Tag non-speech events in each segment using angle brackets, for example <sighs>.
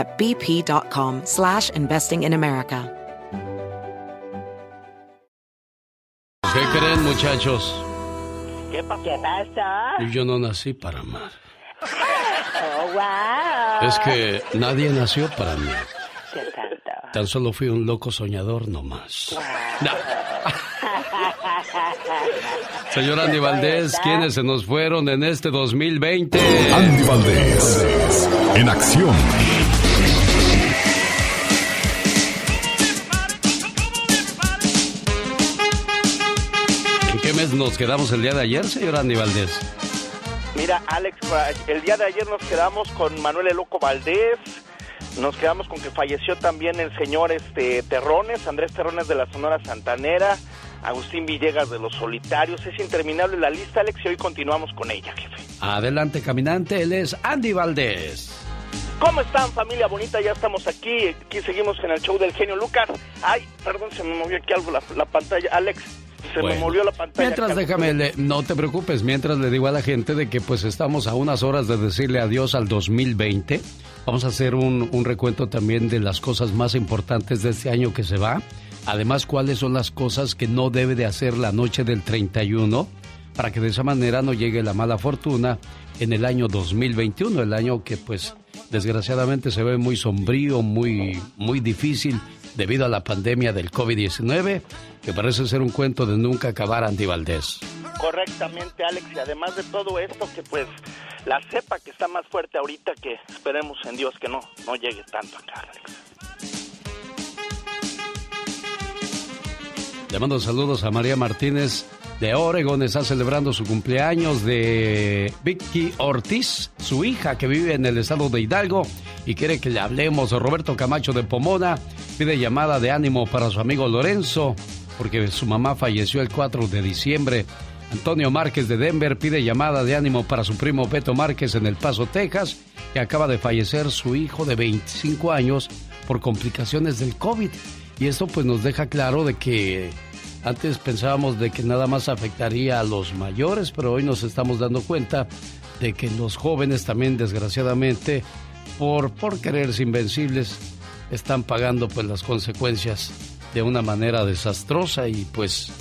at bp.com slash investing in America. ¿Qué creen, muchachos? ¿Qué pasa? Yo no nací para amar. Oh, wow. Es que nadie nació para mí. ¿Qué tanto? Tan solo fui un loco soñador nomás. No. <laughs> Señor Andy Valdés, ¿quiénes se nos fueron en este 2020? Andy Valdés, en acción. Mes nos quedamos el día de ayer, señor Andy Valdés? Mira, Alex, el día de ayer nos quedamos con Manuel El Loco Valdés, nos quedamos con que falleció también el señor este Terrones, Andrés Terrones de la Sonora Santanera, Agustín Villegas de Los Solitarios. Es interminable la lista, Alex, y hoy continuamos con ella, jefe. Adelante, caminante, él es Andy Valdés. ¿Cómo están, familia bonita? Ya estamos aquí, aquí seguimos en el show del genio Lucas. Ay, perdón, se me movió aquí algo la, la pantalla. Alex, se me movió la pantalla. Mientras déjame, le- no te preocupes, mientras le digo a la gente de que pues estamos a unas horas de decirle adiós al 2020. Vamos a hacer un, un recuento también de las cosas más importantes de este año que se va. Además, cuáles son las cosas que no debe de hacer la noche del 31 para que de esa manera no llegue la mala fortuna en el año 2021, el año que pues desgraciadamente se ve muy sombrío, muy, muy difícil debido a la pandemia del COVID-19, que parece ser un cuento de nunca acabar, Andy Valdés. Correctamente, Alex, y además de todo esto, que pues la cepa que está más fuerte ahorita, que esperemos en Dios que no, no llegue tanto acá, Alex. Le mando saludos a María Martínez de Oregon. Está celebrando su cumpleaños de Vicky Ortiz, su hija que vive en el estado de Hidalgo y quiere que le hablemos. Roberto Camacho de Pomona pide llamada de ánimo para su amigo Lorenzo porque su mamá falleció el 4 de diciembre. Antonio Márquez de Denver pide llamada de ánimo para su primo Beto Márquez en El Paso, Texas, que acaba de fallecer su hijo de 25 años por complicaciones del COVID. Y esto pues nos deja claro de que antes pensábamos de que nada más afectaría a los mayores, pero hoy nos estamos dando cuenta de que los jóvenes también desgraciadamente por, por quererse invencibles están pagando pues las consecuencias de una manera desastrosa y pues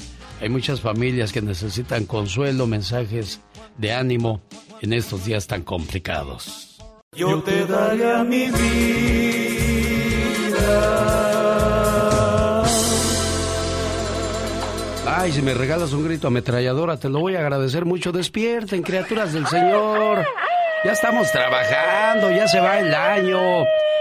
hay muchas familias que necesitan consuelo, mensajes de ánimo en estos días tan complicados. Yo te daría mi vida. Ay, si me regalas un grito ametralladora, te lo voy a agradecer mucho. Despierten, criaturas del Señor. Ya estamos trabajando, ya se va el año.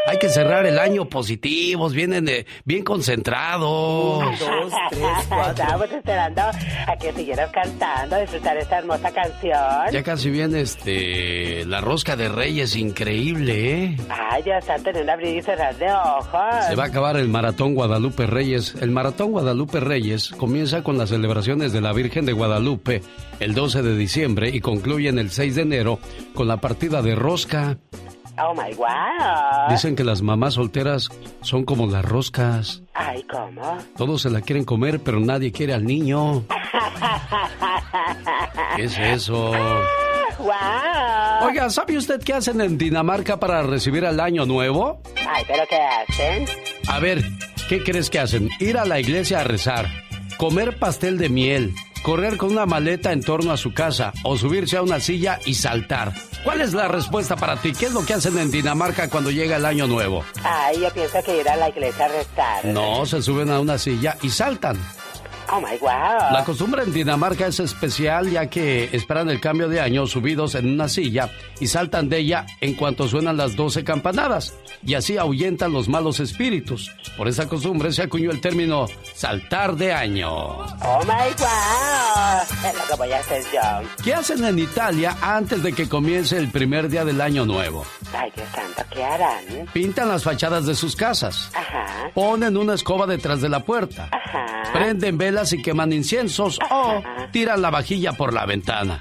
Hay que cerrar el año positivos, vienen de- bien concentrados. Dos, tres, <laughs> Estábamos esperando a que siguieras cantando, a disfrutar esta hermosa canción. Ya casi viene este la rosca de Reyes, increíble, ¿eh? Ay, ya están teniendo abrir y cerrar de ojos. Se va a acabar el Maratón Guadalupe Reyes. El Maratón Guadalupe Reyes comienza con las celebraciones de la Virgen de Guadalupe el 12 de diciembre y concluye en el 6 de enero con la partida de rosca. Oh my wow. Dicen que las mamás solteras son como las roscas. Ay, ¿cómo? Todos se la quieren comer, pero nadie quiere al niño. <laughs> ¿Qué es eso? wow. Oiga, ¿sabe usted qué hacen en Dinamarca para recibir al año nuevo? Ay, ¿pero qué hacen? A ver, ¿qué crees que hacen? Ir a la iglesia a rezar, comer pastel de miel, correr con una maleta en torno a su casa o subirse a una silla y saltar. ¿Cuál es la respuesta para ti? ¿Qué es lo que hacen en Dinamarca cuando llega el año nuevo? Ay, yo pienso que ir a la iglesia a rezar. No, se suben a una silla y saltan. Oh my wow. La costumbre en Dinamarca es especial ya que esperan el cambio de año subidos en una silla y saltan de ella en cuanto suenan las 12 campanadas y así ahuyentan los malos espíritus. Por esa costumbre se acuñó el término saltar de año. Oh my wow. Es lo que voy a hacer yo. ¿Qué hacen en Italia antes de que comience el primer día del año nuevo? Ay, Dios santo, ¿qué harán? Pintan las fachadas de sus casas. Ajá. Ponen una escoba detrás de la puerta. Ajá. Prenden velas y queman inciensos o tiran la vajilla por la ventana.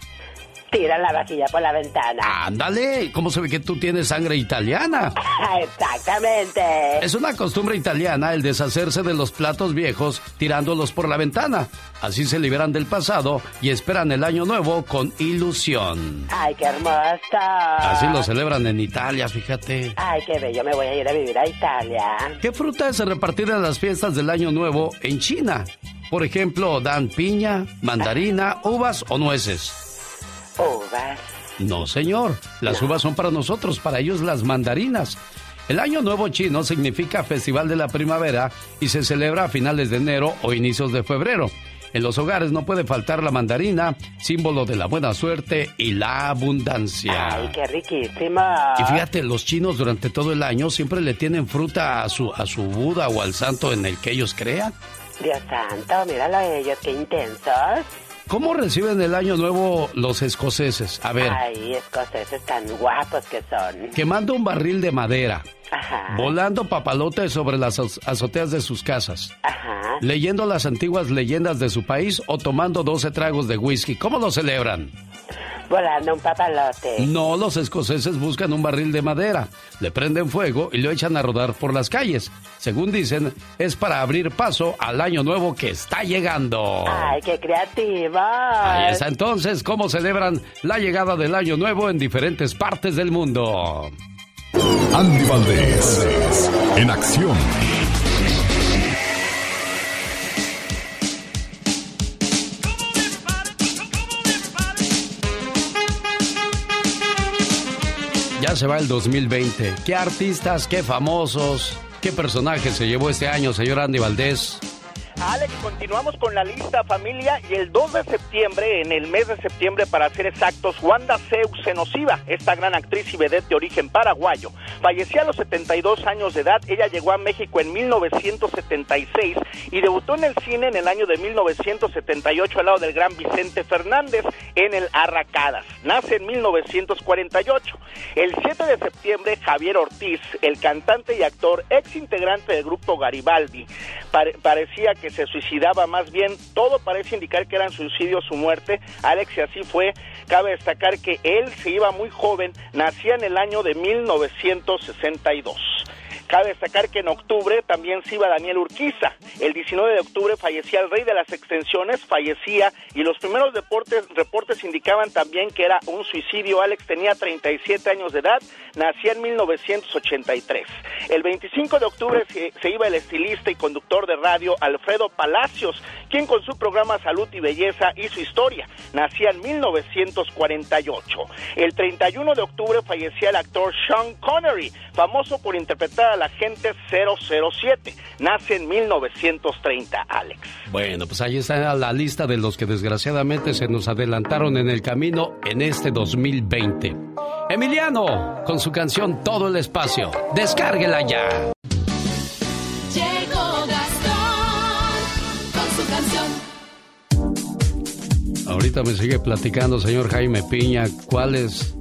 Tiran la vajilla por la ventana. Ándale, ¿cómo se ve que tú tienes sangre italiana? <laughs> Exactamente. Es una costumbre italiana el deshacerse de los platos viejos tirándolos por la ventana. Así se liberan del pasado y esperan el año nuevo con ilusión. Ay, qué hermoso. Así lo celebran en Italia, fíjate. Ay, qué bello, me voy a ir a vivir a Italia. ¿Qué fruta es repartida en las fiestas del año nuevo en China? Por ejemplo, dan piña, mandarina, uvas o nueces. Uvas. No, señor. Las uvas son para nosotros, para ellos las mandarinas. El Año Nuevo Chino significa Festival de la Primavera y se celebra a finales de enero o inicios de febrero. En los hogares no puede faltar la mandarina, símbolo de la buena suerte y la abundancia. Ay, qué riquísimo. Y fíjate, los chinos durante todo el año siempre le tienen fruta a su, a su Buda o al santo en el que ellos crean. Dios santo, míralo ellos, qué intensos. ¿Cómo reciben el año nuevo los escoceses? A ver. Ay, escoceses tan guapos que son. Quemando un barril de madera. Ajá. Volando papalotes sobre las azoteas de sus casas. Ajá. Leyendo las antiguas leyendas de su país o tomando 12 tragos de whisky. ¿Cómo lo celebran? Volando un papalote. No, los escoceses buscan un barril de madera, le prenden fuego y lo echan a rodar por las calles. Según dicen, es para abrir paso al año nuevo que está llegando. Ay, qué creativo. Ahí está entonces cómo celebran la llegada del año nuevo en diferentes partes del mundo. Andy Valdés, en acción. Ya se va el 2020. ¿Qué artistas, qué famosos, qué personajes se llevó este año, señor Andy Valdés? Alex, continuamos con la lista familia y el 2 de septiembre, en el mes de septiembre para ser exactos, Wanda Zeus Senosiva, esta gran actriz y vedette de origen paraguayo, falleció a los 72 años de edad. Ella llegó a México en 1976 y debutó en el cine en el año de 1978 al lado del gran Vicente Fernández en el Arracadas. Nace en 1948. El 7 de septiembre, Javier Ortiz, el cantante y actor, ex integrante del grupo Garibaldi, parecía que se suicidaba, más bien todo parece indicar que eran suicidio su muerte. Alex, y así fue. Cabe destacar que él se iba muy joven, nacía en el año de 1962. Cabe destacar que en octubre también se iba Daniel Urquiza. El 19 de octubre fallecía el rey de las extensiones, fallecía y los primeros reportes indicaban también que era un suicidio. Alex tenía 37 años de edad, nacía en 1983. El 25 de octubre se, se iba el estilista y conductor de radio Alfredo Palacios, quien con su programa Salud y Belleza hizo historia. Nacía en 1948. El 31 de octubre fallecía el actor Sean Connery, famoso por interpretar a la gente 007. Nace en 1930, Alex. Bueno, pues ahí está la lista de los que desgraciadamente se nos adelantaron en el camino en este 2020. Emiliano, con su canción Todo el Espacio. Descárguela ya. Llegó Gastón con su canción. Ahorita me sigue platicando, señor Jaime Piña, cuáles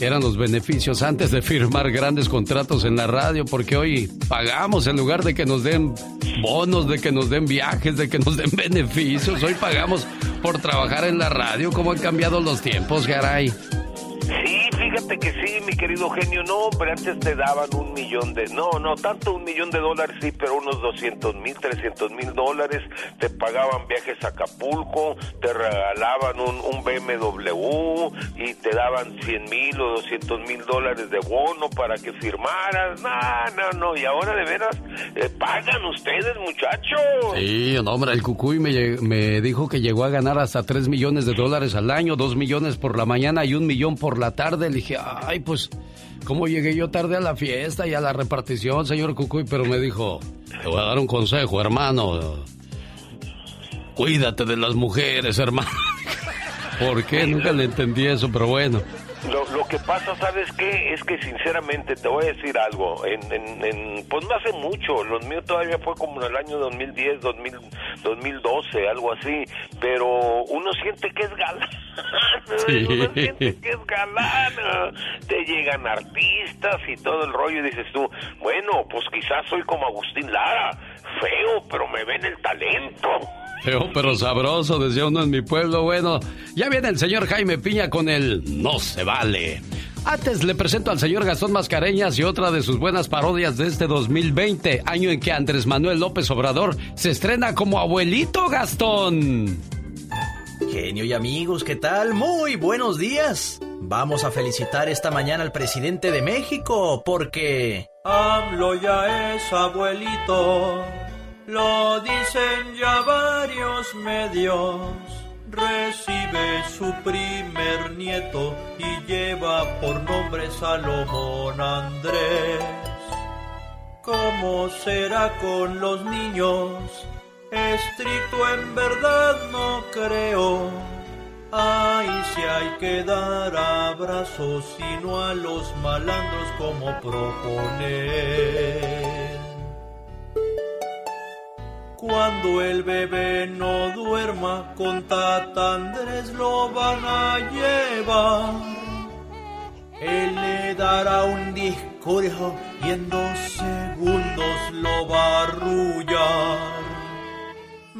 eran los beneficios antes de firmar grandes contratos en la radio, porque hoy pagamos en lugar de que nos den bonos, de que nos den viajes, de que nos den <laughs> beneficios, hoy pagamos por trabajar en la radio. ¿Cómo han cambiado los tiempos, Garay? Sí, fíjate que sí, mi querido genio. No, hombre, antes te daban un millón de. No, no, tanto un millón de dólares, sí, pero unos 200 mil, 300 mil dólares. Te pagaban viajes a Acapulco, te regalaban un, un BMW y te daban 100 mil o 200 mil dólares de bono para que firmaras. No, no, no. Y ahora de veras, eh, pagan ustedes, muchachos. Sí, no, hombre, el Cucuy me, me dijo que llegó a ganar hasta 3 millones de dólares al año, 2 millones por la mañana y un millón por la tarde. Le dije, ay, pues, ¿cómo llegué yo tarde a la fiesta y a la repartición, señor Cucuy? Pero me dijo, te voy a dar un consejo, hermano. Cuídate de las mujeres, hermano. <laughs> ¿Por qué? Nunca le entendí eso, pero bueno. Lo, lo, que pasa, ¿sabes qué? Es que sinceramente te voy a decir algo. En, en, pues no hace mucho. Los míos todavía fue como en el año 2010, 2000, 2012, algo así. Pero uno siente que es galán. <laughs> Uno siente que es galán. Te llegan artistas y todo el rollo y dices tú, bueno, pues quizás soy como Agustín Lara. Feo, pero me ven el talento. Feo pero sabroso, decía uno en mi pueblo. Bueno, ya viene el señor Jaime Piña con el No se vale. Antes le presento al señor Gastón Mascareñas y otra de sus buenas parodias de este 2020, año en que Andrés Manuel López Obrador se estrena como abuelito Gastón. Genio y amigos, ¿qué tal? Muy buenos días. Vamos a felicitar esta mañana al presidente de México porque... AMLO ya es abuelito. Lo dicen ya varios medios. Recibe su primer nieto y lleva por nombre Salomón Andrés. ¿Cómo será con los niños? Estricto en verdad no creo. Ay, si hay que dar abrazos y no a los malandros como proponer. Cuando el bebé no duerma, con Tata Andrés lo van a llevar. Él le dará un discurso y en dos segundos lo va a arrullar.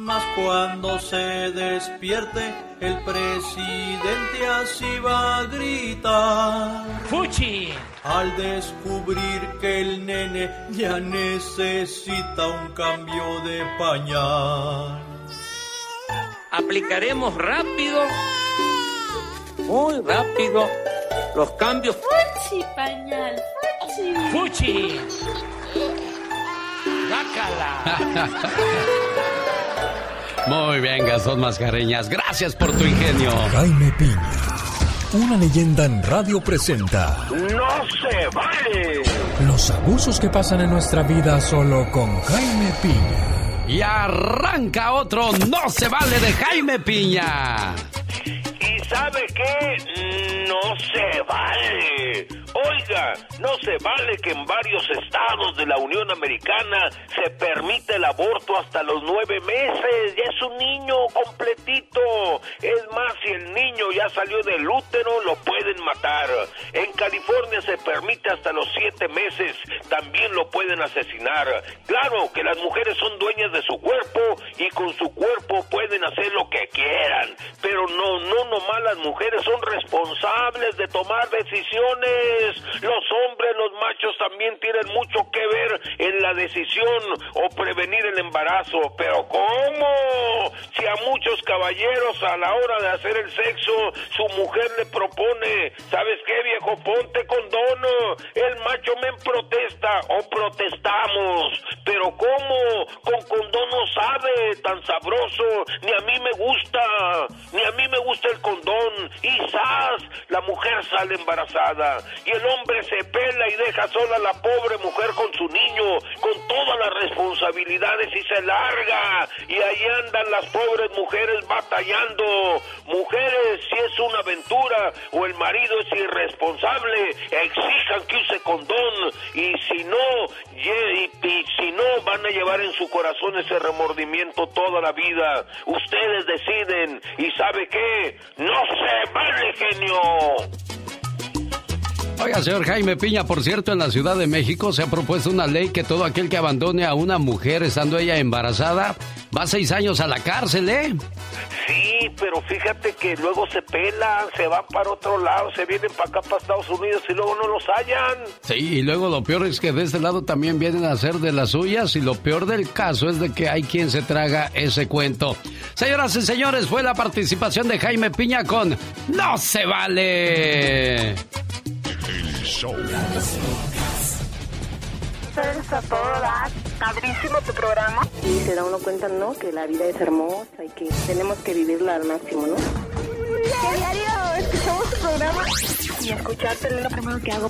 Mas cuando se despierte, el presidente así va a gritar. ¡Fuchi! Al descubrir que el nene ya necesita un cambio de pañal. Aplicaremos rápido, muy rápido, los cambios. ¡Fuchi, pañal! ¡Fuchi! ¡Fuchi! ¡Bácala! <laughs> Muy bien, Gastón Mascareñas. Gracias por tu ingenio. Jaime Piña, una leyenda en radio presenta. ¡No se vale! Los abusos que pasan en nuestra vida solo con Jaime Piña. Y arranca otro No se vale de Jaime Piña. ¿Y sabe qué? No se vale. Oiga, no se vale que en varios estados de la Unión Americana se permite el aborto hasta los nueve meses. Ya es un niño completito. Es más, si el niño ya salió del útero, lo pueden matar. En California se permite hasta los siete meses. También lo pueden asesinar. Claro que las mujeres son dueñas de su cuerpo y con su cuerpo pueden hacer lo que quieran. Pero no, no nomás las mujeres son responsables de tomar decisiones. Los hombres, los machos también tienen mucho que ver en la decisión o prevenir el embarazo. Pero ¿cómo? Si a muchos caballeros a la hora de hacer el sexo su mujer le propone, ¿sabes qué viejo? Ponte condón. El macho men protesta o protestamos. Pero ¿cómo? Con condón no sabe tan sabroso. Ni a mí me gusta. Ni a mí me gusta el condón. Y ¡zas! La mujer sale embarazada. Y el hombre se pela y deja sola a la pobre mujer con su niño, con todas las responsabilidades y se larga. Y ahí andan las pobres mujeres batallando. Mujeres, si es una aventura o el marido es irresponsable, exijan que use condón. Y si no, y, y si no, van a llevar en su corazón ese remordimiento toda la vida. Ustedes deciden. ¿Y sabe qué? No se vale, genio. Oiga, señor Jaime Piña, por cierto, en la Ciudad de México se ha propuesto una ley que todo aquel que abandone a una mujer estando ella embarazada va seis años a la cárcel, ¿eh? Sí, pero fíjate que luego se pelan, se van para otro lado, se vienen para acá, para Estados Unidos y luego no los hallan. Sí, y luego lo peor es que de este lado también vienen a hacer de las suyas y lo peor del caso es de que hay quien se traga ese cuento. Señoras y señores, fue la participación de Jaime Piña con No se vale. El show. Saludos a todas. Padrísimo tu programa. Y se da uno cuenta, ¿no? Que la vida es hermosa y que tenemos que vivirla al máximo, ¿no? Que diario escuchamos tu programa y escucharte es lo primero que hago.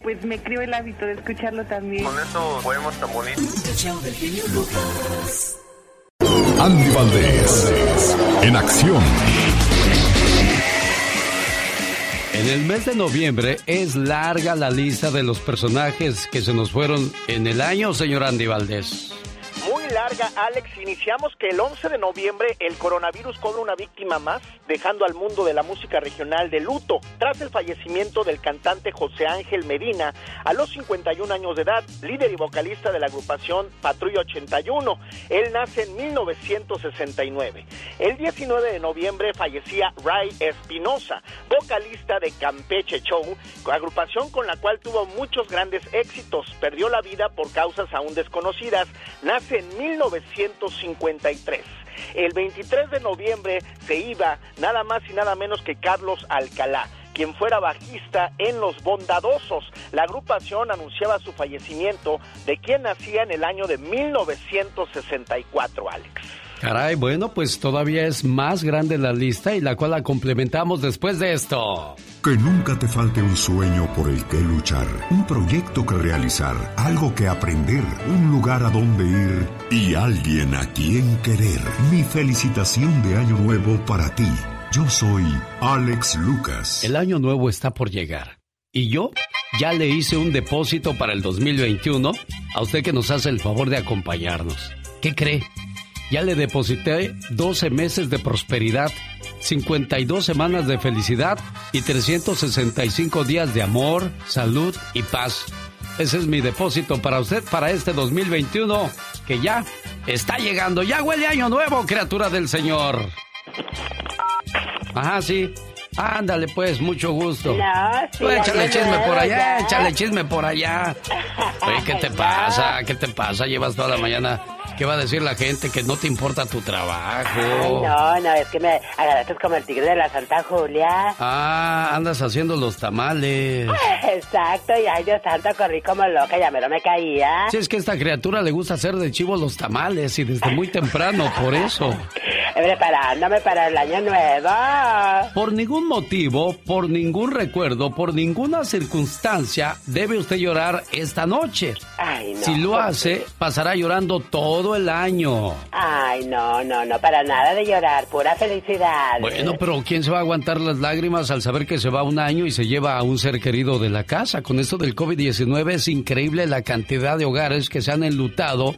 Pues me creo el hábito de escucharlo también. Con eso poemas tan bonitos. Andy Valdés, en acción. En el mes de noviembre es larga la lista de los personajes que se nos fueron en el año, señor Andy Valdés. Muy larga, Alex. Iniciamos que el 11 de noviembre el coronavirus cobra una víctima más, dejando al mundo de la música regional de luto, tras el fallecimiento del cantante José Ángel Medina a los 51 años de edad, líder y vocalista de la agrupación Patrulla 81. Él nace en 1969. El 19 de noviembre fallecía Ray Espinosa, vocalista de Campeche Show, agrupación con la cual tuvo muchos grandes éxitos. Perdió la vida por causas aún desconocidas. Nace en 1953. El 23 de noviembre se iba nada más y nada menos que Carlos Alcalá quien fuera bajista en Los Bondadosos. La agrupación anunciaba su fallecimiento de quien nacía en el año de 1964, Alex. Caray, bueno, pues todavía es más grande la lista y la cual la complementamos después de esto. Que nunca te falte un sueño por el que luchar, un proyecto que realizar, algo que aprender, un lugar a donde ir y alguien a quien querer. Mi felicitación de Año Nuevo para ti. Yo soy Alex Lucas. El año nuevo está por llegar. Y yo ya le hice un depósito para el 2021 a usted que nos hace el favor de acompañarnos. ¿Qué cree? Ya le deposité 12 meses de prosperidad, 52 semanas de felicidad y 365 días de amor, salud y paz. Ese es mi depósito para usted para este 2021 que ya está llegando. Ya huele año nuevo, criatura del Señor. Ajá, sí. Ándale, pues, mucho gusto. No, sí, Tú échale chisme por allá, ya. échale chisme por allá. <laughs> Oye, ¿qué te pasa? ¿Qué te pasa? Llevas toda la mañana. ¿Qué va a decir la gente? Que no te importa tu trabajo. Ay, no, no, es que me agarraste como el tigre de la Santa Julia. Ah, andas haciendo los tamales. <laughs> Exacto, y ay, Dios santo, corrí como loca, ya me lo me caía. Si es que a esta criatura le gusta hacer de chivo los tamales y desde muy temprano, por eso. <laughs> Preparándome para el año nuevo. Por ningún motivo, por ningún recuerdo, por ninguna circunstancia, debe usted llorar esta noche. Ay, no. Si lo hace, pasará llorando todo el año. Ay, no, no, no, para nada de llorar, pura felicidad. Bueno, pero ¿quién se va a aguantar las lágrimas al saber que se va un año y se lleva a un ser querido de la casa? Con esto del COVID-19 es increíble la cantidad de hogares que se han enlutado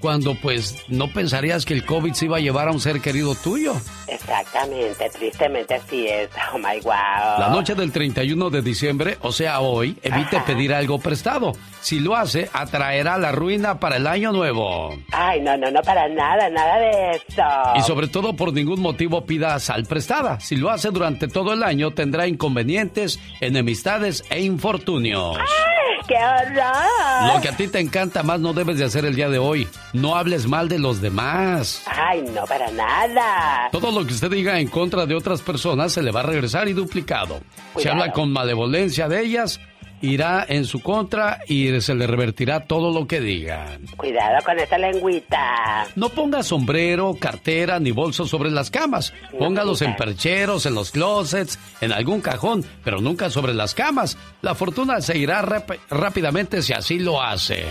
cuando pues no pensarías que el COVID se iba a llevar a un ser querido tuyo. Exactamente, tristemente así es. <laughs> Oh my wow. La noche del 31 de diciembre, o sea hoy, evite pedir algo prestado. Si lo hace, atraerá la ruina para el año nuevo. Ay, no, no, no, para nada, nada de eso. Y sobre todo por ningún motivo pida sal prestada. Si lo hace durante todo el año tendrá inconvenientes, enemistades e infortunios. ¡Ay, qué horror! Lo que a ti te encanta más no debes de hacer el día de hoy. No hables mal de los demás. Ay, no, para nada. Todo lo que usted diga en contra de otras personas se le va a regresar y duplicado. Si habla con malevolencia de ellas, irá en su contra y se le revertirá todo lo que digan. Cuidado con esa lengüita. No ponga sombrero, cartera ni bolso sobre las camas. Póngalos en percheros, en los closets, en algún cajón, pero nunca sobre las camas. La fortuna se irá rápidamente si así lo hace.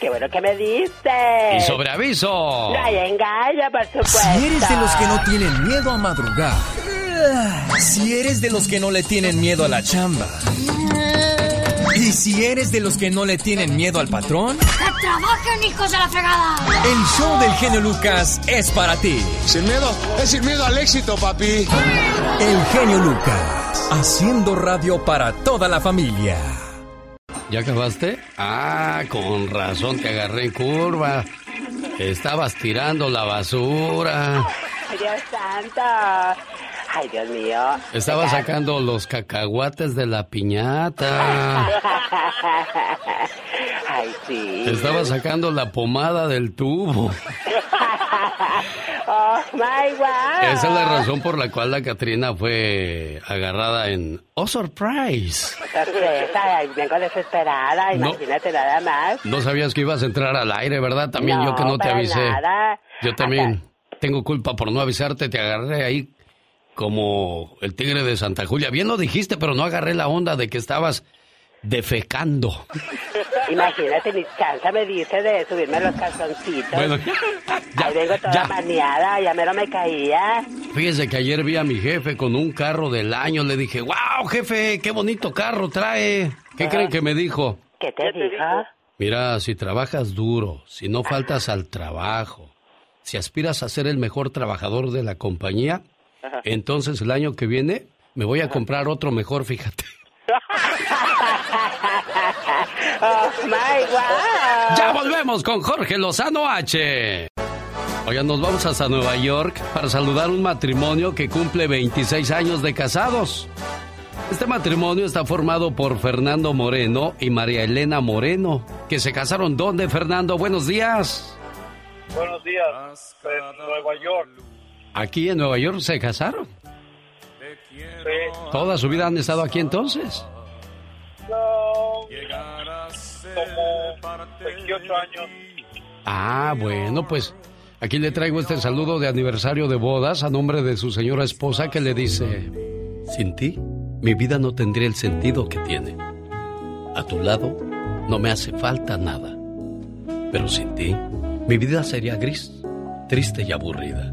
Qué bueno que me diste. Y sobre aviso. No hay engaño, por supuesto. Si eres de los que no tienen miedo a madrugar. Si eres de los que no le tienen miedo a la chamba. Y si eres de los que no le tienen miedo al patrón, ¡Que trabajen, hijos de la fregada! el show del genio Lucas es para ti. Sin miedo, es sin miedo al éxito, papi. El genio Lucas, haciendo radio para toda la familia. ¿Ya acabaste? Ah, con razón te agarré en curva. Estabas tirando la basura. Dios santo. Ay, Dios mío. Estabas sacando los cacahuates de la piñata. <laughs> Ay, sí. Estaba sacando la pomada del tubo. <laughs> Oh, my wow. Esa es la razón por la cual la Catrina fue agarrada en Oh Surprise. Sorpresa, vengo desesperada, No. imagínate nada más. No sabías que ibas a entrar al aire, ¿verdad? También yo que no te avisé. nada. Yo también tengo culpa por no avisarte, te agarré ahí como el tigre de Santa Julia. Bien lo dijiste, pero no agarré la onda de que estabas defecando. Imagínate, mi chance me dice de subirme los calzoncitos. Bueno, ya, Ahí vengo toda maniada, ya mero me caía. Fíjese que ayer vi a mi jefe con un carro del año. Le dije, wow, jefe, qué bonito carro trae. ¿Qué creen que me dijo? ¿Qué te dijo? Mira, si trabajas duro, si no faltas al trabajo, si aspiras a ser el mejor trabajador de la compañía, entonces el año que viene me voy a comprar otro mejor, fíjate. <laughs> oh my God. Ya volvemos con Jorge Lozano H. Oigan, nos vamos hasta Nueva York para saludar un matrimonio que cumple 26 años de casados. Este matrimonio está formado por Fernando Moreno y María Elena Moreno, que se casaron ¿dónde, Fernando? Buenos días. Buenos días, en Nueva York. ¿Aquí en Nueva York se casaron? Sí. ¿Toda su vida han estado aquí entonces? No, como 28 años. Ah, bueno, pues aquí le traigo este saludo de aniversario de bodas a nombre de su señora esposa que le dice, sin ti, mi vida no tendría el sentido que tiene. A tu lado, no me hace falta nada. Pero sin ti, mi vida sería gris, triste y aburrida.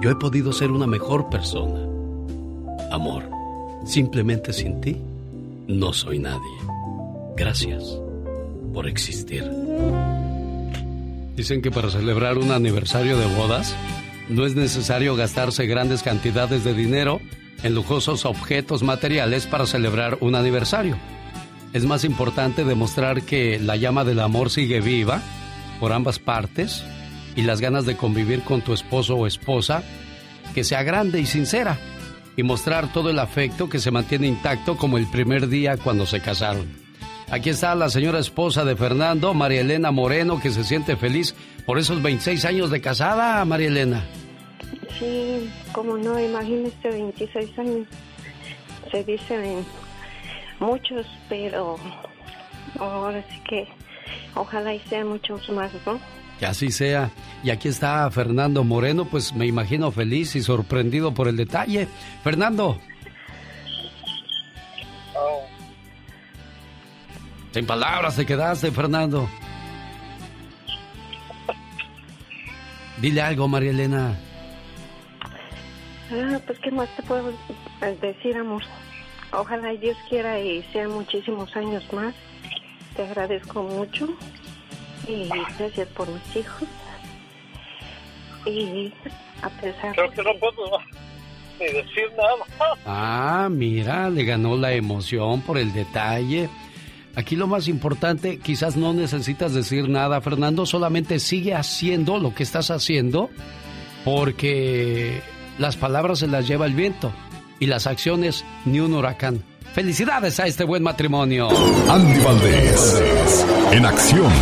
yo he podido ser una mejor persona. Amor, simplemente sin ti, no soy nadie. Gracias por existir. Dicen que para celebrar un aniversario de bodas, no es necesario gastarse grandes cantidades de dinero en lujosos objetos materiales para celebrar un aniversario. Es más importante demostrar que la llama del amor sigue viva por ambas partes y las ganas de convivir con tu esposo o esposa, que sea grande y sincera, y mostrar todo el afecto que se mantiene intacto como el primer día cuando se casaron. Aquí está la señora esposa de Fernando, María Elena Moreno, que se siente feliz por esos 26 años de casada, María Elena. Sí, como no, imagínese 26 años. Se dicen muchos, pero ahora sí que ojalá y sean muchos más, ¿no? Que así sea. Y aquí está Fernando Moreno, pues me imagino feliz y sorprendido por el detalle. Fernando. Sin palabras te quedaste, Fernando. Dile algo, María Elena. Ah, pues qué más te puedo decir, amor. Ojalá Dios quiera y sean muchísimos años más. Te agradezco mucho y gracias por mis hijos. Y a pesar Creo que no puedo ni decir nada. Ah, mira, le ganó la emoción por el detalle. Aquí lo más importante, quizás no necesitas decir nada, Fernando, solamente sigue haciendo lo que estás haciendo porque las palabras se las lleva el viento y las acciones ni un huracán. Felicidades a este buen matrimonio. Andy Valdés, en acción.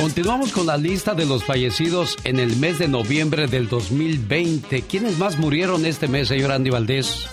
Continuamos con la lista de los fallecidos en el mes de noviembre del 2020. ¿Quiénes más murieron este mes, señor Andy Valdés?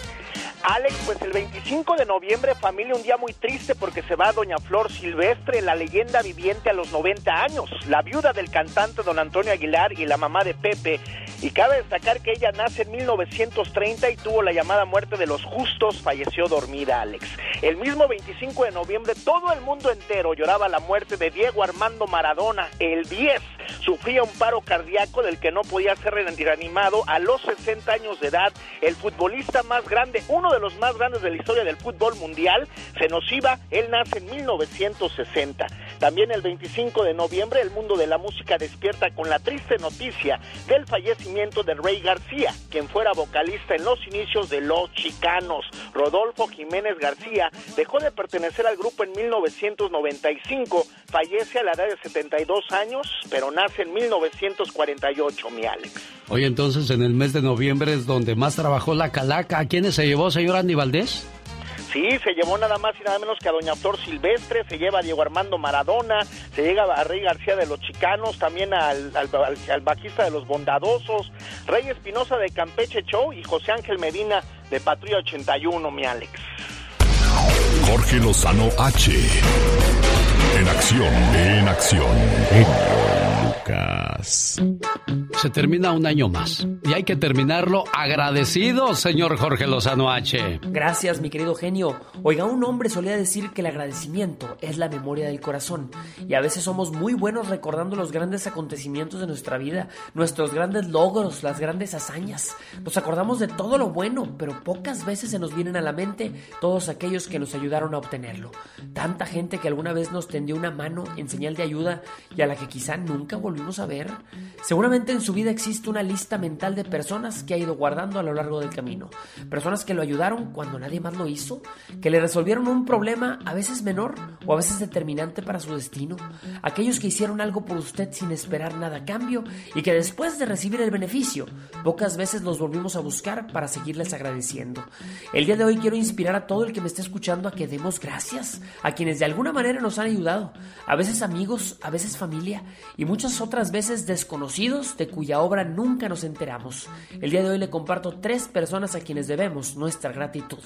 Alex, pues el 25 de noviembre, familia, un día muy triste porque se va Doña Flor Silvestre, la leyenda viviente a los 90 años, la viuda del cantante don Antonio Aguilar y la mamá de Pepe. Y cabe destacar que ella nace en 1930 y tuvo la llamada muerte de los justos, falleció dormida, Alex. El mismo 25 de noviembre, todo el mundo entero lloraba la muerte de Diego Armando Maradona. El 10 sufría un paro cardíaco del que no podía ser reanimado a los 60 años de edad. El futbolista más grande, uno de los más grandes de la historia del fútbol mundial, se nos iba, él nace en 1960. También el 25 de noviembre el mundo de la música despierta con la triste noticia del fallecimiento de Rey García, quien fuera vocalista en los inicios de Los Chicanos. Rodolfo Jiménez García dejó de pertenecer al grupo en 1995, fallece a la edad de 72 años, pero nace en 1948, mi Alex. Oye, entonces en el mes de noviembre es donde más trabajó la calaca. ¿A quiénes se llevó, señor Andy Valdés? Sí, se llevó nada más y nada menos que a Doña Flor Silvestre, se lleva a Diego Armando Maradona, se llega a Rey García de los Chicanos, también al, al, al, vaquista de los Bondadosos, Rey Espinosa de Campeche Show y José Ángel Medina de Patrulla 81, mi Alex. Jorge Lozano H. En acción, en acción. Lucas. Se termina un año más y hay que terminarlo agradecido, señor Jorge Lozano H. Gracias, mi querido genio. Oiga, un hombre solía decir que el agradecimiento es la memoria del corazón y a veces somos muy buenos recordando los grandes acontecimientos de nuestra vida, nuestros grandes logros, las grandes hazañas. Nos acordamos de todo lo bueno, pero pocas veces se nos vienen a la mente todos aquellos que nos ayudaron a obtenerlo. Tanta gente que alguna vez nos tendió una mano en señal de ayuda y a la que quizá nunca volvimos a ver. Seguramente en su vida existe una lista mental de personas que ha ido guardando a lo largo del camino. Personas que lo ayudaron cuando nadie más lo hizo, que le resolvieron un problema a veces menor o a veces determinante para su destino. Aquellos que hicieron algo por usted sin esperar nada a cambio y que después de recibir el beneficio, pocas veces los volvimos a buscar para seguirles agradeciendo. El día de hoy quiero inspirar a todo el que me esté escuchando a que demos gracias a quienes de alguna manera nos han ayudado, a veces amigos, a veces familia y muchas otras veces desconocidos de cuya obra nunca nos enteramos. El día de hoy le comparto tres personas a quienes debemos nuestra gratitud.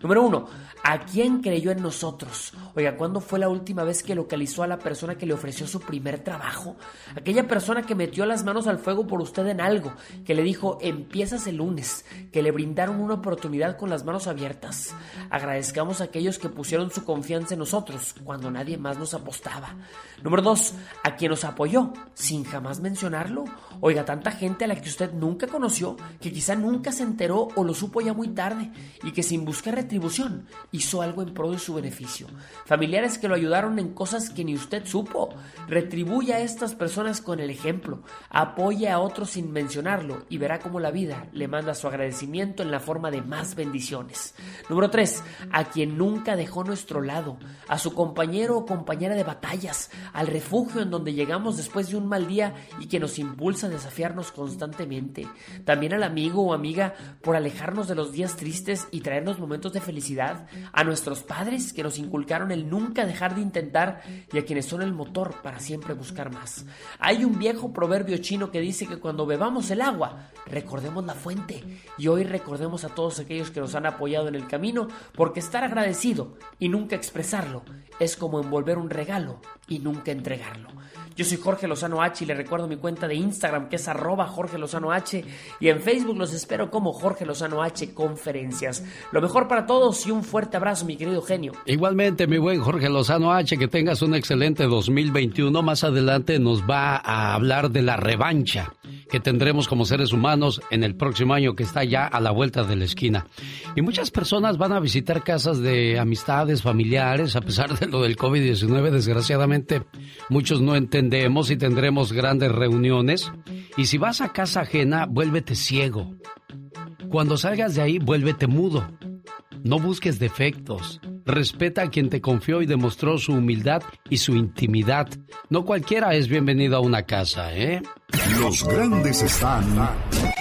Número uno, ¿a quién creyó en nosotros? Oiga, ¿cuándo fue la última vez que localizó a la persona que le ofreció su primer trabajo? Aquella persona que metió las manos al fuego por usted en algo, que le dijo, empiezas el lunes, que le brindaron una oportunidad con las manos abiertas. Agradezcamos a aquellos que pusieron su confianza en nosotros cuando nadie más nos apostaba. Número dos, a quien nos apoyó sin jamás mencionarlo. Oiga, tanta gente a la que usted nunca conoció, que quizá nunca se enteró o lo supo ya muy tarde y que sin buscar retribución hizo algo en pro de su beneficio. Familiares que lo ayudaron en cosas que ni usted supo. Retribuya a estas personas con el ejemplo. Apoye a otros sin mencionarlo y verá cómo la vida le manda su agradecimiento en la forma de más bendiciones. Número 3. A quien nunca dejó nuestro lado. A su compañero o compañera de batallas. Al refugio en donde llegamos después de un mal día y que nos impulsa a desafiarnos constantemente. También al amigo o amiga por alejarnos de los días tristes y traernos momentos de felicidad. A nuestros padres que nos inculcaron el nunca dejar de intentar y a quienes son el motor para siempre buscar más. Hay un viejo proverbio chino que dice que cuando bebamos el agua, recordemos la fuente. Y hoy recordemos a todos aquellos que nos han apoyado en el camino porque estar agradecido y nunca expresarlo es como envolver un regalo y nunca entregarlo. Yo soy Jorge Lozano H y le recuerdo mi cuenta de Instagram que es arroba Jorge Lozano H y en Facebook los espero como Jorge Lozano H Conferencias. Lo mejor para todos y un fuerte abrazo mi querido genio. Igualmente mi buen Jorge Lozano H, que tengas un excelente 2021. Más adelante nos va a hablar de la revancha que tendremos como seres humanos en el próximo año que está ya a la vuelta de la esquina. Y muchas personas van a visitar casas de amistades, familiares, a pesar de lo del COVID-19, desgraciadamente muchos no y tendremos grandes reuniones. Y si vas a casa ajena, vuélvete ciego. Cuando salgas de ahí, vuélvete mudo. No busques defectos. Respeta a quien te confió y demostró su humildad y su intimidad. No cualquiera es bienvenido a una casa, ¿eh? Los grandes están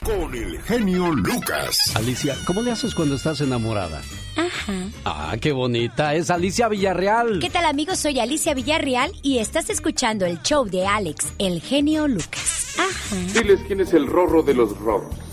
con el genio Lucas. Alicia, ¿cómo le haces cuando estás enamorada? Ajá. Ah, qué bonita. Es Alicia Villarreal. ¿Qué tal amigos? Soy Alicia Villarreal y estás escuchando el show de Alex, el genio Lucas. Ajá. Diles quién es el rorro de los rorros.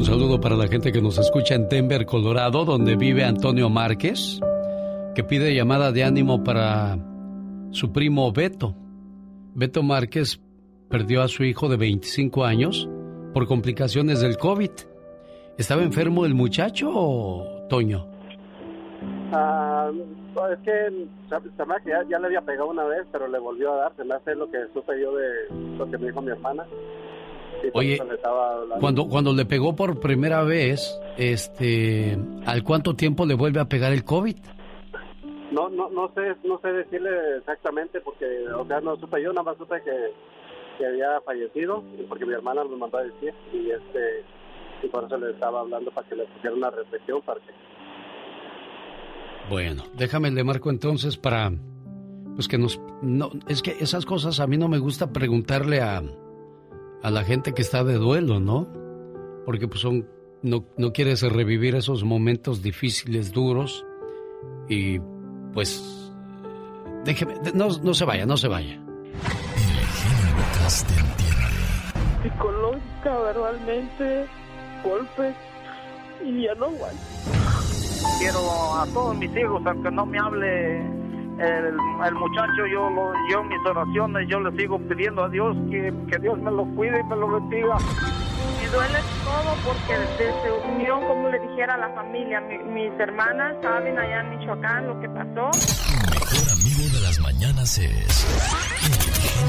Un saludo para la gente que nos escucha en Denver, Colorado, donde vive Antonio Márquez, que pide llamada de ánimo para su primo Beto. Beto Márquez perdió a su hijo de 25 años por complicaciones del COVID. ¿Estaba enfermo el muchacho o Toño? Ah, es que que ya, ya, le había pegado una vez, pero le volvió a dar. Se me hace lo que supe yo de lo que me dijo mi hermana. Oye, cuando, cuando le pegó por primera vez, este, ¿al cuánto tiempo le vuelve a pegar el COVID? No, no, no sé, no sé decirle exactamente porque, o sea, no supe yo, nada más supe que, que había fallecido, porque mi hermana me mandó a decir y este, y por eso le estaba hablando para que le pusiera una reflexión para que bueno, déjame le marco entonces para pues que nos no es que esas cosas a mí no me gusta preguntarle a a la gente que está de duelo, ¿no? Porque pues son no no quieres revivir esos momentos difíciles, duros y pues déjeme no, no se vaya, no se vaya. Psicológica, verbalmente, golpes y ya no aguanto quiero a todos mis hijos, aunque no me hable el, el muchacho, yo, lo, yo mis oraciones, yo le sigo pidiendo a Dios que, que Dios me lo cuide y me lo bendiga. Me duele todo porque desde unión, como le dijera a la familia, mis hermanas saben allá en Michoacán lo que pasó. El mejor amigo de las mañanas es el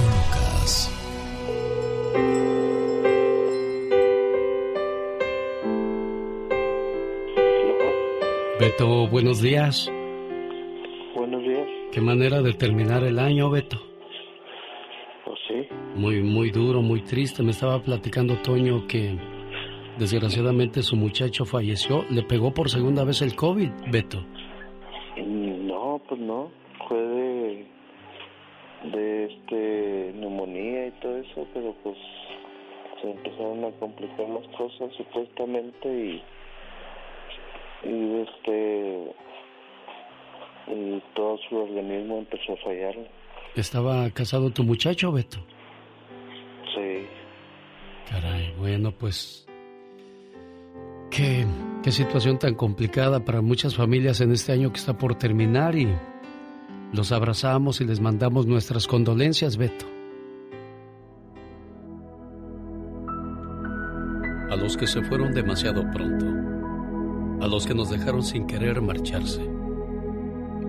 Lucas. Beto, buenos días. ¿Qué manera de terminar el año, Beto? Pues sí. Muy, muy duro, muy triste. Me estaba platicando Toño que desgraciadamente su muchacho falleció. ¿Le pegó por segunda vez el COVID, Beto? No, pues no. Fue de, de este neumonía y todo eso, pero pues se empezaron a complicar las cosas supuestamente y y este y todo su organismo empezó a fallar. ¿Estaba casado tu muchacho, Beto? Sí. Caray, bueno, pues qué, qué situación tan complicada para muchas familias en este año que está por terminar y los abrazamos y les mandamos nuestras condolencias, Beto. A los que se fueron demasiado pronto a los que nos dejaron sin querer marcharse,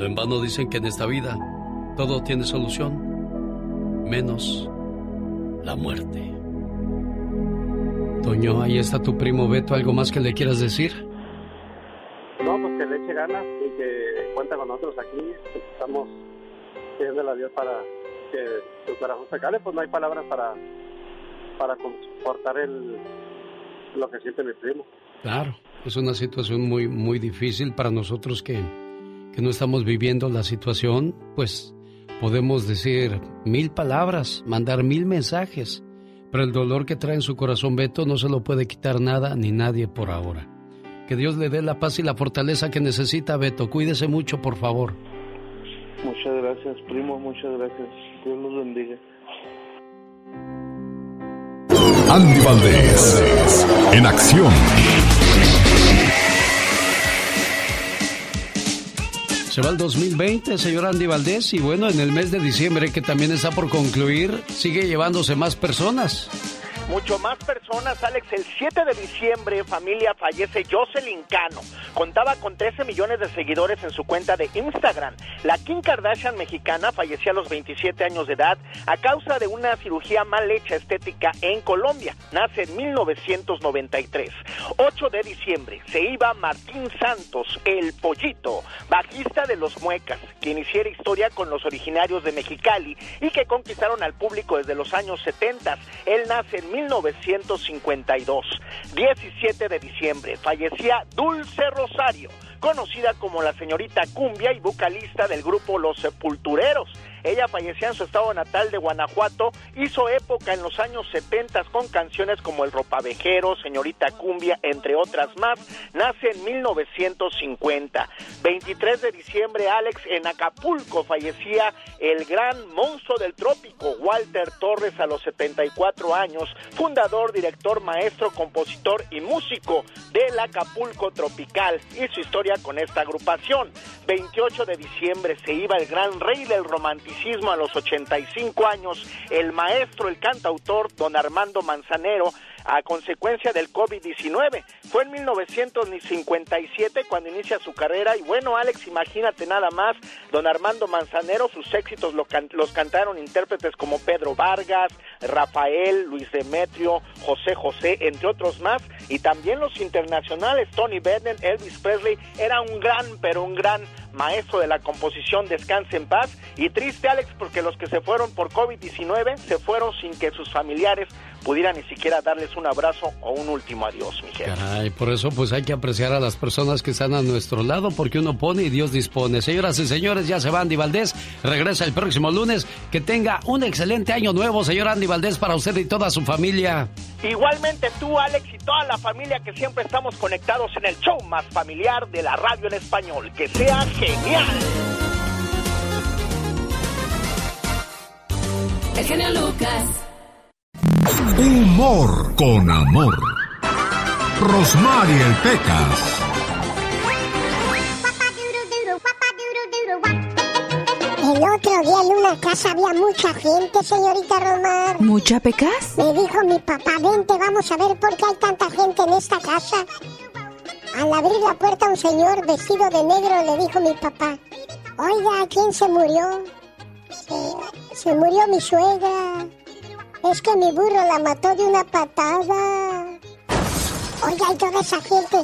No en vano dicen que en esta vida todo tiene solución, menos la muerte. Toño, ahí está tu primo Beto. ¿Algo más que le quieras decir? No, pues que le eche ganas y que cuenta con nosotros aquí. Estamos pidiéndole a Dios para que su corazón se cale. Pues no hay palabras para, para comportar el, lo que siente mi primo. Claro, es una situación muy, muy difícil para nosotros que, que no estamos viviendo la situación, pues podemos decir mil palabras, mandar mil mensajes, pero el dolor que trae en su corazón Beto no se lo puede quitar nada ni nadie por ahora. Que Dios le dé la paz y la fortaleza que necesita Beto. Cuídese mucho, por favor. Muchas gracias, primo, muchas gracias. Dios los bendiga. Andy Valdés, en acción. Se va el 2020, señor Andy Valdés, y bueno, en el mes de diciembre, que también está por concluir, sigue llevándose más personas. Mucho más personas, Alex. El 7 de diciembre, familia, fallece Jocelyn Cano. Contaba con 13 millones de seguidores en su cuenta de Instagram. La Kim Kardashian mexicana falleció a los 27 años de edad a causa de una cirugía mal hecha estética en Colombia. Nace en 1993. 8 de diciembre se iba Martín Santos, el pollito, bajista de los Muecas, quien hiciera historia con los originarios de Mexicali y que conquistaron al público desde los años 70. Él nace en 1952. 17 de diciembre fallecía Dulce Rosario, conocida como la señorita Cumbia y vocalista del grupo Los Sepultureros. Ella fallecía en su estado natal de Guanajuato, hizo época en los años 70 con canciones como El Ropavejero, Señorita Cumbia, entre otras más. Nace en 1950. 23 de diciembre, Alex, en Acapulco fallecía el gran monstruo del trópico, Walter Torres, a los 74 años, fundador, director, maestro, compositor y músico del Acapulco Tropical y su historia con esta agrupación. 28 de diciembre se iba el gran rey del romanticismo a los 85 años, el maestro, el cantautor, don Armando Manzanero, a consecuencia del COVID-19. Fue en 1957 cuando inicia su carrera y bueno, Alex, imagínate nada más, don Armando Manzanero, sus éxitos los cantaron intérpretes como Pedro Vargas, Rafael, Luis Demetrio, José José, entre otros más, y también los internacionales, Tony Bennett, Elvis Presley, era un gran, pero un gran maestro de la composición. Descanse en paz, y triste Alex porque los que se fueron por COVID-19 se fueron sin que sus familiares pudieran ni siquiera darles un abrazo o un último adiós, mi Caray, por eso pues hay que apreciar a las personas que están a nuestro lado porque uno pone y Dios dispone. Señoras y señores, ya se va Andy Valdés, regresa el próximo lunes. Que tenga un excelente año nuevo, señor Andy Valdés, para usted y toda su familia. Igualmente tú, Alex, y toda la familia que siempre estamos conectados en el show más familiar de la radio en español. Que sea genial. El genio Lucas. Humor con amor. Rosmarie el Pecas. El otro día en una casa había mucha gente, señorita Rosmar. ¿Mucha Pecas? Me dijo mi papá, vente, vamos a ver por qué hay tanta gente en esta casa. Al abrir la puerta un señor vestido de negro le dijo mi papá, oiga, ¿quién se murió? se murió mi suegra. Es que mi burro la mató de una patada. Oiga, y toda esa gente,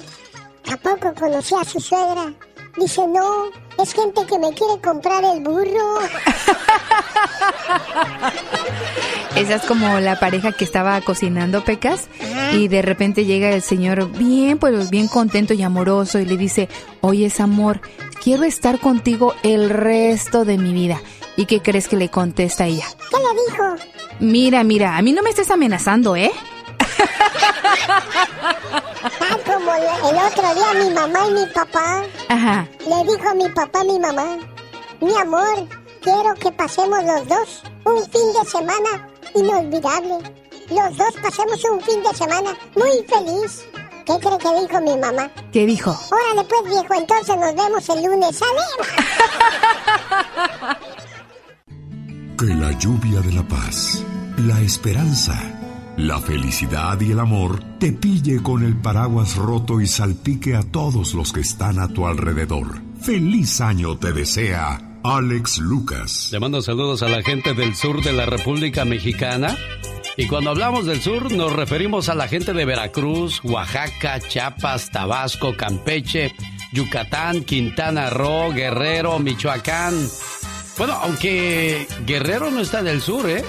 ¿a poco conocía a su suegra? Dice, no, es gente que me quiere comprar el burro. <laughs> Esa es como la pareja que estaba cocinando pecas y de repente llega el señor bien, pues bien contento y amoroso y le dice, oye, amor, quiero estar contigo el resto de mi vida. ¿Y qué crees que le contesta ella? ¿Qué le dijo? Mira, mira, a mí no me estés amenazando, ¿eh? Ah, como el otro día mi mamá y mi papá. Ajá. Le dijo a mi papá a mi mamá, mi amor, quiero que pasemos los dos un fin de semana inolvidable. Los dos pasemos un fin de semana muy feliz. ¿Qué cree que dijo mi mamá? ¿Qué dijo? Órale pues viejo, entonces nos vemos el lunes. ¡Sale! <laughs> Que la lluvia de la paz, la esperanza, la felicidad y el amor te pille con el paraguas roto y salpique a todos los que están a tu alrededor. Feliz año te desea Alex Lucas. Le mando saludos a la gente del sur de la República Mexicana. Y cuando hablamos del sur nos referimos a la gente de Veracruz, Oaxaca, Chiapas, Tabasco, Campeche, Yucatán, Quintana Roo, Guerrero, Michoacán. Bueno, aunque Guerrero no está en el sur, ¿eh?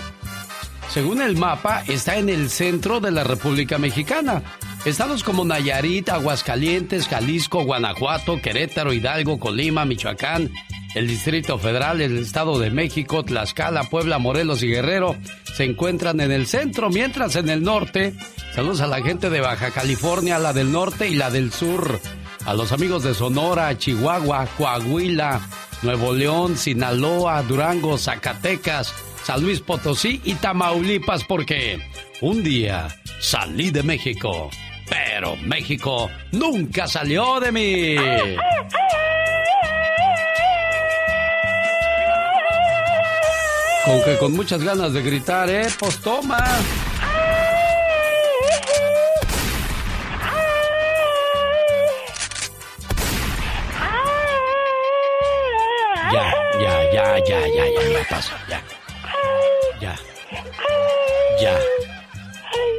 Según el mapa, está en el centro de la República Mexicana. Estados como Nayarit, Aguascalientes, Jalisco, Guanajuato, Querétaro, Hidalgo, Colima, Michoacán, el Distrito Federal, el Estado de México, Tlaxcala, Puebla, Morelos y Guerrero se encuentran en el centro, mientras en el norte, saludos a la gente de Baja California, la del norte y la del sur, a los amigos de Sonora, Chihuahua, Coahuila, Nuevo León, Sinaloa, Durango, Zacatecas, San Luis Potosí y Tamaulipas porque un día salí de México, pero México nunca salió de mí. Con que con muchas ganas de gritar, ¿eh? Pues toma. Ya, ya, ya, ya, ya, ya pasó, ya. Ya. Ya.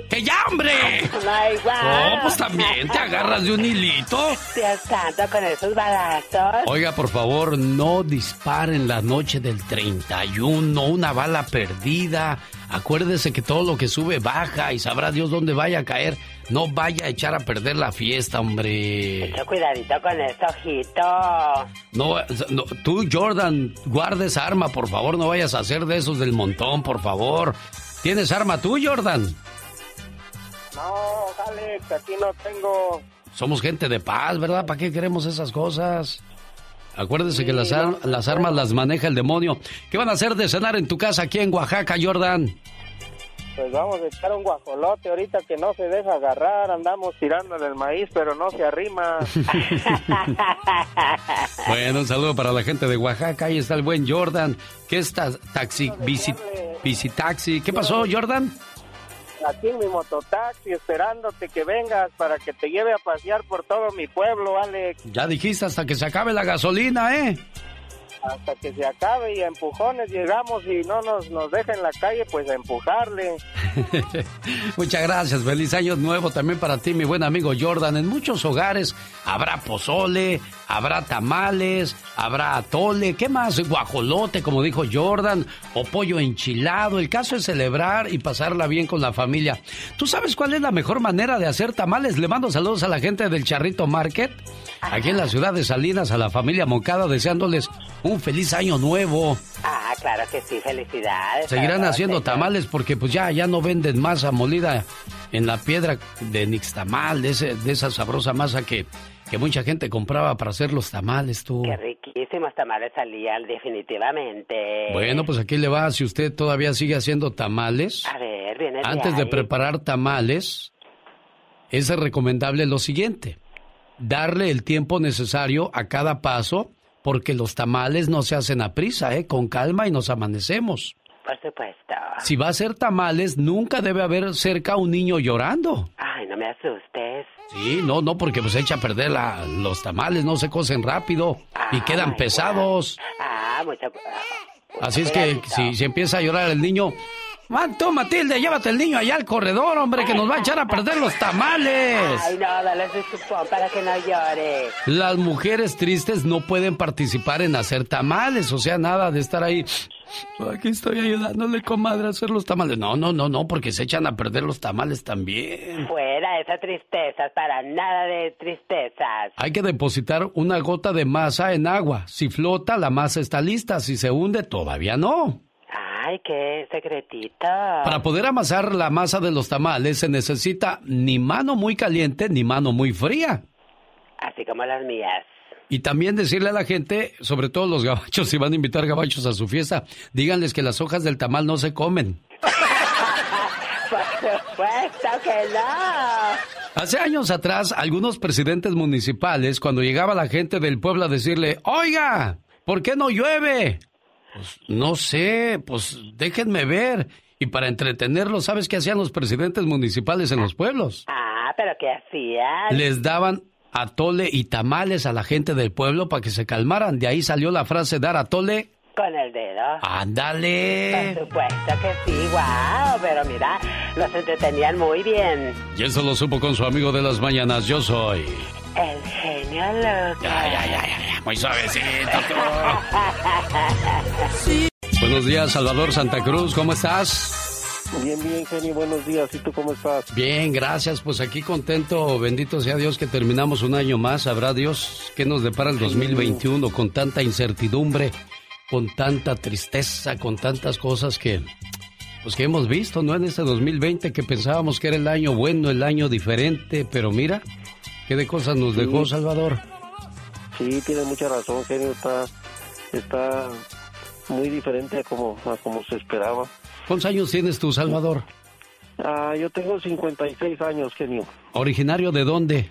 ¡Que ya, hombre! No, pues también te agarras de un hilito. Dios santo, con esos balazos. Oiga, por favor, no disparen la noche del 31, una bala perdida. Acuérdese que todo lo que sube baja y sabrá Dios dónde vaya a caer. No vaya a echar a perder la fiesta, hombre. Mucho cuidadito con esto, ojito. No, no, tú, Jordan, guardes arma, por favor. No vayas a hacer de esos del montón, por favor. ¿Tienes arma tú, Jordan? No, Alex, aquí no tengo. Somos gente de paz, ¿verdad? ¿Para qué queremos esas cosas? Acuérdese que las, las armas las maneja el demonio. ¿Qué van a hacer de cenar en tu casa aquí en Oaxaca, Jordan? Pues vamos a echar un guajolote ahorita que no se deja agarrar. Andamos tirándole el maíz, pero no se arrima. <laughs> bueno, un saludo para la gente de Oaxaca. Ahí está el buen Jordan. ¿Qué está? Taxi, bici, bici taxi. ¿Qué pasó, Jordan? aquí en mi mototaxi esperándote que vengas para que te lleve a pasear por todo mi pueblo, Alex. Ya dijiste hasta que se acabe la gasolina, ¿eh? Hasta que se acabe y a empujones llegamos y no nos, nos deja en la calle, pues a empujarle. <laughs> Muchas gracias, feliz año nuevo también para ti, mi buen amigo Jordan. En muchos hogares habrá pozole, habrá tamales, habrá atole, ¿qué más? Guajolote, como dijo Jordan, o pollo enchilado. El caso es celebrar y pasarla bien con la familia. ¿Tú sabes cuál es la mejor manera de hacer tamales? Le mando saludos a la gente del Charrito Market, aquí en la ciudad de Salinas, a la familia Moncada, deseándoles un feliz año nuevo. Ah, claro que sí, felicidades. Seguirán haciendo tamales porque pues ya, ya no venden masa molida en la piedra de Nixtamal, de, ese, de esa sabrosa masa que, que mucha gente compraba para hacer los tamales, tú. Qué riquísimos tamales salían, definitivamente. Bueno, pues aquí le va, si usted todavía sigue haciendo tamales. A ver, viene Antes de preparar tamales, es recomendable lo siguiente. Darle el tiempo necesario a cada paso porque los tamales no se hacen a prisa, ¿eh? Con calma y nos amanecemos. Por supuesto. Si va a ser tamales, nunca debe haber cerca un niño llorando. Ay, no me asustes. Sí, no, no, porque pues echa a perder la, los tamales, no se cocen rápido y quedan pesados. Ah, mucho... Así es que si, si empieza a llorar el niño, Man, tú, Matilde, llévate el niño allá al corredor, hombre, que nos va a echar a perder los tamales. Ay, no, dale su para que no llore. Las mujeres tristes no pueden participar en hacer tamales, o sea, nada de estar ahí. Aquí estoy ayudándole, comadre, a hacer los tamales. No, no, no, no, porque se echan a perder los tamales también. Fuera esa tristeza, para nada de tristezas. Hay que depositar una gota de masa en agua. Si flota, la masa está lista. Si se hunde, todavía no. Ay, qué secretito. Para poder amasar la masa de los tamales se necesita ni mano muy caliente ni mano muy fría. Así como las mías. Y también decirle a la gente, sobre todo los gabachos, <laughs> si van a invitar gabachos a su fiesta, díganles que las hojas del tamal no se comen. Por supuesto que no. Hace años atrás, algunos presidentes municipales, cuando llegaba la gente del pueblo a decirle, oiga, ¿por qué no llueve? Pues no sé, pues déjenme ver. Y para entretenerlos, ¿sabes qué hacían los presidentes municipales en los pueblos? Ah, pero ¿qué hacían? Les daban atole y tamales a la gente del pueblo para que se calmaran. De ahí salió la frase dar atole. Con el dedo. Ándale. Por supuesto que sí, wow, pero mira, los entretenían muy bien. Y eso lo supo con su amigo de las mañanas, yo soy. El genio loco. Ya, ya, ya, ya, muy suavecito. <laughs> Buenos días, Salvador Santa Cruz, ¿cómo estás? Bien, bien, genio, buenos días. ¿Y tú cómo estás? Bien, gracias. Pues aquí contento, bendito sea Dios que terminamos un año más. Sabrá Dios qué nos depara el 2021 con tanta incertidumbre, con tanta tristeza, con tantas cosas que pues que hemos visto, ¿no? En este 2020 que pensábamos que era el año bueno, el año diferente, pero mira, qué de cosas nos dejó Salvador. Sí, tiene mucha razón, genio, está está muy diferente a como a como se esperaba. ¿Cuántos años tienes tú, Salvador? Ah, yo tengo 56 años, genio. ¿Originario de dónde?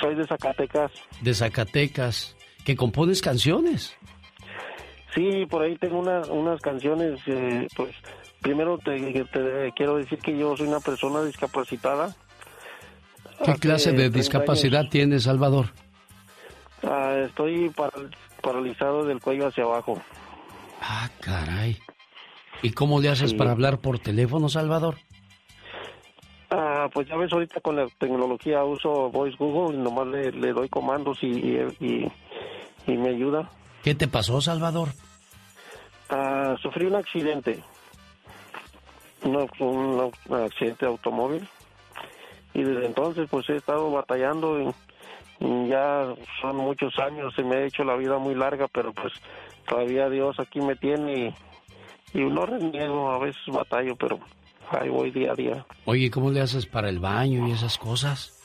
Soy de Zacatecas. De Zacatecas. ¿Que compones canciones? Sí, por ahí tengo una, unas canciones, eh, pues primero te, te, quiero decir que yo soy una persona discapacitada. ¿Qué clase de discapacidad tienes, Salvador? Ah, estoy paralizado del cuello hacia abajo. Ah, caray. ¿Y cómo le haces para hablar por teléfono, Salvador? Ah, pues ya ves, ahorita con la tecnología uso Voice Google, y nomás le, le doy comandos y, y, y, me ayuda. ¿Qué te pasó, Salvador? Ah, sufrí un accidente, un, un accidente de automóvil y desde entonces pues he estado batallando y, ya son muchos años, se me ha hecho la vida muy larga, pero pues todavía Dios aquí me tiene y, y no reniego, a veces batallo, pero ahí voy día a día. Oye, ¿cómo le haces para el baño y esas cosas?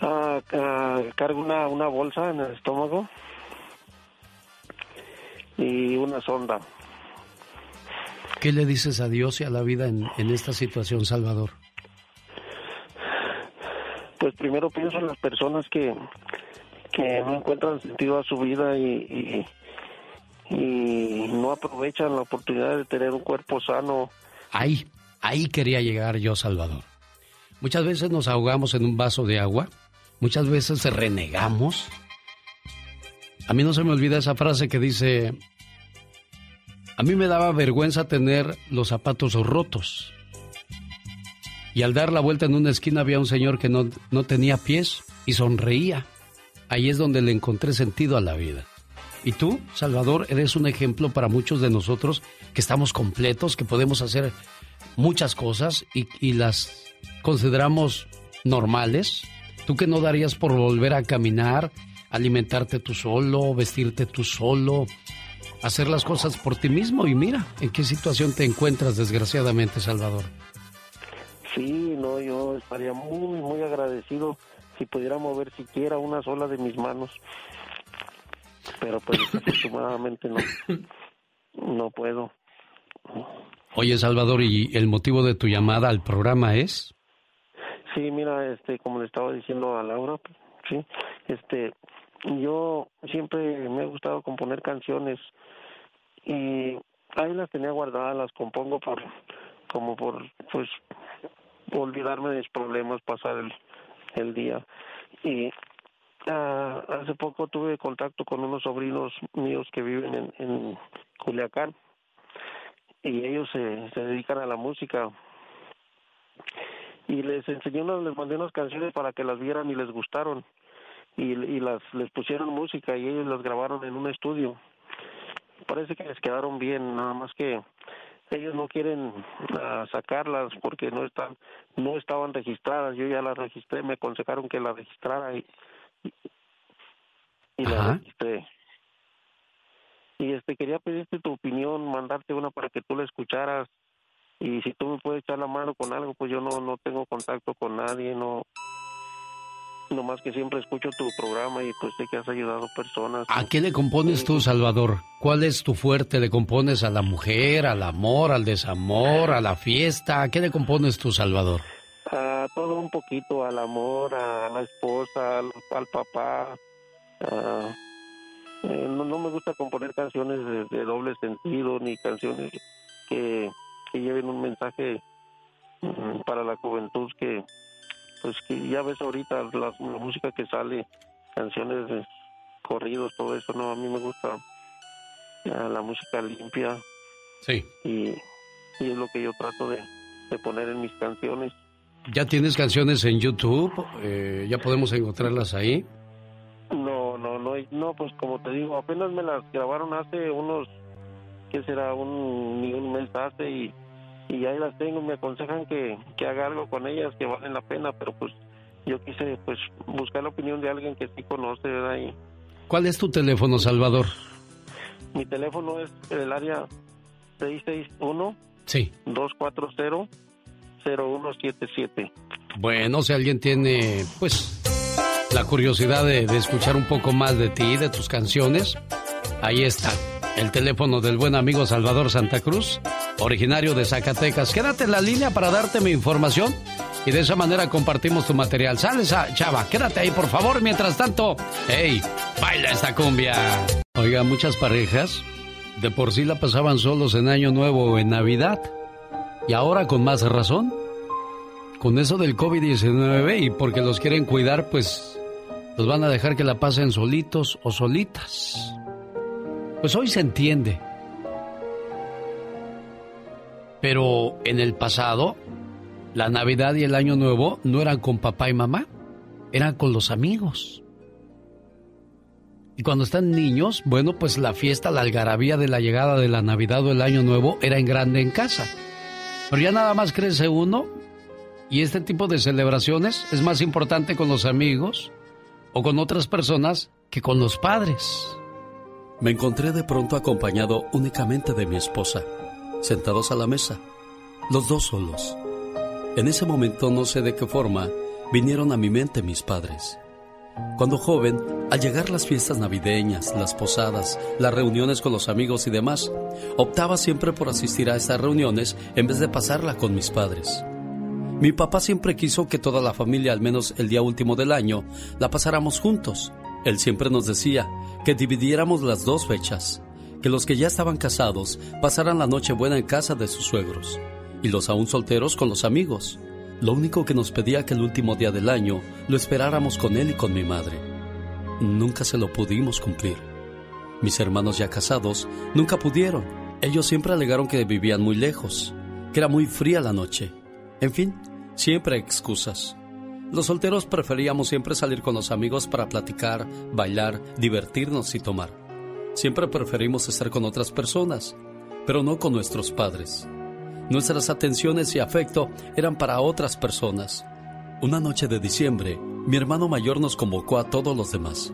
Ah, ah, cargo una, una bolsa en el estómago y una sonda. ¿Qué le dices a Dios y a la vida en, en esta situación, Salvador? Pues primero pienso en las personas que, que no encuentran sentido a su vida y, y, y no aprovechan la oportunidad de tener un cuerpo sano. Ahí, ahí quería llegar yo, Salvador. Muchas veces nos ahogamos en un vaso de agua, muchas veces renegamos. A mí no se me olvida esa frase que dice, a mí me daba vergüenza tener los zapatos rotos. Y al dar la vuelta en una esquina había un señor que no, no tenía pies y sonreía. Ahí es donde le encontré sentido a la vida. Y tú, Salvador, eres un ejemplo para muchos de nosotros que estamos completos, que podemos hacer muchas cosas y, y las consideramos normales. Tú que no darías por volver a caminar, alimentarte tú solo, vestirte tú solo, hacer las cosas por ti mismo y mira en qué situación te encuentras desgraciadamente, Salvador. Sí, no, yo estaría muy, muy agradecido si pudiera mover siquiera una sola de mis manos. Pero pues desafortunadamente no, no puedo. Oye, Salvador, ¿y el motivo de tu llamada al programa es? Sí, mira, este, como le estaba diciendo a Laura, sí, este, yo siempre me ha gustado componer canciones y ahí las tenía guardadas, las compongo por, como por, pues, olvidarme de mis problemas, pasar el, el día. Y ah, hace poco tuve contacto con unos sobrinos míos que viven en, en Culiacán y ellos se, se dedican a la música. Y les enseñé unas, les mandé unas canciones para que las vieran y les gustaron y, y las les pusieron música y ellos las grabaron en un estudio. Parece que les quedaron bien nada más que ellos no quieren uh, sacarlas porque no están no estaban registradas. Yo ya las registré me aconsejaron que las registrara y y, registré y este quería pedirte tu opinión mandarte una para que tú la escucharas y si tú me puedes echar la mano con algo pues yo no no tengo contacto con nadie no no más que siempre escucho tu programa y pues sé que has ayudado personas. ¿A qué le compones tú, Salvador? ¿Cuál es tu fuerte? ¿Le compones a la mujer, al amor, al desamor, a la fiesta? ¿A qué le compones tú, Salvador? A todo un poquito, al amor, a la esposa, al, al papá. a- eh, no, no me gusta componer canciones de, de doble sentido ni canciones que, que lleven un mensaje mm, para la juventud que pues que ya ves ahorita la, la música que sale canciones corridos todo eso no a mí me gusta ah, la música limpia Sí. y, y es lo que yo trato de, de poner en mis canciones ¿Ya tienes canciones en YouTube? Eh, ¿Ya podemos encontrarlas ahí? No, no, no, no, pues como te digo, apenas me las grabaron hace unos, ¿qué será? Un, ni un mes hace y, y ahí las tengo, me aconsejan que, que haga algo con ellas que valen la pena, pero pues yo quise pues buscar la opinión de alguien que sí conoce, ¿verdad? Y ¿Cuál es tu teléfono, Salvador? mi teléfono es el área 661 Sí. 240 0177. Bueno, si alguien tiene, pues, la curiosidad de, escuchar un poco más de ti, de tus canciones, ahí está. El teléfono del buen amigo Salvador Santa Cruz, originario de Zacatecas. Quédate en la línea para darte mi información y de esa manera compartimos tu material. Sales a Chava, quédate ahí por favor. Mientras tanto, hey, baila esta cumbia. Oiga, muchas parejas de por sí la pasaban solos en Año Nuevo o en Navidad. Y ahora con más razón, con eso del COVID-19 y porque los quieren cuidar, pues los van a dejar que la pasen solitos o solitas. Pues hoy se entiende. Pero en el pasado, la Navidad y el Año Nuevo no eran con papá y mamá, eran con los amigos. Y cuando están niños, bueno, pues la fiesta, la algarabía de la llegada de la Navidad o el Año Nuevo era en grande en casa. Pero ya nada más crece uno Y este tipo de celebraciones es más importante con los amigos o con otras personas que con los padres. Me encontré de pronto acompañado únicamente de mi esposa, sentados a la mesa, los dos solos. En ese momento no sé de qué forma vinieron a mi mente mis padres. Cuando joven, al llegar las fiestas navideñas, las posadas, las reuniones con los amigos y demás, optaba siempre por asistir a estas reuniones en vez de pasarla con mis padres. Mi papá siempre quiso que toda la familia, al menos el día último del año, la pasáramos juntos. Él siempre nos decía que dividiéramos las dos fechas, que los que ya estaban casados pasaran la noche buena en casa de sus suegros y los aún solteros con los amigos. Lo único que nos pedía que el último día del año lo esperáramos con él y con mi madre. Nunca se lo pudimos cumplir. Mis hermanos ya casados nunca pudieron. Ellos siempre alegaron que vivían muy lejos, que era muy fría la noche. En fin, siempre excusas. Los solteros preferíamos siempre salir con los amigos para platicar, bailar, divertirnos y tomar. Siempre preferimos estar con otras personas, pero no con nuestros padres. Nuestras atenciones y afecto eran para otras personas. Una noche de diciembre, mi hermano mayor nos convocó a todos los demás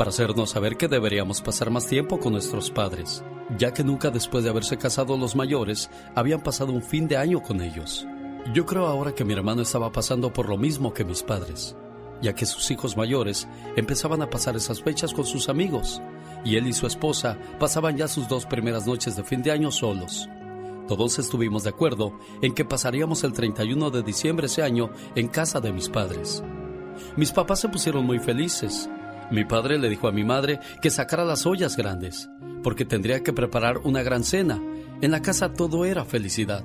para hacernos saber que deberíamos pasar más tiempo con nuestros padres, ya que nunca después de haberse casado los mayores habían pasado un fin de año con ellos. Yo creo ahora que mi hermano estaba pasando por lo mismo que mis padres, ya que sus hijos mayores empezaban a pasar esas fechas con sus amigos, y él y su esposa pasaban ya sus dos primeras noches de fin de año solos. Todos estuvimos de acuerdo en que pasaríamos el 31 de diciembre ese año en casa de mis padres. Mis papás se pusieron muy felices. Mi padre le dijo a mi madre que sacara las ollas grandes, porque tendría que preparar una gran cena. En la casa todo era felicidad.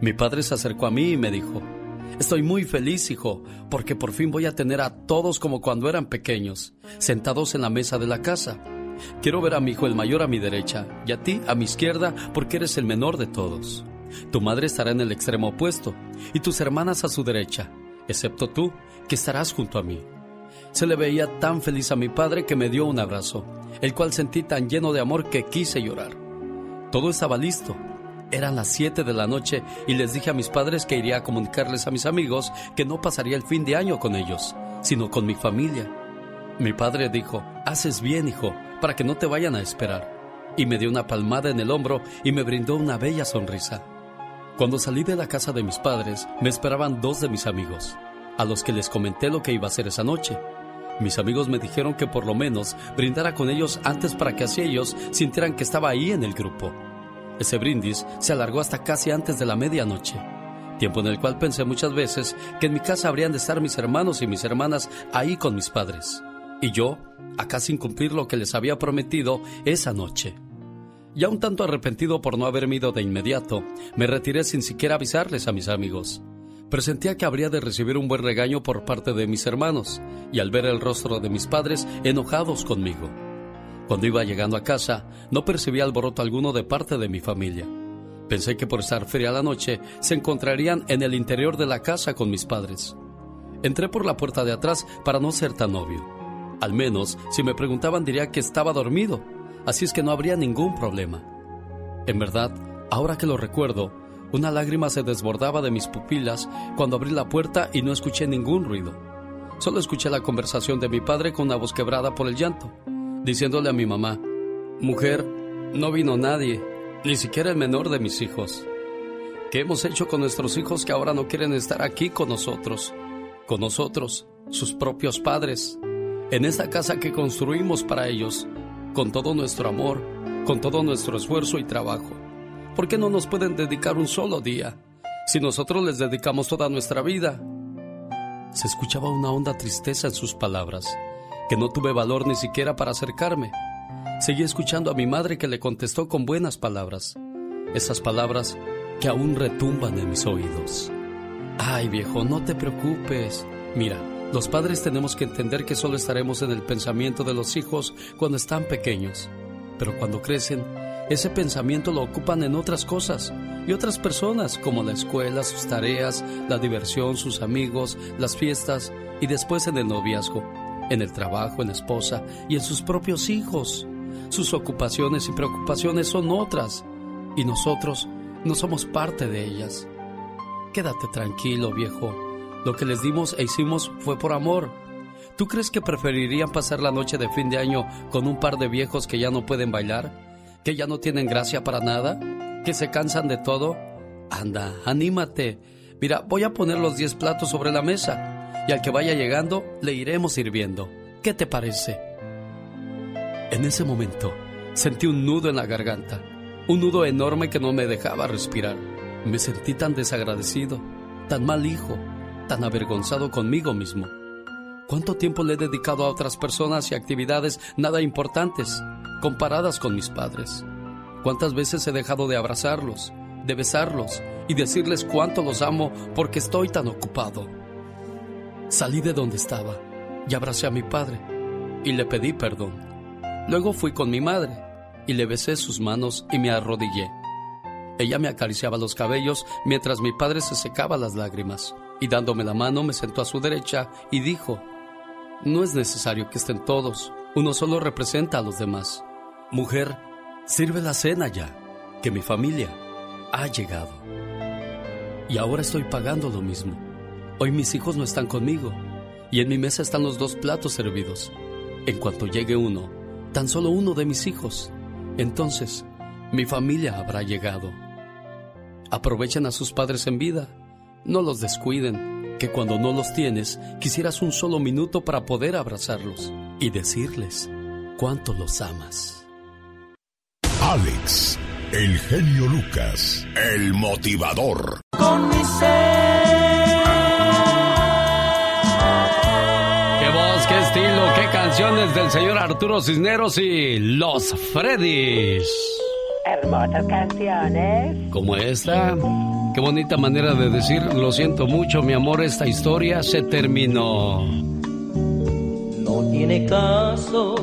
Mi padre se acercó a mí y me dijo, Estoy muy feliz, hijo, porque por fin voy a tener a todos como cuando eran pequeños, sentados en la mesa de la casa. Quiero ver a mi hijo el mayor a mi derecha y a ti a mi izquierda porque eres el menor de todos. Tu madre estará en el extremo opuesto y tus hermanas a su derecha, excepto tú, que estarás junto a mí. Se le veía tan feliz a mi padre que me dio un abrazo, el cual sentí tan lleno de amor que quise llorar. Todo estaba listo. Eran las 7 de la noche y les dije a mis padres que iría a comunicarles a mis amigos que no pasaría el fin de año con ellos, sino con mi familia. Mi padre dijo, haces bien, hijo, para que no te vayan a esperar. Y me dio una palmada en el hombro y me brindó una bella sonrisa. Cuando salí de la casa de mis padres, me esperaban dos de mis amigos, a los que les comenté lo que iba a hacer esa noche. Mis amigos me dijeron que por lo menos brindara con ellos antes para que así ellos sintieran que estaba ahí en el grupo. Ese brindis se alargó hasta casi antes de la medianoche, tiempo en el cual pensé muchas veces que en mi casa habrían de estar mis hermanos y mis hermanas ahí con mis padres. Y yo, acá sin cumplir lo que les había prometido esa noche. Ya un tanto arrepentido por no haberme ido de inmediato, me retiré sin siquiera avisarles a mis amigos. Presentía que habría de recibir un buen regaño por parte de mis hermanos, y al ver el rostro de mis padres enojados conmigo. Cuando iba llegando a casa, no percibí alboroto alguno de parte de mi familia. Pensé que por estar fría la noche, se encontrarían en el interior de la casa con mis padres. Entré por la puerta de atrás para no ser tan obvio al menos, si me preguntaban diría que estaba dormido, así es que no habría ningún problema. En verdad, ahora que lo recuerdo, una lágrima se desbordaba de mis pupilas cuando abrí la puerta y no escuché ningún ruido. Solo escuché la conversación de mi padre con una voz quebrada por el llanto, diciéndole a mi mamá, Mujer, no vino nadie, ni siquiera el menor de mis hijos. ¿Qué hemos hecho con nuestros hijos que ahora no quieren estar aquí con nosotros? Con nosotros, sus propios padres en esa casa que construimos para ellos, con todo nuestro amor, con todo nuestro esfuerzo y trabajo. ¿Por qué no nos pueden dedicar un solo día si nosotros les dedicamos toda nuestra vida? Se escuchaba una honda tristeza en sus palabras, que no tuve valor ni siquiera para acercarme. Seguí escuchando a mi madre que le contestó con buenas palabras, esas palabras que aún retumban en mis oídos. Ay viejo, no te preocupes. Mira, los padres tenemos que entender que solo estaremos en el pensamiento de los hijos cuando están pequeños, pero cuando crecen, ese pensamiento lo ocupan en otras cosas y otras personas, como la escuela, sus tareas, la diversión, sus amigos, las fiestas y después en el noviazgo, en el trabajo, en la esposa y en sus propios hijos. Sus ocupaciones y preocupaciones son otras y nosotros no somos parte de ellas. Quédate tranquilo, viejo. Lo que les dimos e hicimos fue por amor. ¿Tú crees que preferirían pasar la noche de fin de año con un par de viejos que ya no pueden bailar? ¿Que ya no tienen gracia para nada? ¿Que se cansan de todo? Anda, anímate. Mira, voy a poner los 10 platos sobre la mesa y al que vaya llegando le iremos sirviendo. ¿Qué te parece? En ese momento sentí un nudo en la garganta, un nudo enorme que no me dejaba respirar. Me sentí tan desagradecido, tan mal hijo, tan avergonzado conmigo mismo. ¿Cuánto tiempo le he dedicado a otras personas y actividades nada importantes comparadas con mis padres? ¿Cuántas veces he dejado de abrazarlos, de besarlos y decirles cuánto los amo porque estoy tan ocupado? Salí de donde estaba y abracé a mi padre y le pedí perdón. Luego fui con mi madre y le besé sus manos y me arrodillé. Ella me acariciaba los cabellos mientras mi padre se secaba las lágrimas y dándome la mano me sentó a su derecha y dijo, no es necesario que estén todos, uno solo representa a los demás. Mujer, sirve la cena ya, que mi familia ha llegado. Y ahora estoy pagando lo mismo. Hoy mis hijos no están conmigo y en mi mesa están los dos platos servidos. En cuanto llegue uno, tan solo uno de mis hijos, entonces mi familia habrá llegado. Aprovechen a sus padres en vida, no los descuiden, que cuando no los tienes quisieras un solo minuto para poder abrazarlos y decirles cuánto los amas. Alex, el genio Lucas, el motivador. Con mi qué estilo, qué canciones del señor Arturo Cisneros y los Freddys. Hermosas canciones. Como esta. Qué bonita manera de decir, lo siento mucho, mi amor, esta historia se terminó. No tiene caso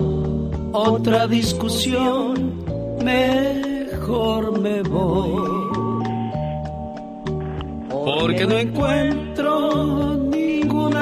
otra discusión, mejor me voy. Porque no encuentro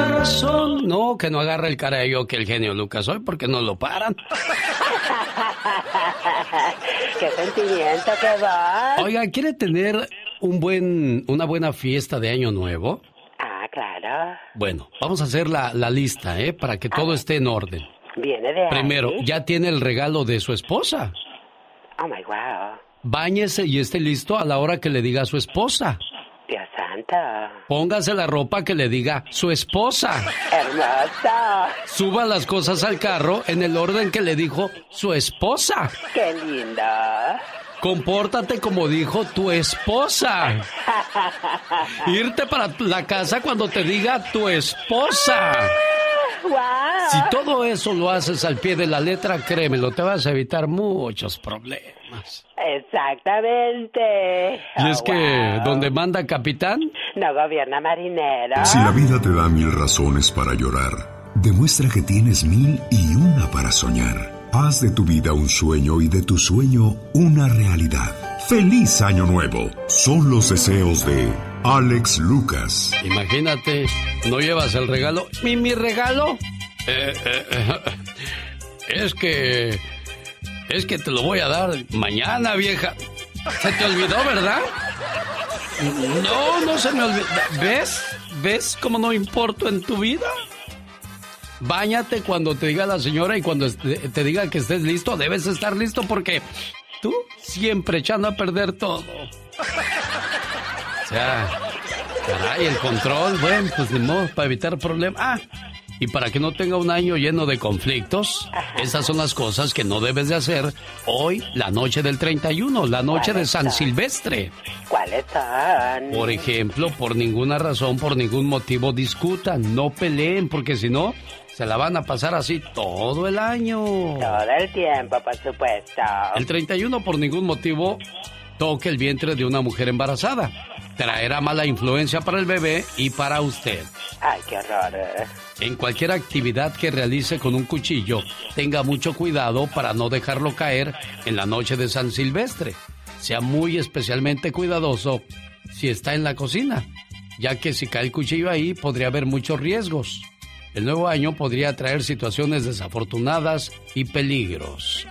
razón. No, que no agarre el yo que el genio Lucas hoy, porque no lo paran. <laughs> qué sentimiento que va. Oiga, ¿quiere tener un buen, una buena fiesta de Año Nuevo? Ah, claro. Bueno, vamos a hacer la, lista, ¿eh? Para que todo esté en orden. Viene de Primero, ¿ya tiene el regalo de su esposa? Oh, my wow. Báñese y esté listo a la hora que le diga a su esposa. Póngase la ropa que le diga su esposa. Hermosa. Suba las cosas al carro en el orden que le dijo su esposa. Qué linda. Compórtate como dijo tu esposa. Irte para la casa cuando te diga tu esposa. Si todo eso lo haces al pie de la letra, créemelo, te vas a evitar muchos problemas. Exactamente. Y es que, donde manda capitán, no gobierna marinero. Si la vida te da mil razones para llorar, demuestra que tienes mil y una para soñar. Haz de tu vida un sueño y de tu sueño una realidad. ¡Feliz Año Nuevo! Son los deseos de Alex Lucas. Imagínate, no llevas el regalo. ¿Mi, mi regalo? Eh, eh, eh, es que es que te lo voy a dar mañana, vieja. Se te olvidó, ¿verdad? No, no se me olvidó. ¿Ves? ¿Ves cómo no importo en tu vida? Báñate cuando te diga la señora y cuando te diga que estés listo, debes estar listo porque tú siempre echando a perder todo. O sea, caray, el control, bueno, pues ni modo, para evitar problemas. Ah, y para que no tenga un año lleno de conflictos, esas son las cosas que no debes de hacer hoy, la noche del 31, la noche de San Silvestre. ¿Cuáles son? Por ejemplo, por ninguna razón, por ningún motivo discutan, no peleen, porque si no, se la van a pasar así todo el año. Todo el tiempo, por supuesto. El 31 por ningún motivo toque el vientre de una mujer embarazada. Traerá mala influencia para el bebé y para usted. Ay, qué horror. Eh. En cualquier actividad que realice con un cuchillo, tenga mucho cuidado para no dejarlo caer en la noche de San Silvestre. Sea muy especialmente cuidadoso si está en la cocina, ya que si cae el cuchillo ahí podría haber muchos riesgos. El nuevo año podría traer situaciones desafortunadas y peligros.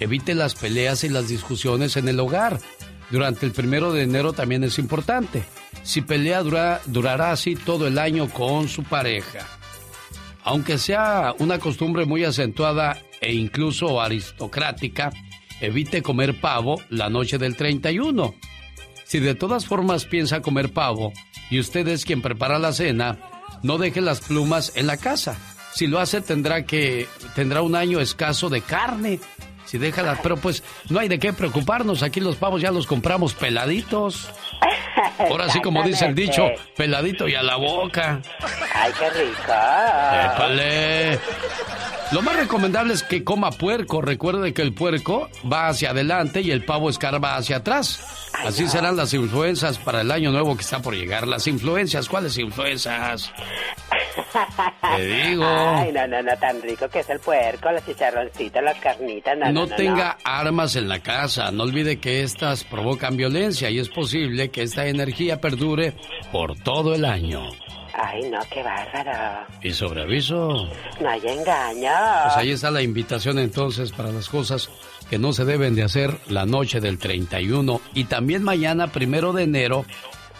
Evite las peleas y las discusiones en el hogar. Durante el primero de enero también es importante. si pelea durará así todo el año con su pareja. Aunque sea una costumbre muy acentuada e incluso aristocrática, evite comer pavo la noche del 31. Si de todas formas piensa comer pavo y usted es quien prepara la cena, no deje las plumas en la casa. Si lo hace tendrá que tendrá un año escaso de carne. Si deja las, pero pues no hay de qué preocuparnos. Aquí los pavos ya los compramos peladitos. Ahora sí, como dice el dicho, peladito y a la boca. Ay, qué rica. Épale. Lo más recomendable es que coma puerco. Recuerde que el puerco va hacia adelante y el pavo escarba hacia atrás. Así serán las influencias para el año nuevo que está por llegar. Las influencias, ¿cuáles influencias? Te <laughs> digo. Ay, no, no, no, tan rico que es el puerco, las chicharroncitas, las carnitas. No, no, no tenga armas en la casa. No olvide que estas provocan violencia y es posible que esta energía perdure por todo el año. Ay, no, qué bárbaro. Y sobre aviso. No hay engaño. Pues ahí está la invitación entonces para las cosas que no se deben de hacer la noche del 31 y también mañana, primero de enero,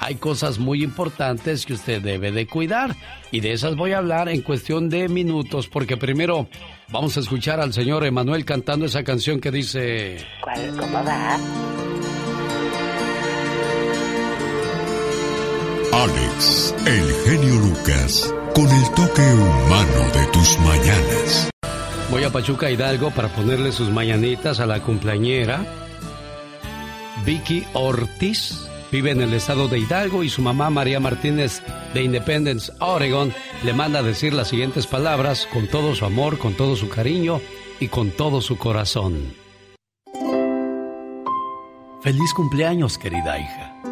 hay cosas muy importantes que usted debe de cuidar y de esas voy a hablar en cuestión de minutos porque primero vamos a escuchar al señor Emanuel cantando esa canción que dice... ¿Cuál? ¿Cómo va? Alex, el genio Lucas, con el toque humano de tus mañanas. Voy a Pachuca Hidalgo para ponerle sus mañanitas a la cumpleañera. Vicky Ortiz vive en el estado de Hidalgo y su mamá María Martínez de Independence, Oregon, le manda a decir las siguientes palabras con todo su amor, con todo su cariño y con todo su corazón. Feliz cumpleaños, querida hija.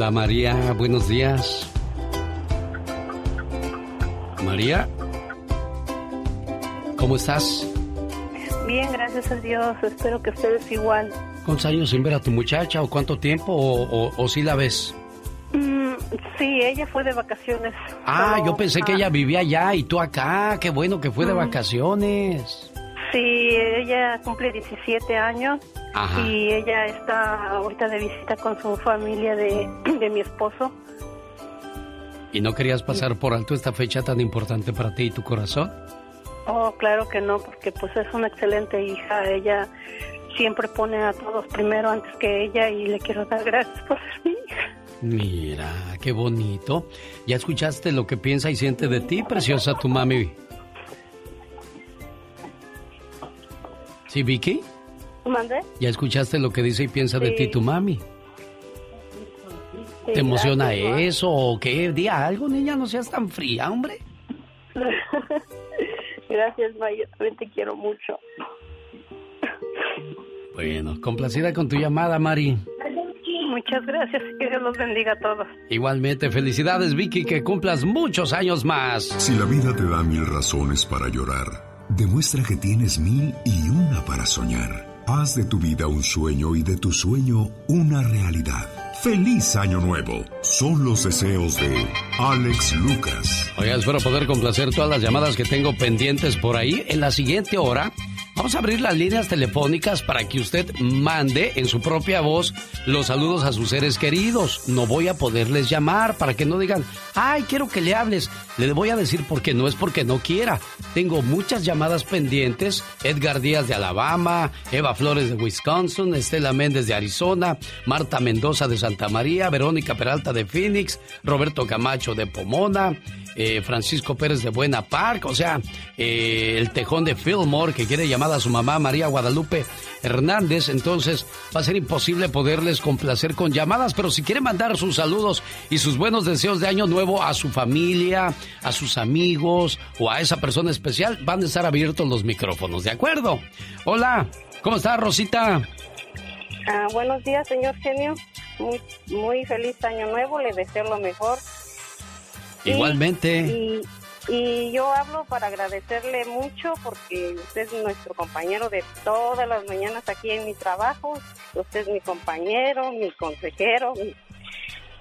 Hola María, buenos días. María, ¿cómo estás? Bien, gracias a Dios. Espero que ustedes igual. ¿Cuántos años sin ver a tu muchacha o cuánto tiempo o, si la ves? Mm, sí, ella fue de vacaciones. Ah, yo pensé que ella vivía allá y tú acá. Qué bueno que fue de mm. vacaciones. Sí, ella cumple 17 años y ella está ahorita de visita con su familia de, <clears throat> de mi esposo. ¿Y no querías pasar por alto esta fecha tan importante para ti y tu corazón? Oh, claro que no, porque pues es una excelente hija. Ella siempre pone a todos primero antes que ella y le quiero dar gracias por ser mi hija. Mira, qué bonito. ¿Ya escuchaste lo que piensa y siente de ti, preciosa tu mami? ¿Sí, Vicky? ¿Mande? ¿Ya escuchaste lo que dice y piensa de ti tu mami? ¿Te emociona eso o qué? Día algo, niña, no seas tan fría, hombre. <laughs> gracias, Maya, también te quiero mucho. Bueno, complacida con tu llamada, Mari. Muchas gracias y que Dios los bendiga a todos. Igualmente, felicidades, Vicky, que cumplas muchos años más. Si la vida te da mil razones para llorar, demuestra que tienes mil y una para soñar. Haz de tu vida un sueño y de tu sueño una realidad. ¡Feliz Año Nuevo! Son los deseos de Alex Lucas. Oiga, espero poder complacer todas las llamadas que tengo pendientes por ahí. En la siguiente hora Vamos a abrir las líneas telefónicas para que usted mande en su propia voz los saludos a sus seres queridos. No voy a poderles llamar para que no digan, ay, quiero que le hables. Le voy a decir porque no es porque no quiera. Tengo muchas llamadas pendientes. Edgar Díaz de Alabama, Eva Flores de Wisconsin, Estela Méndez de Arizona, Marta Mendoza de Santa María, Verónica Peralta de Phoenix, Roberto Camacho de Pomona, eh, Francisco Pérez de Buena Park, o sea, eh, el tejón de Fillmore que quiere llamar a su mamá María Guadalupe Hernández, entonces va a ser imposible poderles complacer con llamadas, pero si quiere mandar sus saludos y sus buenos deseos de año nuevo a su familia, a sus amigos o a esa persona especial, van a estar abiertos los micrófonos, ¿de acuerdo? Hola, ¿cómo está Rosita? Ah, buenos días, señor genio. muy, muy feliz año nuevo, le deseo lo mejor. Igualmente. Y, y yo hablo para agradecerle mucho porque usted es nuestro compañero de todas las mañanas aquí en mi trabajo. Usted es mi compañero, mi consejero, mi...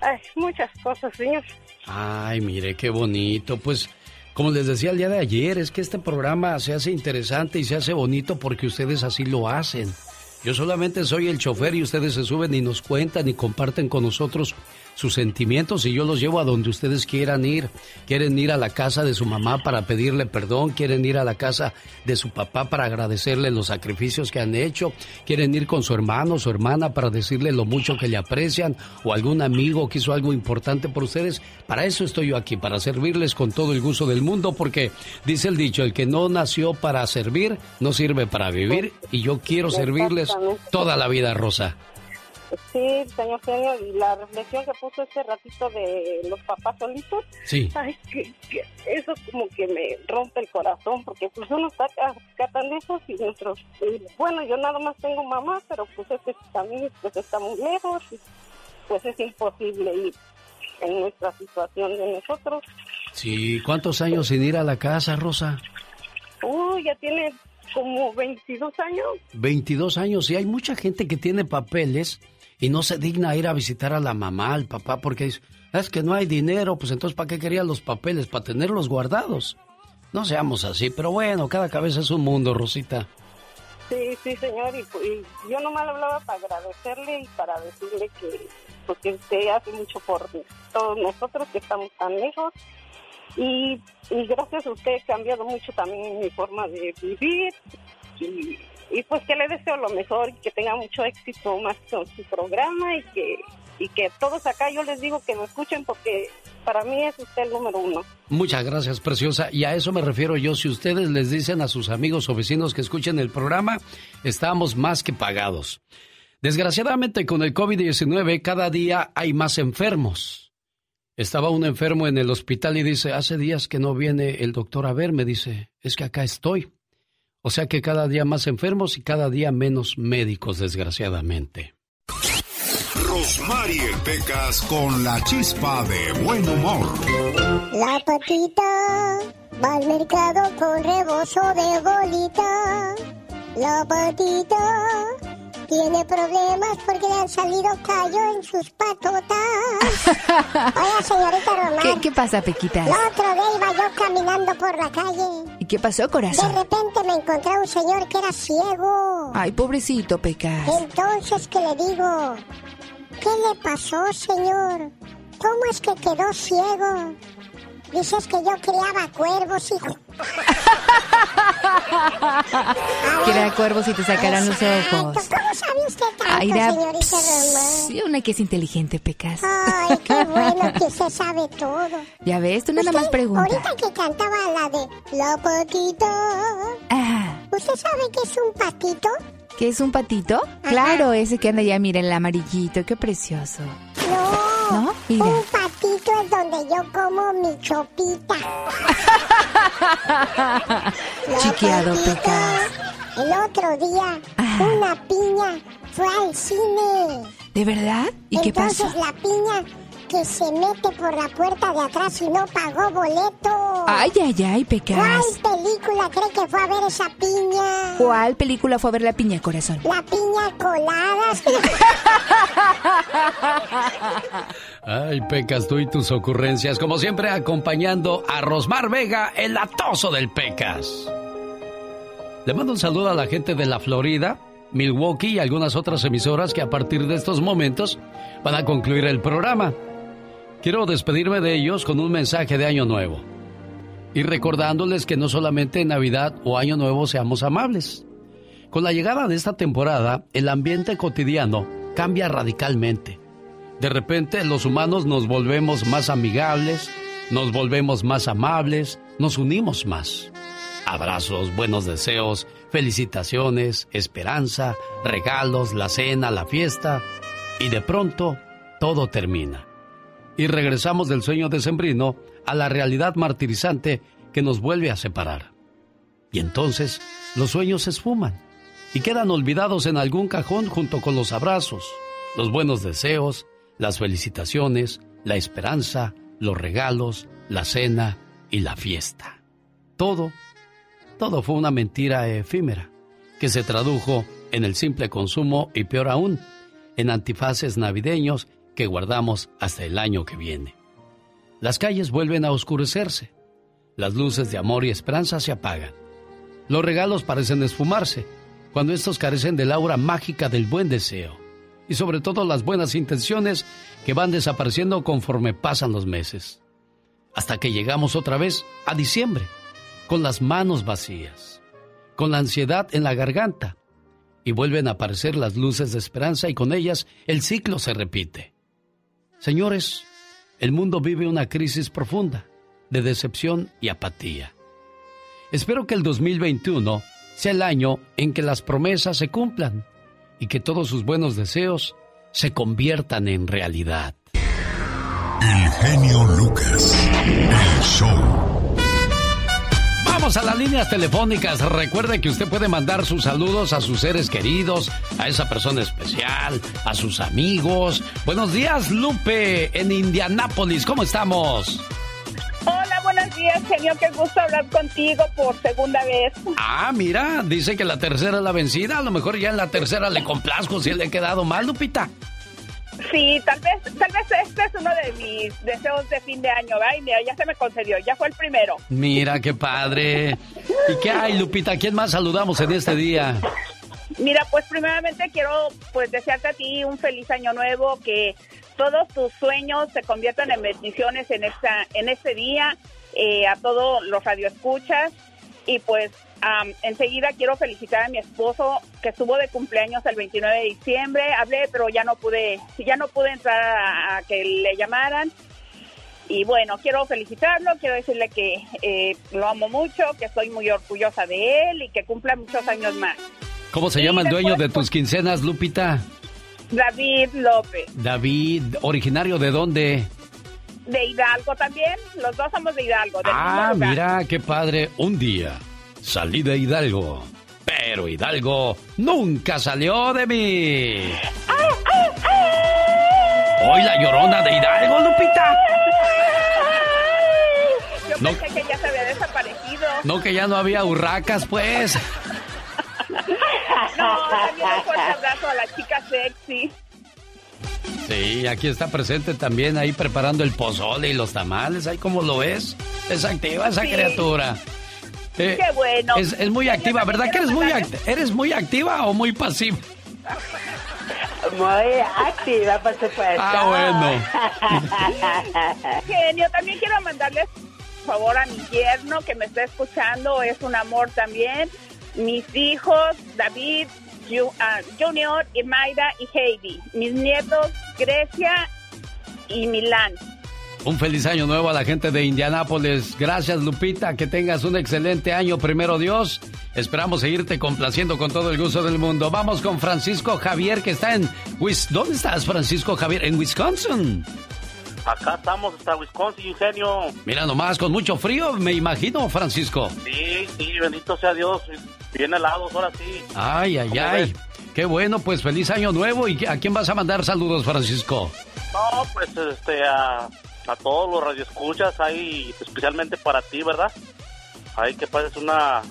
Ay, muchas cosas, señor. Ay, mire, qué bonito. Pues, como les decía el día de ayer, es que este programa se hace interesante y se hace bonito porque ustedes así lo hacen. Yo solamente soy el chofer y ustedes se suben y nos cuentan y comparten con nosotros sus sentimientos y yo los llevo a donde ustedes quieran ir. Quieren ir a la casa de su mamá para pedirle perdón, quieren ir a la casa de su papá para agradecerle los sacrificios que han hecho, quieren ir con su hermano, su hermana para decirle lo mucho que le aprecian o algún amigo que hizo algo importante por ustedes. Para eso estoy yo aquí, para servirles con todo el gusto del mundo porque dice el dicho, el que no nació para servir no sirve para vivir y yo quiero servirles toda la vida, Rosa. Sí, señor genio, y la reflexión que puso este ratito de los papás solitos, sí. ay, que, eso como que me rompe el corazón, porque pues uno está acá, tan lejos y nuestros, bueno, yo nada más tengo mamá, pero pues este también pues está muy lejos, y pues es imposible ir en nuestra situación de nosotros. Sí, ¿cuántos años sin ir a la casa, Rosa? Uy, ya tiene como 22 años. 22 años, y hay mucha gente que tiene papeles y no se digna ir a visitar a la mamá, al papá, porque es, es que no hay dinero, pues entonces ¿para qué querían los papeles? Para tenerlos guardados. No seamos así, pero bueno, cada cabeza es un mundo, Rosita. Sí, sí, señor, y, yo nomás le hablaba para agradecerle y para decirle que porque usted hace mucho por todos nosotros que estamos tan lejos y, y gracias a usted he cambiado mucho también mi forma de vivir y y pues que le deseo lo mejor y que tenga mucho éxito más con su programa y que y que todos acá yo les digo que me escuchen porque para mí es usted el número uno. Muchas gracias, preciosa. Y a eso me refiero yo. Si ustedes les dicen a sus amigos o vecinos que escuchen el programa, estamos más que pagados. Desgraciadamente con el COVID-19 cada día hay más enfermos. Estaba un enfermo en el hospital y dice, hace días que no viene el doctor a verme, dice, es que acá estoy. O sea que cada día más enfermos y cada día menos médicos, desgraciadamente. Rosmarie Pecas con la chispa de buen humor. La patita va al mercado con rebozo de bolita. La patita tiene problemas porque le han salido callo en sus patotas. <laughs> Oiga, señorita Román. ¿Qué, pasa, Pequita? El otro día iba yo caminando por la calle. ¿Y qué pasó, corazón? De repente me encontré a un señor que era ciego. Ay, pobrecito, Pecas. Entonces, ¿qué le digo? ¿Qué le pasó, señor? ¿Cómo es que quedó ciego? Dices que yo criaba cuervos, hijo. <laughs> Crea cuervos y te sacarán los ojos. ¿Cómo sabe usted tanto, señorita Román? Sí, una que es inteligente, Pecas. Ay, qué <laughs> bueno que se sabe todo. Ya ves, tú nada más preguntas. Ahorita que cantaba la de La Patita. Ah. ¿Usted sabe qué es un patito? ¿Qué es un patito? Claro, ese que anda ya, mira, el amarillito, qué precioso. No, ¿No? un patito es donde yo como mi chopita. <laughs> Chiqueado, Pecas. El otro día, una piña fue al cine. ¿De verdad? ¿Y qué pasó? Entonces la piña que se mete por la puerta de atrás y no pagó boleto. Ay, ay, ay, Pecas. ¿Cuál película cree que fue a ver esa piña? ¿Cuál película fue a ver la piña, corazón? La piña colada. <laughs> Ay, Pecas, tú y tus ocurrencias, como siempre, acompañando a Rosmar Vega, el atoso del Pecas. Le mando un saludo a la gente de la Florida, Milwaukee y algunas otras emisoras que a partir de estos momentos van a concluir el programa. Quiero despedirme de ellos con un mensaje de Año Nuevo y recordándoles que no solamente en Navidad o Año Nuevo seamos amables. Con la llegada de esta temporada, el ambiente cotidiano cambia radicalmente. De repente los humanos nos volvemos más amigables, nos volvemos más amables, nos unimos más. Abrazos, buenos deseos, felicitaciones, esperanza, regalos, la cena, la fiesta. Y de pronto, todo termina. Y regresamos del sueño decembrino a la realidad martirizante que nos vuelve a separar. Y entonces, los sueños se esfuman y quedan olvidados en algún cajón junto con los abrazos, los buenos deseos, las felicitaciones, la esperanza, los regalos, la cena y la fiesta. Todo, todo fue una mentira efímera que se tradujo en el simple consumo y peor aún, en antifaces navideños que guardamos hasta el año que viene. Las calles vuelven a oscurecerse, las luces de amor y esperanza se apagan, los regalos parecen esfumarse cuando estos carecen del aura mágica del buen deseo y sobre todo las buenas intenciones que van desapareciendo conforme pasan los meses, hasta que llegamos otra vez a diciembre, con las manos vacías, con la ansiedad en la garganta, y vuelven a aparecer las luces de esperanza y con ellas el ciclo se repite. Señores, el mundo vive una crisis profunda de decepción y apatía. Espero que el 2021 sea el año en que las promesas se cumplan y que todos sus buenos deseos se conviertan en realidad. El genio Lucas, el show. A las líneas telefónicas. Recuerde que usted puede mandar sus saludos a sus seres queridos, a esa persona especial, a sus amigos. Buenos días, Lupe, en Indianápolis. ¿Cómo estamos? Hola, buenos días, genio. Qué gusto hablar contigo por segunda vez. Ah, mira, dice que la tercera es la vencida. A lo mejor ya en la tercera le complazco si le he quedado mal, Lupita. Sí, tal vez, tal vez este es uno de mis deseos de fin de año, ¿verdad? Y mira, ya se me concedió, ya fue el primero. Mira, qué padre. ¿Y qué hay, Lupita? ¿Quién más saludamos en este día? Mira, pues primeramente quiero pues desearte a ti un feliz año nuevo, que todos tus sueños se conviertan en bendiciones en esta en este día, eh, a todos los radioescuchas y pues enseguida quiero felicitar a mi esposo que estuvo de cumpleaños el 29 de diciembre. Hablé, pero ya no pude, ya no pude entrar a, que le llamaran. Y bueno, quiero felicitarlo, quiero decirle que eh, lo amo mucho, que estoy muy orgullosa de él y que cumpla muchos años más. ¿Cómo se llama el dueño de tus pues, quincenas, Lupita? David López. David, ¿originario de dónde? De Hidalgo también, los dos somos de Hidalgo. ah, mira, qué padre. Un día salí de Hidalgo, pero Hidalgo nunca salió de mí. ¿Hoy la llorona de Hidalgo, Lupita? Yo no, pensé que ya se había desaparecido. No, que ya no había hurracas, pues. no, también un fuerte abrazo a la chica sexy. Sí, aquí está presente también ahí preparando el pozole y los tamales. Ahí como lo ves. Es activa esa criatura. Eh, Qué bueno. Es, muy activa, ¿verdad que eres muy, eres muy activa o muy pasiva? Muy activa, por supuesto. Ah, bueno. <laughs> Genio, también quiero mandarles por favor a mi yerno que me está escuchando, es un amor también. Mis hijos, David, ah, Junior, Mayra y Heidi. Mis nietos, Grecia y Milán. Un feliz año nuevo a la gente de Indianápolis. Gracias, Lupita. Que tengas un excelente año, primero Dios. Esperamos seguirte complaciendo con todo el gusto del mundo. Vamos con Francisco Javier, que está en. ¿Dónde estás, Francisco Javier? En Wisconsin. Acá estamos, hasta Wisconsin, Ingenio. Mira nomás, con mucho frío, me imagino, Francisco. Sí, sí, bendito sea Dios. Bien helados, ahora sí. Ay, ay, ay. Qué bueno, pues feliz año nuevo. ¿Y a quién vas a mandar saludos, Francisco? No, pues este, a a todos los radioescuchas ahí, especialmente para ti, ¿verdad? Ahí que pases una,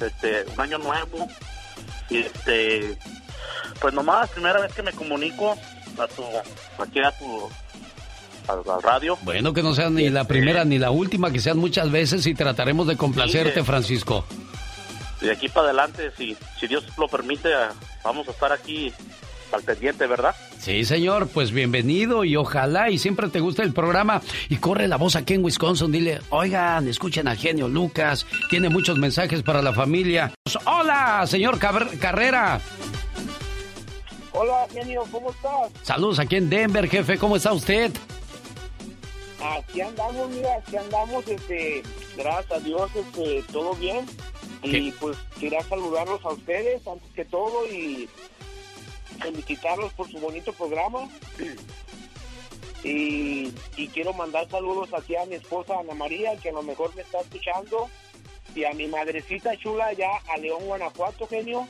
este, un año nuevo. Y este, pues nomás, primera vez que me comunico a tu, aquí a tu, al, radio. Bueno, que no sea ni la primera ni la última, que sean muchas veces y trataremos de complacerte, Francisco. Y de aquí para adelante, si, si Dios lo permite, vamos a estar aquí al pendiente, ¿verdad? Sí, señor, pues bienvenido y ojalá y siempre te guste el programa y corre la voz aquí en Wisconsin, dile, oigan, escuchen a Genio Lucas, tiene muchos mensajes para la familia. Hola, señor Carrera. Hola, Genio, ¿cómo estás? Saludos aquí en Denver, jefe, ¿cómo está usted? Aquí andamos, mira, aquí andamos, este, gracias a Dios, este, todo bien. Y pues quería saludarlos a ustedes antes que todo y felicitarlos por su bonito programa. Y, quiero mandar saludos aquí a mi esposa Ana María, que a lo mejor me está escuchando, y a mi madrecita chula ya a León, Guanajuato, genio.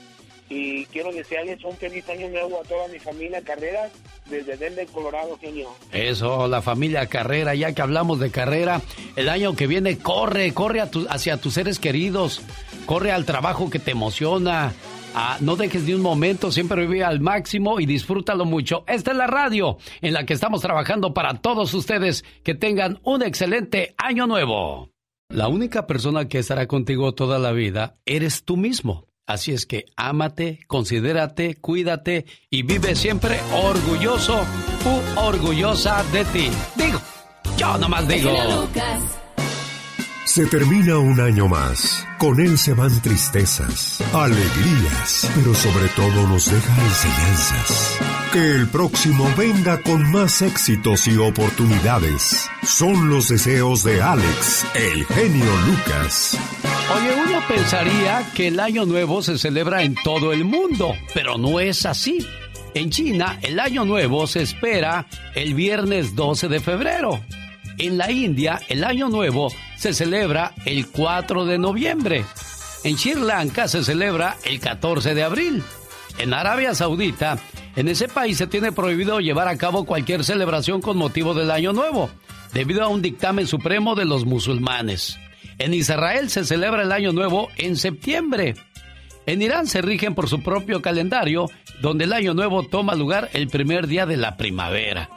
y quiero desearles un feliz año nuevo a toda mi familia Carrera desde Denver, Colorado, genio. Eso, la familia Carrera, ya que hablamos de carrera, el año que viene corre, corre hacia tus seres queridos, corre al trabajo que te emociona. Ah, no dejes ni un momento, siempre vive al máximo y disfrútalo mucho. Esta es la radio en la que estamos trabajando para todos ustedes. Que tengan un excelente año nuevo. La única persona que estará contigo toda la vida eres tú mismo. Así es que ámate, considérate, cuídate y vive siempre orgulloso u orgullosa de ti. Digo, yo nomás digo. Se termina un año más. Con él se van tristezas, alegrías, pero sobre todo nos deja enseñanzas. Que el próximo venga con más éxitos y oportunidades. Son los deseos de Alex, el genio Lucas. Oye, uno pensaría que el año nuevo se celebra en todo el mundo, pero no es así. En China, el año nuevo se espera el viernes 12 de febrero. En la India, el Año Nuevo se celebra el 4 de noviembre. En Sri Lanka se celebra el 14 de abril. En Arabia Saudita, en ese país se tiene prohibido llevar a cabo cualquier celebración con motivo del Año Nuevo, debido a un dictamen supremo de los musulmanes. En Israel se celebra el Año Nuevo en septiembre. En Irán se rigen por su propio calendario, donde el Año Nuevo toma lugar el primer día de la primavera.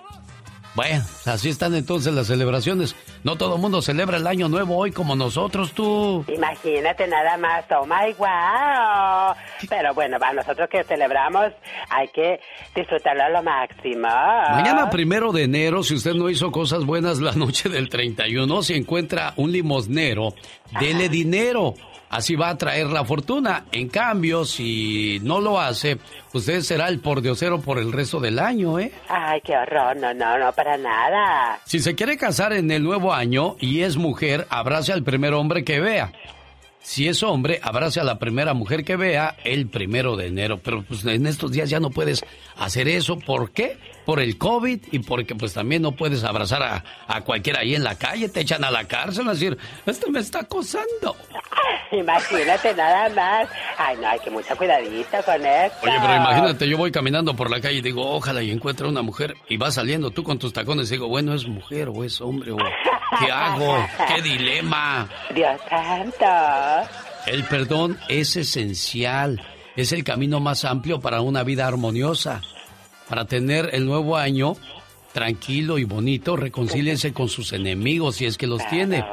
Bueno, así están entonces las celebraciones. No todo el mundo celebra el año nuevo hoy como nosotros, tú. Imagínate nada más, oh my wow. Pero bueno, para nosotros que celebramos hay que disfrutarlo a lo máximo. Mañana primero de enero, si usted no hizo cosas buenas la <laughs> noche del 31, si encuentra un limosnero, dele dinero así va a traer la fortuna. En cambio, si no lo hace, usted será el pordiosero por el resto del año, ¿eh? Ay, qué horror, no, no, no, para nada. Si se quiere casar en el nuevo año y es mujer, abrace al primer hombre que vea. Si es hombre, abrace a la primera mujer que vea el primero de enero. Pero pues en estos días ya no puedes hacer eso. ¿Por qué? Por el COVID y porque pues también no puedes abrazar a, a cualquiera ahí en la calle. Te echan a la cárcel a decir, este me está acosando. <laughs> Imagínate nada más. Ay, no, hay que mucha cuidadita con esto. Oye, pero imagínate, yo voy caminando por la calle y digo, ojalá y encuentre una mujer. Y va saliendo tú con tus tacones y digo, bueno, es mujer o es hombre o <laughs> ¿qué hago? ¿Qué dilema? Dios santo. El perdón es esencial. Es el camino más amplio para una vida armoniosa. Para tener el nuevo año tranquilo y bonito, reconcíliense con sus enemigos si es que los tiene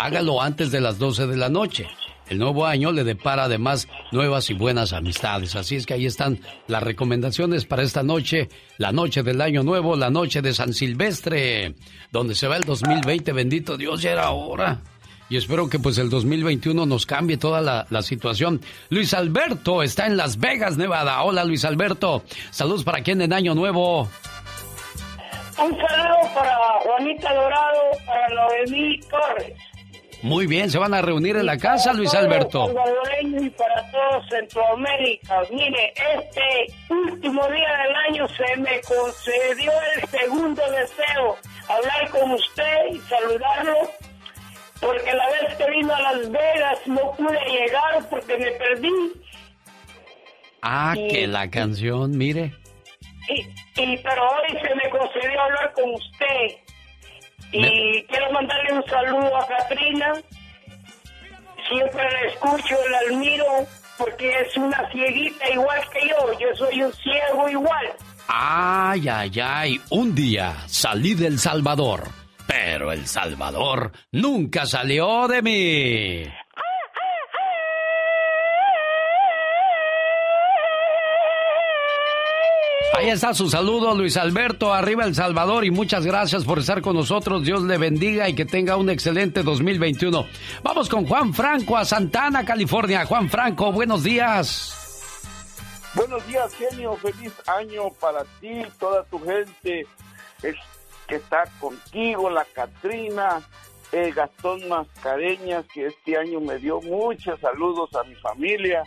hágalo antes de las 12 de la noche. El nuevo año le depara además nuevas y buenas amistades. Así es que ahí están las recomendaciones para esta noche, la noche del año nuevo, la noche de San Silvestre, donde se va el 2020. Bendito Dios, ya era hora. Y espero que pues el 2021 nos cambie toda la, situación. Luis Alberto está en Las Vegas, Nevada. Hola Luis Alberto. Saludos para quien en Año Nuevo. Un saludo para Juanita Dorado, para Noemí Torres. Muy bien, se van a reunir en la casa, Luis Alberto. y para todo Centroamérica. Mire, este último día del año se me concedió el segundo deseo, hablar con usted y saludarlo, porque la vez que vino a Las Vegas no pude llegar porque me perdí. Ah, que la canción, mire. Y, y pero hoy se me concedió hablar con usted. Y quiero mandarle un saludo a Katrina. Siempre la escucho, la admiro, porque es una cieguita igual que yo. Yo soy un ciego igual. Ay, ay, ay. Un día salí del Salvador, pero El Salvador nunca salió de mí. Ahí está su saludo, Luis Alberto, arriba El Salvador y muchas gracias por estar con nosotros. Dios le bendiga y que tenga un excelente 2021. Vamos con Juan Franco a Santana, California. Juan Franco, buenos días. Buenos días, genio. Feliz año para ti, toda tu gente que está contigo, la Catrina, Gastón Mascareñas, que este año me dio muchos saludos a mi familia.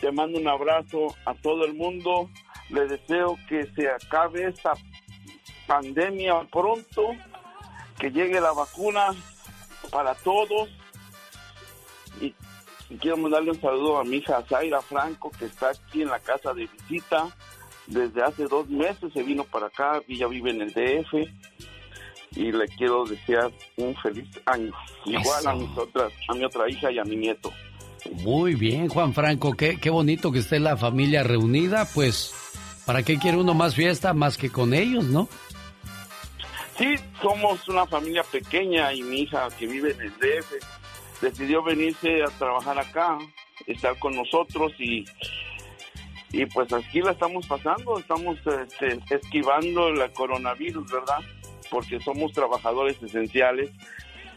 Te mando un abrazo a todo el mundo le deseo que se acabe esta pandemia pronto, que llegue la vacuna para todos y, quiero mandarle un saludo a mi hija Zaira Franco, que está aquí en la casa de visita. Desde hace dos meses se vino para acá, ella vive en el DF. Y le quiero desear un feliz año. Igual a, mis otras, a mi otra hija y a mi nieto. Muy bien, Juan Franco, qué, qué bonito que esté la familia reunida, pues, ¿para qué quiere uno más fiesta más que con ellos, no? Sí, somos una familia pequeña y mi hija que vive en el DF decidió venirse a trabajar acá, estar con nosotros y, y pues aquí la estamos pasando, estamos este, esquivando el coronavirus, ¿verdad? Porque somos trabajadores esenciales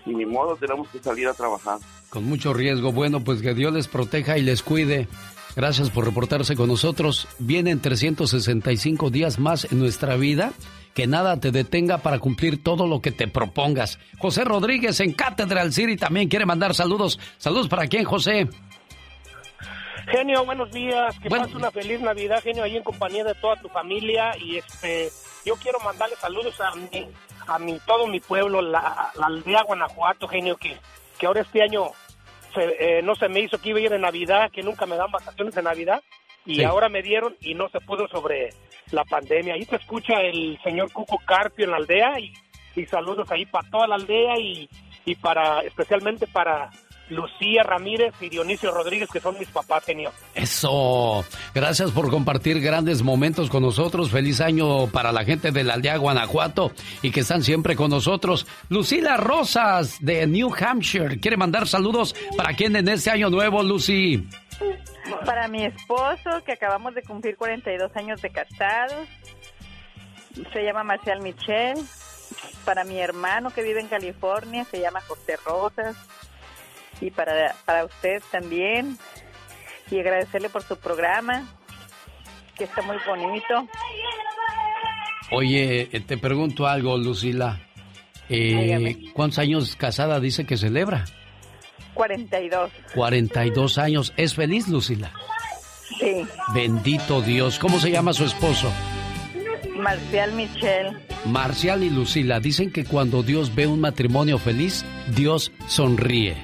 y ni modo tenemos que salir a trabajar. Con mucho riesgo, bueno, pues que Dios les proteja y les cuide. Gracias por reportarse con nosotros. Vienen 365 días más en nuestra vida que nada te detenga para cumplir todo lo que te propongas. José Rodríguez en Catedral City también quiere mandar saludos. Saludos para quién, José. Genio, buenos días. Que pases una feliz Navidad, genio, ahí en compañía de toda tu familia. Y este, yo quiero mandarle saludos a mi, a mi, todo mi pueblo, la, aldea Guanajuato, genio, que, que ahora este año eh, no se me hizo que iba a ir en Navidad, que nunca me dan vacaciones de Navidad. Y ahora me dieron y no se pudo sobre la pandemia. Ahí te escucha el señor Cuco Carpio en la aldea y, saludos ahí para toda la aldea y, y para especialmente para Lucía Ramírez y Dionisio Rodríguez, que son mis papás, genio. Eso. Gracias por compartir grandes momentos con nosotros. Feliz año para la gente de la aldea Guanajuato y que están siempre con nosotros. Lucila Rosas de New Hampshire quiere mandar saludos para quien en este año nuevo, Lucy. Para mi esposo, que acabamos de cumplir 42 años de casados. Se llama Marcial Michel. Para mi hermano que vive en California, se llama José Rosas. Y para, para usted también. Y agradecerle por su programa, que está muy bonito. Oye, eh, te pregunto algo, Lucila. Eh, ¿Cuántos años casada dice que celebra? 42. 42 años. ¿Es feliz, Lucila? Sí. Bendito Dios. ¿Cómo se llama su esposo? Marcial Michel. Marcial y Lucila dicen que cuando Dios ve un matrimonio feliz, Dios sonríe.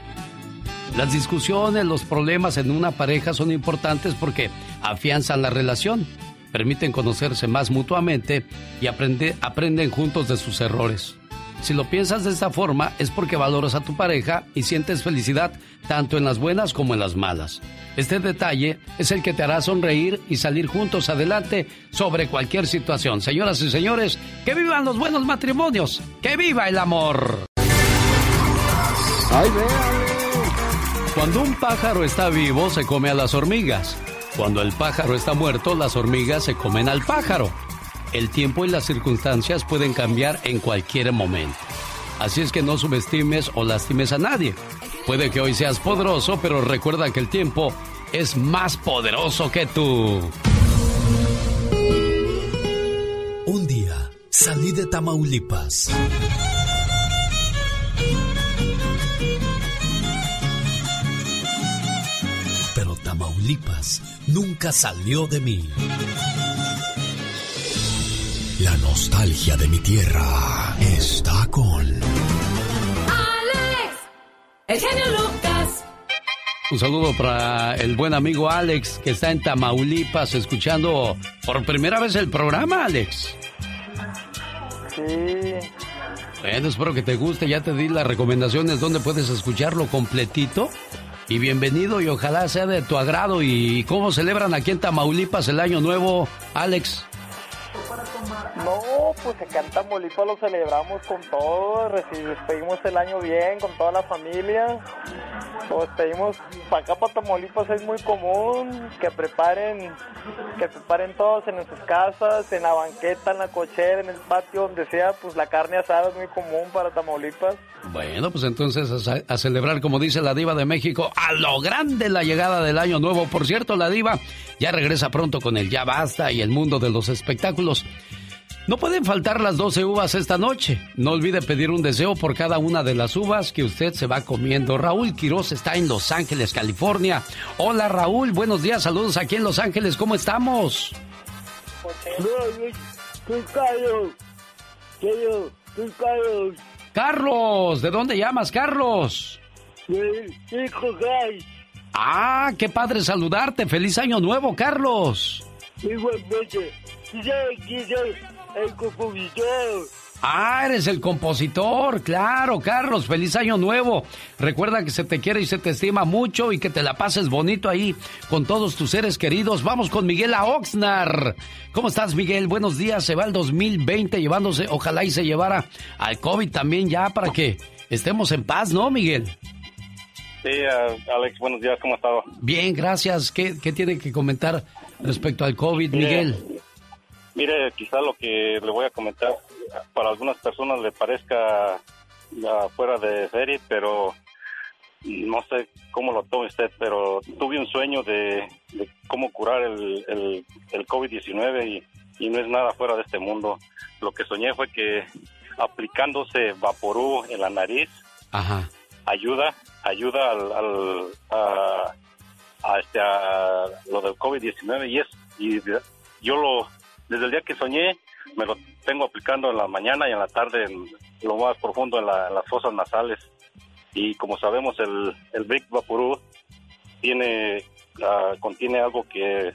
Las discusiones, los problemas en una pareja son importantes porque afianzan la relación, permiten conocerse más mutuamente y aprenden juntos de sus errores. Si lo piensas de esta forma es porque valoras a tu pareja y sientes felicidad tanto en las buenas como en las malas. Este detalle es el que te hará sonreír y salir juntos adelante sobre cualquier situación. Señoras y señores, que vivan los buenos matrimonios, que viva el amor. Cuando un pájaro está vivo se come a las hormigas. Cuando el pájaro está muerto, las hormigas se comen al pájaro el tiempo y las circunstancias pueden cambiar en cualquier momento. Así es que no subestimes o lastimes a nadie. Puede que hoy seas poderoso, pero recuerda que el tiempo es más poderoso que tú. Un día salí de Tamaulipas. Tamaulipas nunca salió de mí. La nostalgia de mi tierra está con. ¡Alex! ¡El genio Lucas! Un saludo para el buen amigo Alex que está en Tamaulipas escuchando por primera vez el programa, Alex. Sí. Bueno, espero que te guste. Ya te di las recomendaciones donde puedes escucharlo completito. Y bienvenido y ojalá sea de tu agrado. ¿Y cómo celebran aquí en Tamaulipas el Año Nuevo, Alex? No, pues acá en Tamaulipas lo celebramos con todo, despedimos el año bien con toda la familia. Lo despedimos, para acá para Tamaulipas es muy común que preparen, que preparen todos en sus casas, en la banqueta, en la cochera, en el patio, donde sea, pues la carne asada es muy común para Tamaulipas. Bueno, pues entonces a celebrar, como dice la diva de México, a lo grande la llegada del año nuevo. Por cierto, la diva ya regresa pronto con el Ya Basta y el mundo de los espectáculos. No pueden faltar las 12 uvas esta noche. No olvide pedir un deseo por cada una de las uvas que usted se va comiendo. Raúl Quiroz está en Los Ángeles, California. Hola Raúl, buenos días, saludos aquí en Los Ángeles, ¿cómo estamos? Carlos. Carlos, ¿de dónde llamas, Carlos? Ah, qué padre saludarte. Feliz año nuevo, Carlos. Igualmente. El compositor. Ah, eres el compositor, claro, Carlos, feliz año nuevo. Recuerda que se te quiere y se te estima mucho y que te la pases bonito ahí con todos tus seres queridos. Vamos con Miguel a Oxnar. ¿Cómo estás, Miguel? Buenos días. Se va el 2020 llevándose, ojalá y se llevara al COVID también ya para que estemos en paz, ¿no, Miguel? Sí, Alex, buenos días, ¿cómo estás? Bien, gracias. ¿Qué, ¿Qué, tiene que comentar respecto al COVID, Miguel? Mire, quizá lo que le voy a comentar para algunas personas le parezca fuera de serie, pero no sé cómo lo tome usted, pero tuve un sueño de, cómo curar el, el, COVID-19 y, no es nada fuera de este mundo. Lo que soñé fue que aplicándose Vaporú en la nariz ayuda ayuda al, a, este, a lo del COVID-19 y es y yo lo desde el día que soñé me lo tengo aplicando en la mañana y en la tarde en lo más profundo en, las fosas nasales. Y como sabemos, el, el Big Vaporú tiene, ah, contiene algo que,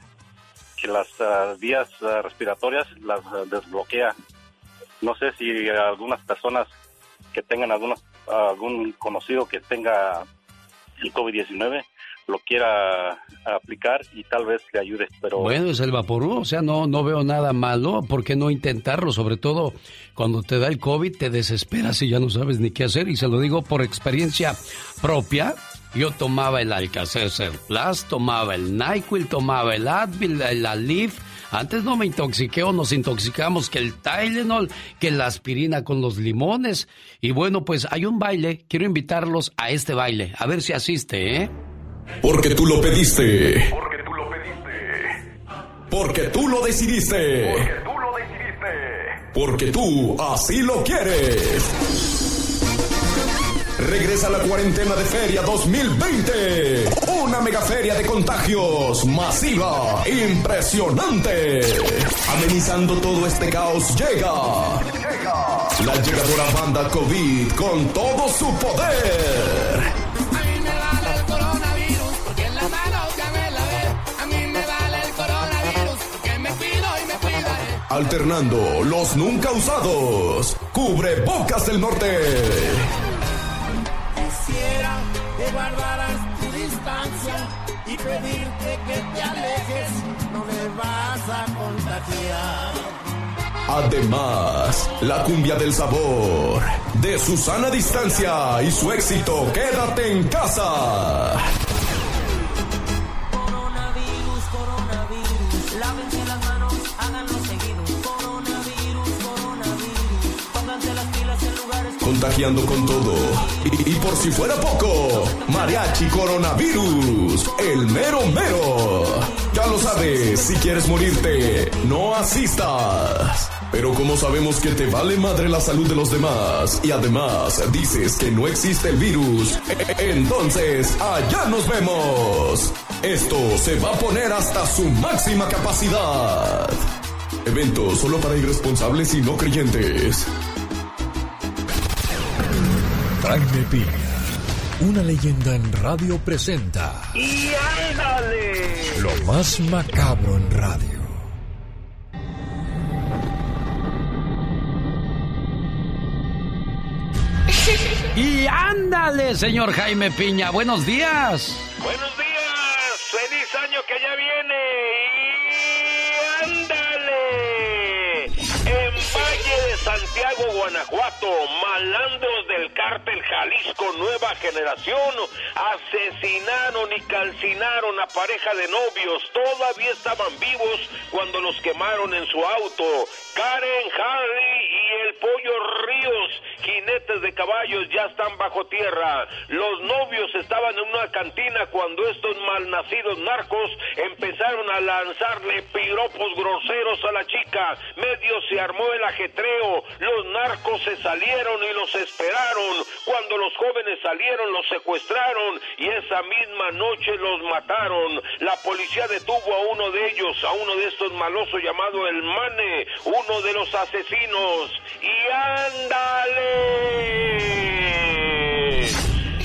que las uh, vías ah, respiratorias las desbloquea. No sé si algunas personas que tengan algunos, algún conocido que tenga el COVID-19 lo quiera aplicar y tal vez le ayude, pero... Bueno, es el vaporú, o sea, no, no veo nada malo, ¿por qué no intentarlo? Sobre todo cuando te da el COVID, te desesperas y ya no sabes ni qué hacer, y se lo digo por experiencia propia, yo tomaba el Alka-Seltzer Plus, tomaba el NyQuil, tomaba el Advil, el Alif, antes no me intoxiqué o nos intoxicamos que el Tylenol, que la aspirina con los limones. Y bueno, pues hay un baile, quiero invitarlos a este baile, a ver si asiste, ¿eh? Porque tú lo pediste. Porque tú lo pediste. Porque tú lo decidiste. Porque tú lo decidiste. Porque tú así lo quieres. Regresa la cuarentena de Feria 2020. Una mega feria de contagios masiva, impresionante. Amenizando todo este caos llega. La llegadora banda COVID con todo su poder alternando los nunca usados. Cubre Bocas del Norte. Quisiera que guardaras tu distancia y pedirte que te alejes, no me vas a contagiar. Además, la cumbia del sabor, de Susana Distancia y su éxito Quédate en casa. Contagiando con todo. Y, por si fuera poco, Mariachi Coronavirus, el mero mero. Ya lo sabes, si quieres morirte, no asistas. Pero como sabemos que te vale madre la salud de los demás y además dices que no existe el virus, entonces allá nos vemos. Esto se va a poner hasta su máxima capacidad. Evento solo para irresponsables y no creyentes. Jaime Piña, una leyenda en radio presenta. ¡Y ándale! Lo más macabro en radio. <laughs> Y ándale, señor Jaime Piña, buenos días. Buenos días, feliz año que ya viene. Guanajuato, malandros del cártel Jalisco Nueva Generación asesinaron y calcinaron a pareja de novios. Todavía estaban vivos cuando los quemaron en su auto. Karen Harry y el Pollo Ríos, jinetes de caballos, ya están bajo tierra. Los novios estaban en una cantina cuando estos malnacidos narcos empezaron a lanzarle piropos groseros a la chica. Medio se armó el ajetreo. Los narcos se salieron y los esperaron. Cuando los jóvenes salieron, los secuestraron y esa misma noche los mataron. La policía detuvo a uno de ellos, a uno de estos malosos llamado el Mane, de los asesinos. ¡Y ándale!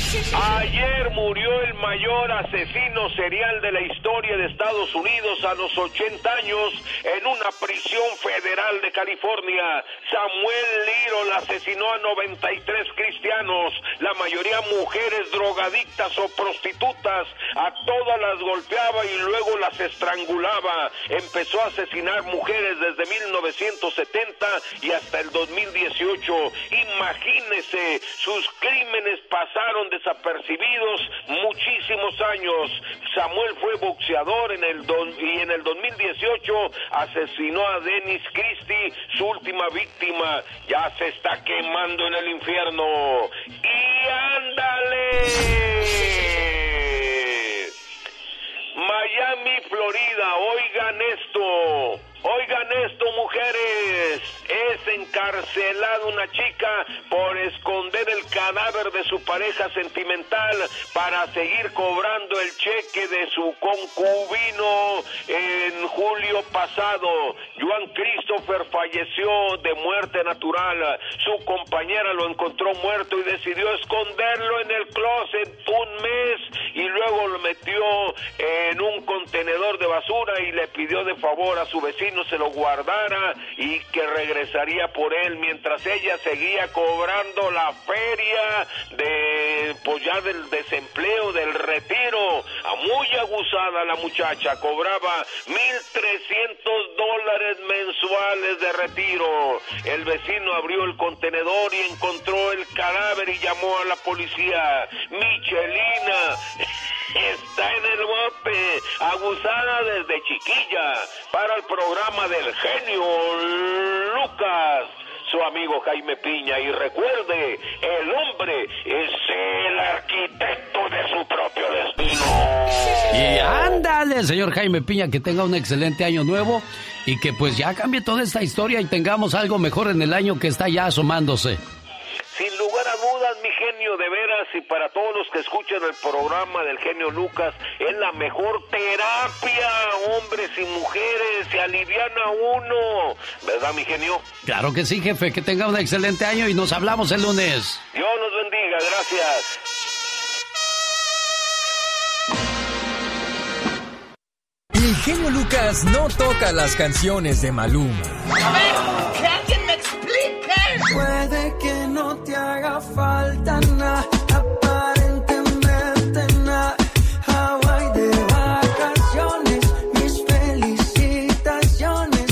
Ayer murió el mayor asesino serial de la historia de Estados Unidos a los 80 años en una prisión federal de California. Samuel Little asesinó a 93 cristianos, la mayoría mujeres drogadictas o prostitutas. A todas las golpeaba y luego las estrangulaba. Empezó a asesinar mujeres desde 1970 y hasta el 2018. Imagínese, sus crímenes pasaron desapercibidos muchísimos años. Samuel fue boxeador en el y en el 2018 asesinó a Dennis Christie, su última víctima. Ya se está quemando en el infierno. ¡Y ándale! Miami, Florida, oigan esto. Oigan esto, mujeres. Es encarcelada una chica por esconder el cadáver de su pareja sentimental para seguir cobrando el cheque de su concubino en julio pasado. Juan Christopher falleció de muerte natural. Su compañera lo encontró muerto y decidió esconderlo en el closet un mes y luego lo metió en un contenedor de basura y le pidió de favor a su vecino no se lo guardara y que regresaría por él mientras ella seguía cobrando la feria de pues del desempleo, del retiro. A muy aguzada la muchacha, cobraba 1.300 dólares mensuales de retiro. El vecino abrió el contenedor y encontró el cadáver y llamó a la policía. Michelina <laughs> está en el bote, abusada desde chiquilla para el programa del genio Lucas su amigo Jaime Piña y recuerde, el hombre es el arquitecto de su propio destino. Y ándale, señor Jaime Piña, que tenga un excelente año nuevo y que pues ya cambie toda esta historia y tengamos algo mejor en el año que está ya asomándose. Sin lugar a dudas, mi genio, de veras, y para todos los que escuchan el programa del genio Lucas, es la mejor terapia, hombres y mujeres, se aliviana uno, ¿verdad, mi genio? Claro que sí, jefe, que tenga un excelente año y nos hablamos el lunes. Dios nos bendiga, gracias. El genio Lucas no toca las canciones de Maluma. A ver, aparentemente nada. Hawaii de vacaciones, mis felicitaciones.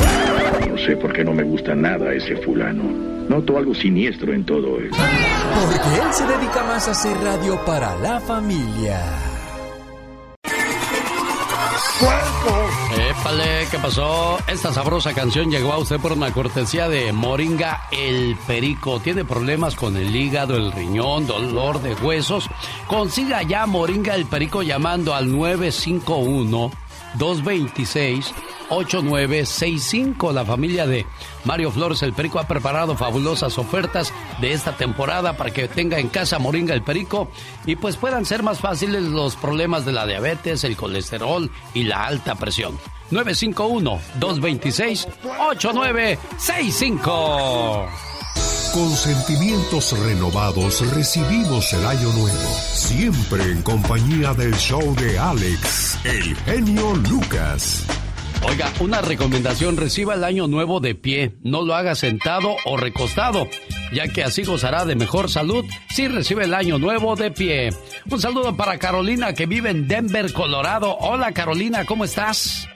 No sé por qué no me gusta nada ese fulano. Noto algo siniestro en todo esto. Porque él se dedica más a hacer radio para la familia. Épale, ¿qué pasó? Esta sabrosa canción llegó a usted por una cortesía de Moringa El Perico. ¿Tiene problemas con el hígado, el riñón, dolor de huesos? Consiga ya Moringa El Perico llamando al 951 226 8965. La familia de Mario Flores el Perico ha preparado fabulosas ofertas de esta temporada para que tenga en casa Moringa el Perico y pues puedan ser más fáciles los problemas de la diabetes, el colesterol y la alta presión. 951-226-8965. Con sentimientos renovados recibimos el año nuevo, siempre en compañía del show de Alex, el genio Lucas. Oiga, una recomendación, reciba el año nuevo de pie, no lo haga sentado o recostado, ya que así gozará de mejor salud si recibe el año nuevo de pie. Un saludo para Carolina que vive en Denver, Colorado. Hola Carolina, ¿cómo estás?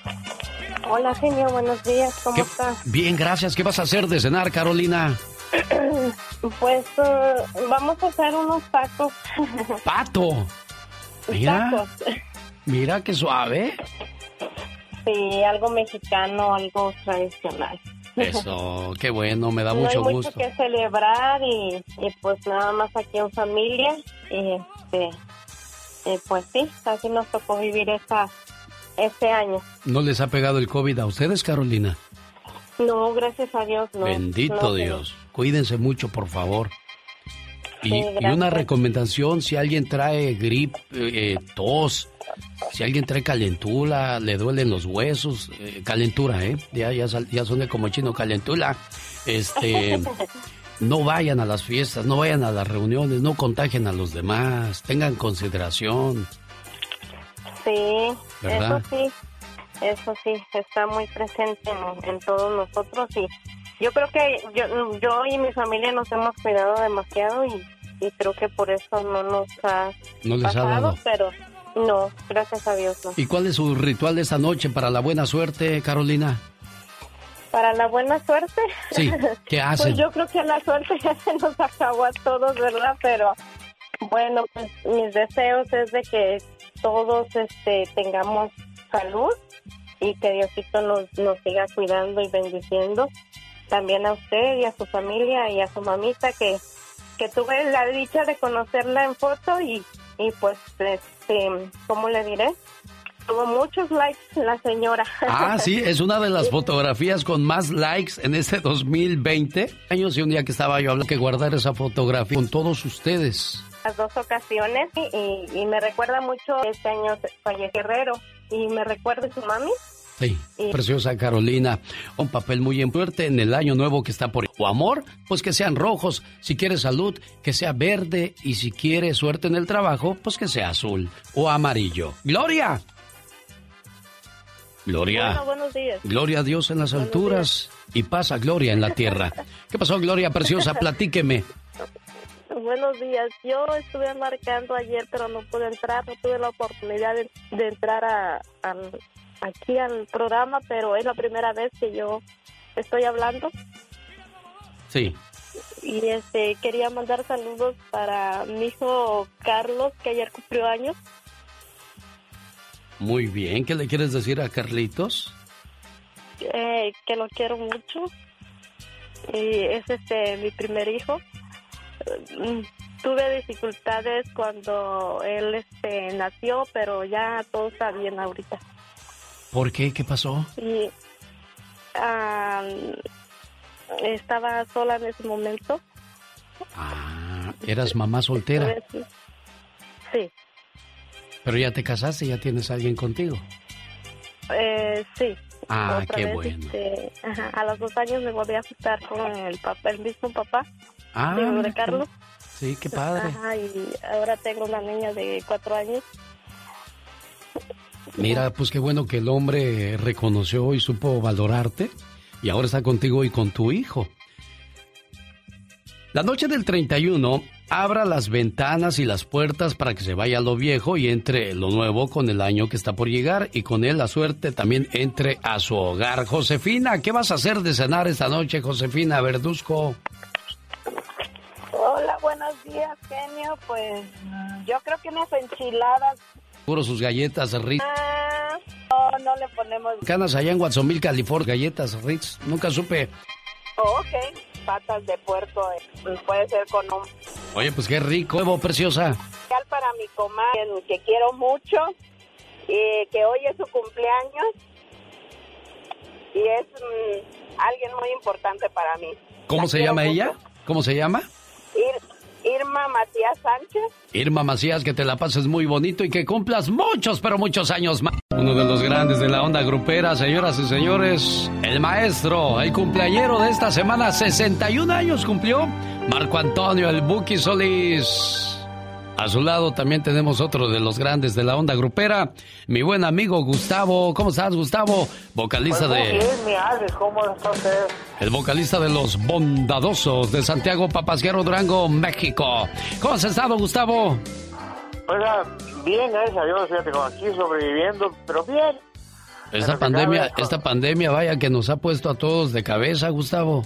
Hola, genio, buenos días, ¿cómo estás? Bien, gracias. ¿Qué vas a hacer de cenar, Carolina? <clears throat> Pues eh, vamos a hacer unos tacos. <laughs> ¡Pato! Mira, Tacos. mira qué suave. Sí, algo mexicano, algo tradicional. Eso, qué bueno, me da no mucho hay mucho gusto. que celebrar y, y pues nada más aquí en familia. Y este, y pues sí, así nos tocó vivir esta, este año. ¿No les ha pegado el COVID a ustedes, Carolina? No, gracias a Dios, no. Bendito No, Dios. Cuídense mucho, por favor. Y, Sí, y una recomendación, si alguien trae grip, eh, tos, si alguien trae calentura, le duelen los huesos, eh, calentura, ¿eh? Ya, ya, sal- ya suena como chino, calentura. Este, <laughs> no vayan a las fiestas, no vayan a las reuniones, no contagien a los demás, tengan consideración. Sí, ¿Verdad? eso sí, eso sí, está muy presente en, en todos nosotros y yo creo que yo, yo y mi familia nos hemos cuidado demasiado y, y creo que por eso no nos ha No les ha pasado, dado. pero no, gracias a Dios no. ¿Y cuál es su ritual de esta noche para la buena suerte, Carolina? Para la buena suerte. Sí, <laughs> ¿qué hacen? Pues yo creo que la suerte <laughs> ya se nos acabó a todos, ¿verdad? Pero bueno, pues mis deseos es de que todos este tengamos salud y que Diosito nos, nos siga cuidando y bendiciendo. También a usted y a su familia y a su mamita que, que tuve la dicha de conocerla en foto y, y pues, este, ¿cómo le diré? Tuvo muchos likes la señora. Ah, sí, <laughs> es una de las fotografías con más likes en este 2020. Años y un día que estaba yo hablando que guardar esa fotografía con todos ustedes. las dos ocasiones y, y- y me recuerda mucho este año Valle Guerrero y me recuerda su mami. Sí, Y- preciosa Carolina. Un papel muy fuerte en el año nuevo que está por... O amor, pues que sean rojos. Si quiere salud, que sea verde. Y si quiere suerte en el trabajo, pues que sea azul o amarillo. ¡Gloria! Gloria. Bueno, buenos días. Gloria a Dios en las alturas y pasa gloria en la tierra. ¿Qué pasó, Gloria Preciosa? <laughs> Platíqueme. Buenos días. Yo estuve marcando ayer, pero no pude entrar. No tuve la oportunidad de, de entrar a, al- aquí al programa, pero es la primera vez que yo estoy hablando. Sí. Y este quería mandar saludos para mi hijo Carlos, que ayer cumplió años. Muy bien. ¿Qué le quieres decir a Carlitos? eh, que lo quiero mucho. Y es este mi primer hijo. Mm, Tuve dificultades cuando él este nació, pero ya todo está bien ahorita. ¿Por qué? ¿Qué pasó? Y ah, estaba sola en ese momento. Ah, eras mamá soltera, Sí, pero ya te casaste, ya tienes a alguien contigo. eh, sí. Ah, Otra qué vez, bueno. este, ajá, a los dos años me volví a juntar con el papá, el mismo papá, Ah, de Carlos. Sí, qué padre. Ajá, y ahora tengo una niña de cuatro años. Mira, pues qué bueno que el hombre reconoció y supo valorarte y ahora está contigo y con tu hijo. La noche del 31, abra las ventanas y las puertas para que se vaya lo viejo y entre lo nuevo con el año que está por llegar y con él la suerte también entre a su hogar. Josefina, ¿qué vas a hacer de cenar esta noche, Josefina Verduzco? Hola, buenos días, genio. Pues mm, yo creo que unas enchiladas. Seguro sus galletas Ritz. Ah, no, no le ponemos. Canas allá en Watsonville, California, galletas Ritz. Nunca supe. Oh, ok, patas de puerco. eh, puede ser con un. Oye, pues qué rico, huevo preciosa. Para mi comadre, que quiero mucho, y que hoy es su cumpleaños. Y es mm, alguien muy importante para mí. ¿Cómo La se llama mucho. ella? ¿Cómo se llama? Ir- Irma Matías Sánchez. Irma Macías, que te la pases muy bonito y que cumplas muchos, pero muchos años más. Uno de los grandes de la onda grupera, señoras y señores, el maestro, el cumpleañero de esta semana, 61 años cumplió, Marco Antonio, el Buki Solís. A su lado también tenemos otro de los grandes de la onda grupera, mi buen amigo Gustavo. ¿Cómo estás, Gustavo? Vocalista Pues de... mi Alex, ¿cómo está usted? El vocalista de Los Bondadosos de Santiago Papasquero Durango, México. ¿Cómo has estado, Gustavo? Oiga, bien, gracias a Dios, fíjate, aquí sobreviviendo, pero bien. Esta Pero pandemia, esta pandemia, vaya que nos ha puesto a todos de cabeza, Gustavo.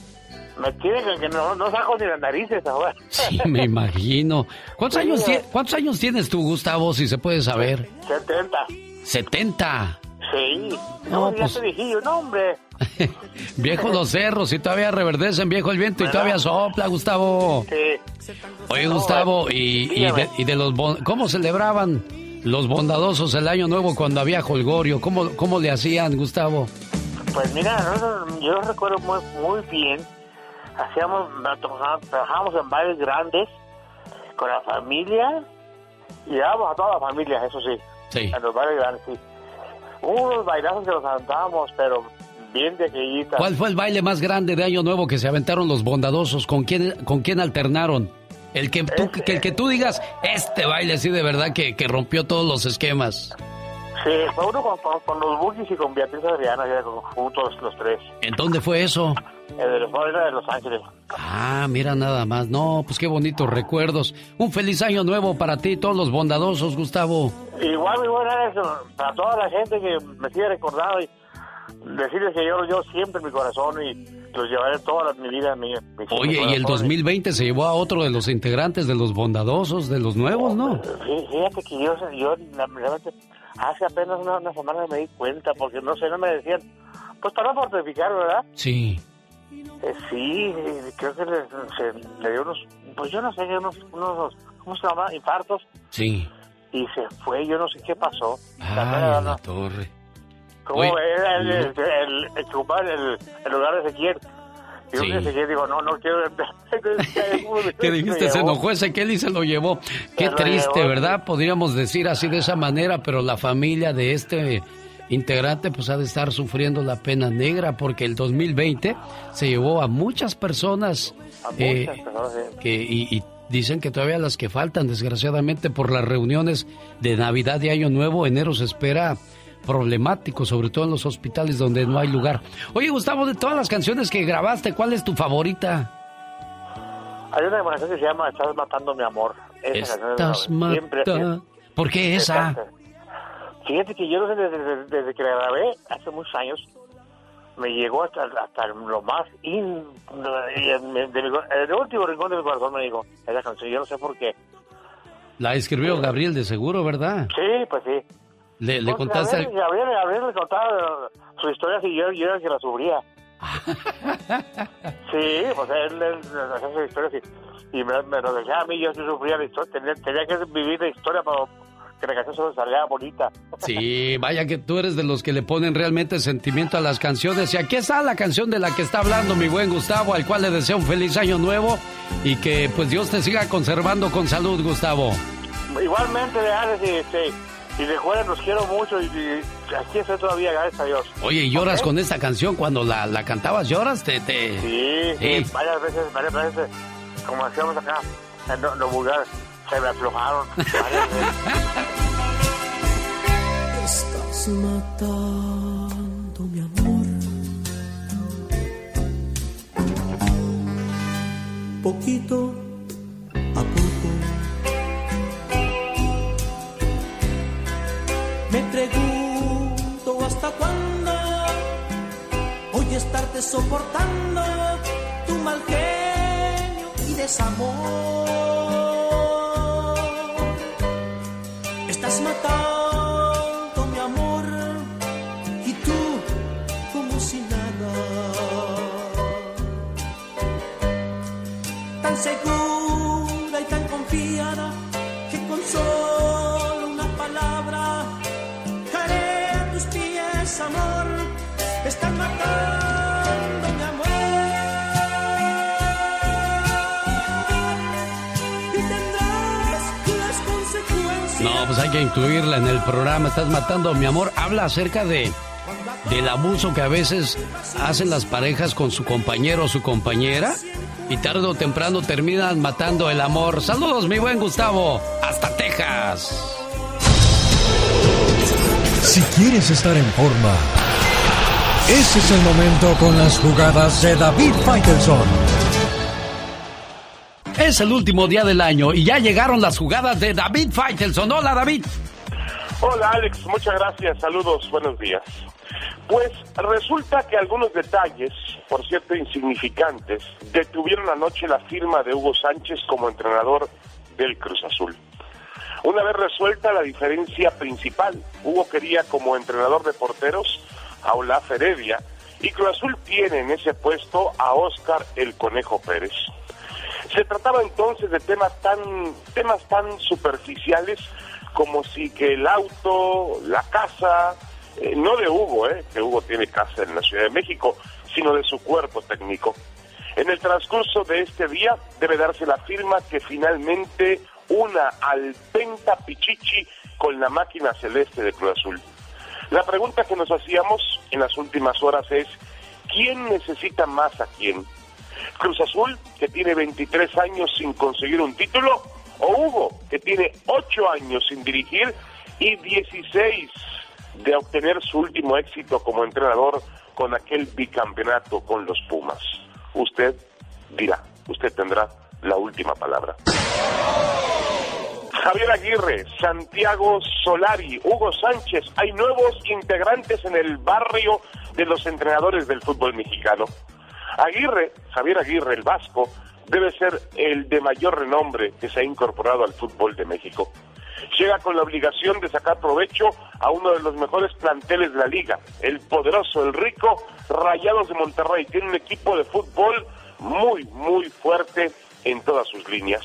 Me tiene que, no, no saco ni las narices ahora. <laughs> Sí, me imagino. ¿Cuántos años, ¿Cuántos años tienes tú, Gustavo, si se puede saber? 70. 70. Sí. No, No, ya pues- te viejillo, no, hombre. <laughs> Viejo los cerros y todavía reverdecen, viejo el viento y todavía sopla, Gustavo. Sí. Oye, Gustavo, y, y de, y de los... bon- ¿Cómo celebraban los bondadosos el año nuevo cuando había holgorio? ¿Cómo, cómo le hacían, Gustavo? Pues mira, yo recuerdo muy, muy bien. Hacíamos, trabajamos, en bares grandes con la familia y dábamos a toda la familia, eso sí. Sí. En los bares grandes, sí. Unos bailazos que los aventábamos, pero bien de aquellitas. ¿Cuál fue el baile más grande de Año Nuevo que se aventaron los bondadosos? ¿Con quién, con quién alternaron? El que, tú, que, el que tú digas, este baile sí de verdad que, que rompió todos los esquemas. Sí, fue uno con, los Boogies y con Beatriz Adriana, ya juntos los tres. ¿En dónde fue eso? El de Los Ángeles. Ah, mira nada más. No, pues qué bonitos recuerdos. Un feliz año nuevo para ti, todos los bondadosos, Gustavo. Igual, igual, eso, para toda la gente que me sigue recordando y decirles que yo yo siempre en mi corazón y los llevaré toda mi vida. Mi, Oye, y el 2020 se llevó a otro de los integrantes de los bondadosos, de los nuevos, ¿no? Sí, fíjate que yo, yo realmente hace apenas una, semana me di cuenta, porque no sé, no me decían, pues para no fortificar, ¿verdad? Sí. Eh, sí, creo que le, se, le dio unos, pues yo no sé, unos, unos, ¿cómo se llama? Infartos. Sí. Y se fue, yo no sé qué pasó. Ah, la torre. ¿Cómo era el, el, el, el, lugar de Ezequiel? Y sí. Ezequiel digo, no, no quiero... <laughs> ¿Qué dijiste? Se enojó Ezequiel y se lo llevó. Qué triste, ¿verdad? Podríamos decir así de esa manera, pero la familia de este integrante pues ha de estar sufriendo la pena negra porque el 2020 se llevó a muchas personas, eh, que, y, y, dicen que todavía las que faltan desgraciadamente por las reuniones de Navidad y Año Nuevo, enero se espera problemático, sobre todo en los hospitales donde no hay lugar. Oye, Gustavo, de todas las canciones que grabaste, ¿cuál es tu favorita? Hay una canción que se llama Estás matando mi amor. Esa Estás matando. ¿Por qué esa? Fíjate que yo desde, que la grabé hace muchos años, me llegó hasta, hasta lo más in, el último rincón de mi corazón me dijo esa canción, yo no sé por qué. La escribió Gabriel de seguro, ¿verdad? Sí, pues sí. ¿Le, le contaste? Gabriel, Gabriel, Gabriel, le contaba su historia y yo, yo era el que la sufría. <laughs> sí, pues él, él hacía su historia y me, me, lo decía a mí, yo sufría la historia, tenía, tenía que vivir la historia para que la canción solo salga bonita. Sí, vaya que tú eres de los que le ponen realmente sentimiento a las canciones. Y aquí está la canción de la que está hablando mi buen Gustavo, al cual le deseo un feliz año nuevo y que pues Dios te siga conservando con salud, Gustavo. Igualmente, Alex, y, este, y recuerden, los quiero mucho y, aquí estoy todavía, gracias a Dios. Oye, ¿y lloras con esta canción cuando la, la cantabas? ¿Lloras? Te, te... Sí, sí, varias veces, varias veces, como decíamos acá, en lo, vulgar, se me aflojaron. Estás matando mi amor. Poquito a poco. Me pregunto hasta cuándo voy a estarte soportando tu mal genio y desamor. Estás matando mi amor y tú como si nada. Tan segura hay que incluirla en el programa. Estás matando mi amor. Habla acerca de del abuso que a veces hacen las parejas con su compañero o su compañera y tarde o temprano terminan matando el amor. Saludos, mi buen Gustavo. Hasta Texas. Si quieres estar en forma, ese es el momento con las jugadas de David Faitelson. Es el último día del año y ya llegaron las jugadas de David Faitelson. Hola, David. Hola Alex, muchas gracias, saludos, buenos días. Pues resulta que algunos detalles, por cierto insignificantes, detuvieron anoche la firma de Hugo Sánchez como entrenador del Cruz Azul. Una vez resuelta la diferencia principal, Hugo quería como entrenador de porteros a Olaf Heredia y Cruz Azul tiene en ese puesto a Óscar el Conejo Pérez. Se trataba entonces de temas tan, temas tan superficiales como si que el auto, la casa, eh, no de Hugo, eh, que Hugo tiene casa en la Ciudad de México, sino de su cuerpo técnico. En el transcurso de este día debe darse la firma que finalmente una al Penta Pichichi con la máquina celeste de Cruz Azul. La pregunta que nos hacíamos en las últimas horas es, ¿quién necesita más a quién? ¿Cruz Azul, que tiene 23 años sin conseguir un título? ¿O Hugo, que tiene 8 años sin dirigir y 16 de obtener su último éxito como entrenador con aquel bicampeonato con los Pumas. Usted dirá, usted tendrá la última palabra. Javier Aguirre, Santiago Solari, Hugo Sánchez, hay nuevos integrantes en el barrio de los entrenadores del fútbol mexicano. Aguirre, Javier Aguirre, el vasco, debe ser el de mayor renombre que se ha incorporado al fútbol de México. Llega con la obligación de sacar provecho a uno de los mejores planteles de la liga, el poderoso, el rico Rayados de Monterrey. Tiene un equipo de fútbol muy, muy fuerte en todas sus líneas.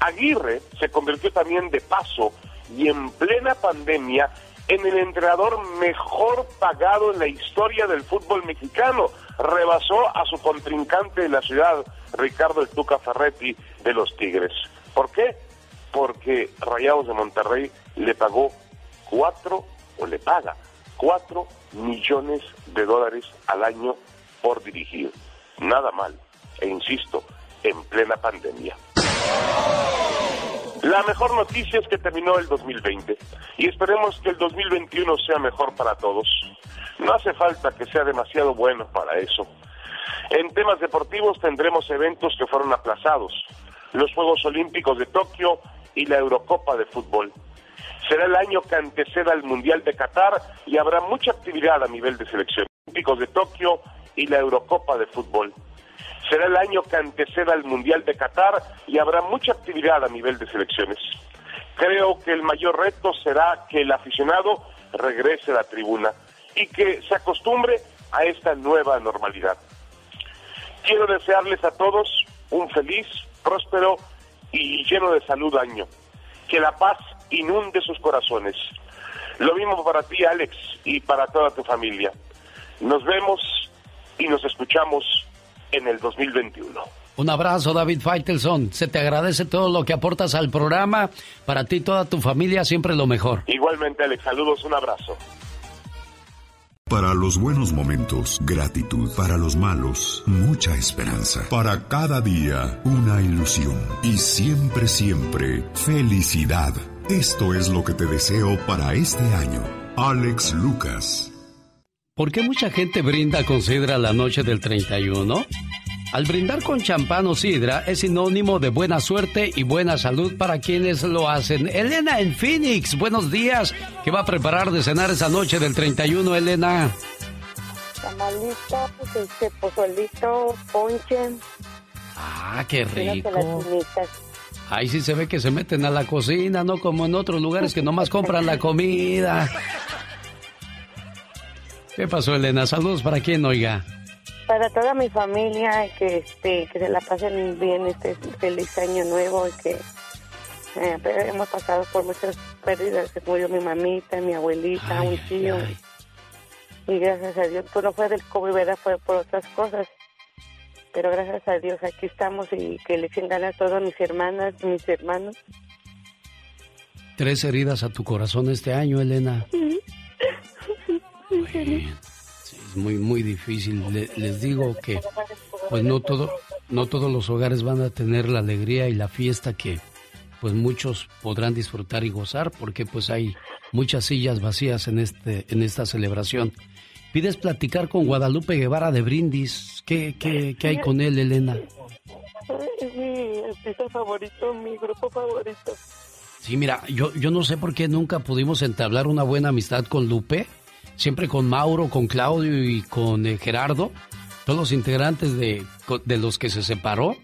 Aguirre se convirtió también de paso y en plena pandemia en el entrenador mejor pagado en la historia del fútbol mexicano. Rebasó a su contrincante de la ciudad, Ricardo El Tuca Ferretti, de los Tigres. ¿Por qué? Porque Rayados de Monterrey le pagó cuatro, o le paga, cuatro millones de dólares al año por dirigir. Nada mal, e insisto, en plena pandemia. La mejor noticia es que terminó el 2020 y esperemos que el 2021 sea mejor para todos. No hace falta que sea demasiado bueno para eso. En temas deportivos tendremos eventos que fueron aplazados, los Juegos Olímpicos de Tokio y la Eurocopa de Fútbol. Será el año que anteceda al Mundial de Qatar y habrá mucha actividad a nivel de selección. Olímpicos de Tokio y la Eurocopa de Fútbol. Será el año que anteceda al Mundial de Qatar y habrá mucha actividad a nivel de selecciones. Creo que el mayor reto será que el aficionado regrese a la tribuna y que se acostumbre a esta nueva normalidad. Quiero desearles a todos un feliz, próspero y lleno de salud año. Que la paz inunde sus corazones. Lo mismo para ti, Alex, y para toda tu familia. Nos vemos y nos escuchamos en el 2021. Un abrazo, David Faitelson. Se te agradece todo lo que aportas al programa. Para ti y toda tu familia, siempre lo mejor. Igualmente, Alex, saludos, un abrazo. Para los buenos momentos, gratitud. Para los malos, mucha esperanza. Para cada día, una ilusión. Y siempre, siempre, felicidad. Esto es lo que te deseo para este año. Alex Lucas. ¿Por qué mucha gente brinda con sidra la noche del 31? Al brindar con champán o sidra es sinónimo de buena suerte y buena salud para quienes lo hacen. Elena en Phoenix, buenos días. ¿Qué va a preparar de cenar esa noche del 31, Elena? Tamalito, este, pozolito, ponche. Ah, qué rico. Ahí sí se ve que se meten a la cocina, no como en otros lugares que nomás compran la comida. ¿Qué pasó, Elena? Saludos para quién, oiga. Para toda mi familia que este que se la pasen bien este feliz año nuevo y que eh, hemos pasado por muchas pérdidas. Se murió mi mamita mi abuelita un tío. y gracias a Dios pues no fue del COVID ¿verdad? fue por otras cosas. Pero gracias a Dios aquí estamos y que le echen ganas a todas mis hermanas mis hermanos. Tres heridas a tu corazón este año Elena <laughs> muy, muy difícil. les digo que pues no todo, no todos los hogares van a tener la alegría y la fiesta que pues muchos podrán disfrutar y gozar porque pues hay muchas sillas vacías en este, en esta celebración. Pides platicar con Guadalupe Guevara de Brindis. ¿Qué, qué, qué hay con él, Elena? Es mi artista favorito, mi grupo favorito. Sí, mira, yo, yo no sé por qué nunca pudimos entablar una buena amistad con Lupe siempre con Mauro, con Claudio y con eh, Gerardo, todos los integrantes de, de, los que se separó,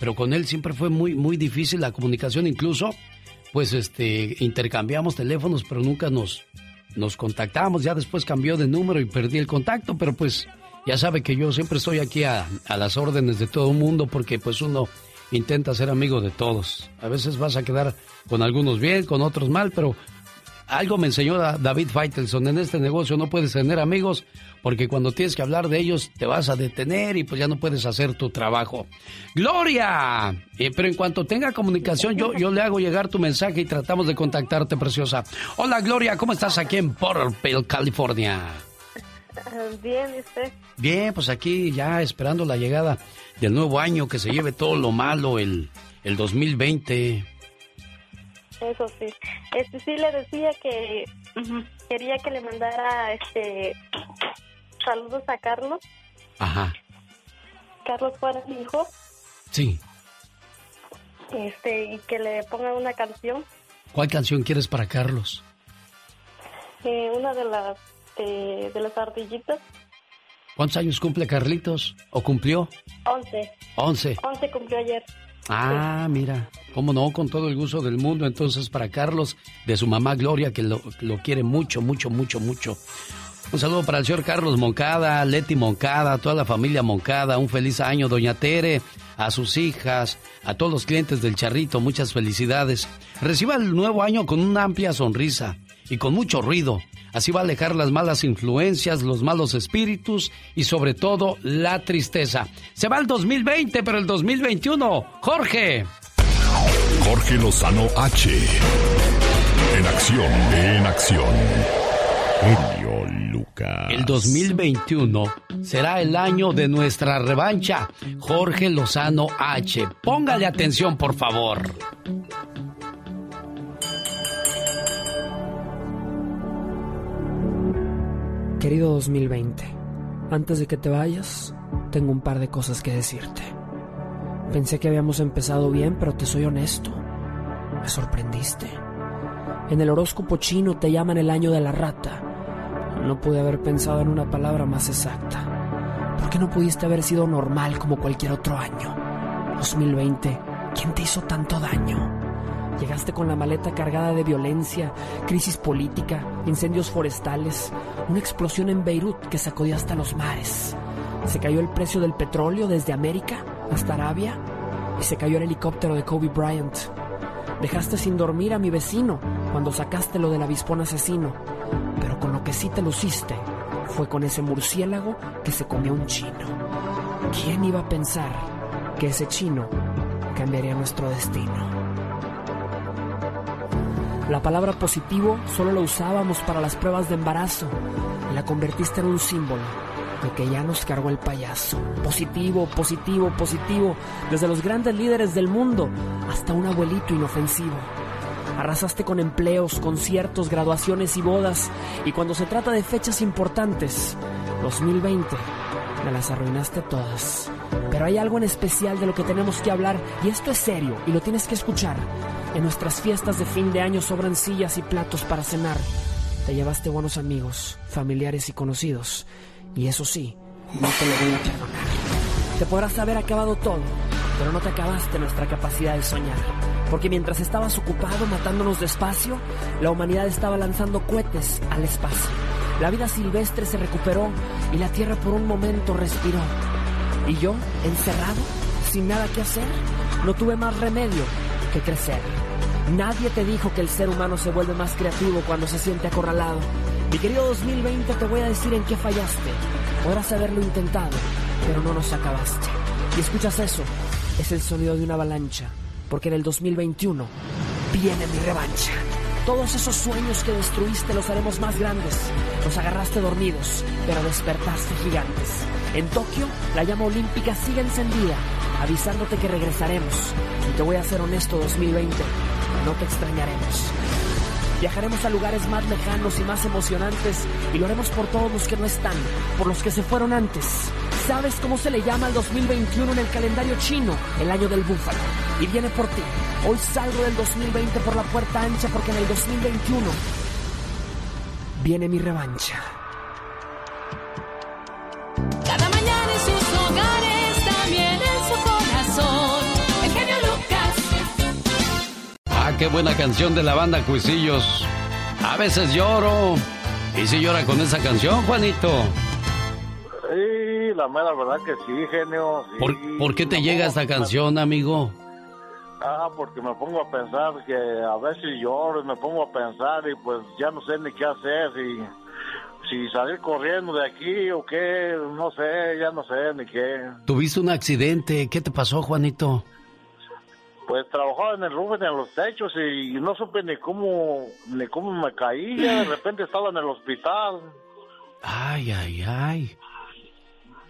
pero con él siempre fue muy, muy difícil la comunicación, incluso, pues este, intercambiamos teléfonos, pero nunca nos, nos contactamos, ya después cambió de número y perdí el contacto, pero pues ya sabe que yo siempre estoy aquí a, a las órdenes de todo el mundo porque pues uno intenta ser amigo de todos. A veces vas a quedar con algunos bien, con otros mal, pero algo me enseñó David Feitelson, en este negocio no puedes tener amigos porque cuando tienes que hablar de ellos te vas a detener y pues ya no puedes hacer tu trabajo. Gloria, eh, pero en cuanto tenga comunicación yo, yo le hago llegar tu mensaje y tratamos de contactarte, preciosa. Hola Gloria, ¿cómo estás aquí en Porterville, California? <laughs> Bien, usted? Bien, pues aquí ya esperando la llegada del nuevo año, que se lleve todo lo malo el, el 2020. Eso sí. Este sí le decía que quería que le mandara este saludos a Carlos. Ajá. Carlos Juárez, mi hijo. Sí. Este, y que le ponga una canción. ¿Cuál canción quieres para Carlos? eh, una de las de, de las ardillitas. ¿Cuántos años cumple Carlitos? ¿O cumplió? 11. Once. 11 cumplió ayer. Ah, mira, cómo no, con todo el gusto del mundo. Entonces, para Carlos, de su mamá Gloria, que lo, lo quiere mucho, mucho, mucho, mucho. Un saludo para el señor Carlos Moncada, Leti Moncada, toda la familia Moncada. Un feliz año, doña Tere, a sus hijas, a todos los clientes del Charrito. Muchas felicidades. Reciba el nuevo año con una amplia sonrisa y con mucho ruido. Así va a alejar las malas influencias, los malos espíritus y sobre todo la tristeza. Se va el 2020, pero el 2021, Jorge. Jorge Lozano H. En acción, en acción. Genio Lucas. El 2021 será el año de nuestra revancha. Jorge Lozano H. Póngale atención, por favor. Querido 2020, antes de que te vayas, tengo un par de cosas que decirte. Pensé que habíamos empezado bien, pero te soy honesto. Me sorprendiste. En el horóscopo chino te llaman el año de la rata. No pude haber pensado en una palabra más exacta. ¿Por qué no pudiste haber sido normal como cualquier otro año? 2020, ¿quién te hizo tanto daño? Llegaste con la maleta cargada de violencia, crisis política, incendios forestales, una explosión en Beirut que sacudió hasta los mares. Se cayó el precio del petróleo desde América hasta Arabia y se cayó el helicóptero de Kobe Bryant. Dejaste sin dormir a mi vecino cuando sacaste lo del avispón asesino, pero con lo que sí te luciste fue con ese murciélago que se comió un chino. ¿Quién iba a pensar que ese chino cambiaría nuestro destino? La palabra positivo solo la usábamos para las pruebas de embarazo y la convertiste en un símbolo de que ya nos cargó el payaso. Positivo, positivo, positivo, desde los grandes líderes del mundo hasta un abuelito inofensivo. Arrasaste con empleos, conciertos, graduaciones y bodas y cuando se trata de fechas importantes, 2020, me las arruinaste todas. Pero hay algo en especial de lo que tenemos que hablar y esto es serio y lo tienes que escuchar. En nuestras fiestas de fin de año sobran sillas y platos para cenar. Te llevaste buenos amigos, familiares y conocidos. Y eso sí, no te lo voy a perdonar. Te podrás haber acabado todo, pero no te acabaste nuestra capacidad de soñar. Porque mientras estabas ocupado matándonos despacio, la humanidad estaba lanzando cohetes al espacio. La vida silvestre se recuperó y la Tierra por un momento respiró. Y yo, encerrado, sin nada que hacer, no tuve más remedio que crecer. Nadie te dijo que el ser humano se vuelve más creativo cuando se siente acorralado. Mi querido 2020, te voy a decir en qué fallaste. Podrás haberlo intentado, pero no nos acabaste. Y escuchas eso, es el sonido de una avalancha, porque en el 2021 viene mi revancha. Todos esos sueños que destruiste los haremos más grandes. Los agarraste dormidos, pero despertaste gigantes. En Tokio, la llama olímpica sigue encendida, avisándote que regresaremos. Y te voy a ser honesto 2020, no te extrañaremos. Viajaremos a lugares más lejanos y más emocionantes y lo haremos por todos los que no están, por los que se fueron antes. ¿Sabes cómo se le llama al 2021 en el calendario chino? El año del búfalo. Y viene por ti. Hoy salgo del 2020 por la puerta ancha porque en el 2021 viene mi revancha. Cada mañana en sus hogares, también en su corazón. El genio Lucas. Ah, qué buena canción de la banda Cuisillos. A veces lloro. ¿Y si llora con esa canción, Juanito? La mera verdad que sí, genio. sí. ¿Por, por qué te llega esta canción, amigo? Ah, porque me pongo a pensar que a veces lloro y me pongo a pensar y pues ya no sé ni qué hacer, si, si salir corriendo de aquí o qué, no sé, ya no sé ni qué. Tuviste un accidente. ¿Qué te pasó, Juanito? Pues trabajaba en el roof, en los techos y no supe ni cómo, ni cómo me caía, de <sighs> repente estaba en el hospital. Ay, ay, ay.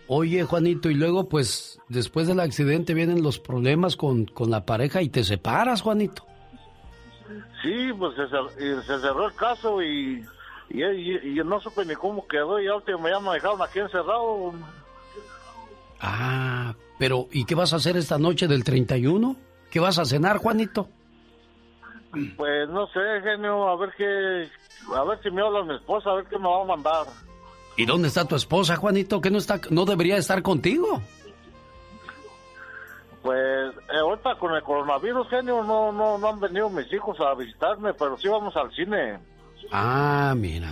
Oye, Juanito, y luego, pues, después del accidente vienen los problemas con, con la pareja y te separas, Juanito. Sí, pues se, se cerró el caso y, y, y- y no supe ni cómo quedó y ya me dejaron aquí encerrado. Ah, pero ¿y qué vas a hacer esta noche del 31? ¿Qué vas a cenar, Juanito? Pues no sé, genio, a ver qué, a ver si me habla mi esposa, a ver qué me va a mandar. ¿Y dónde está tu esposa, Juanito? ¿Que no está, no debería estar contigo? Pues eh, ahorita con el coronavirus, genio, no, no, no han venido mis hijos a visitarme, pero sí vamos al cine. Ah, mira.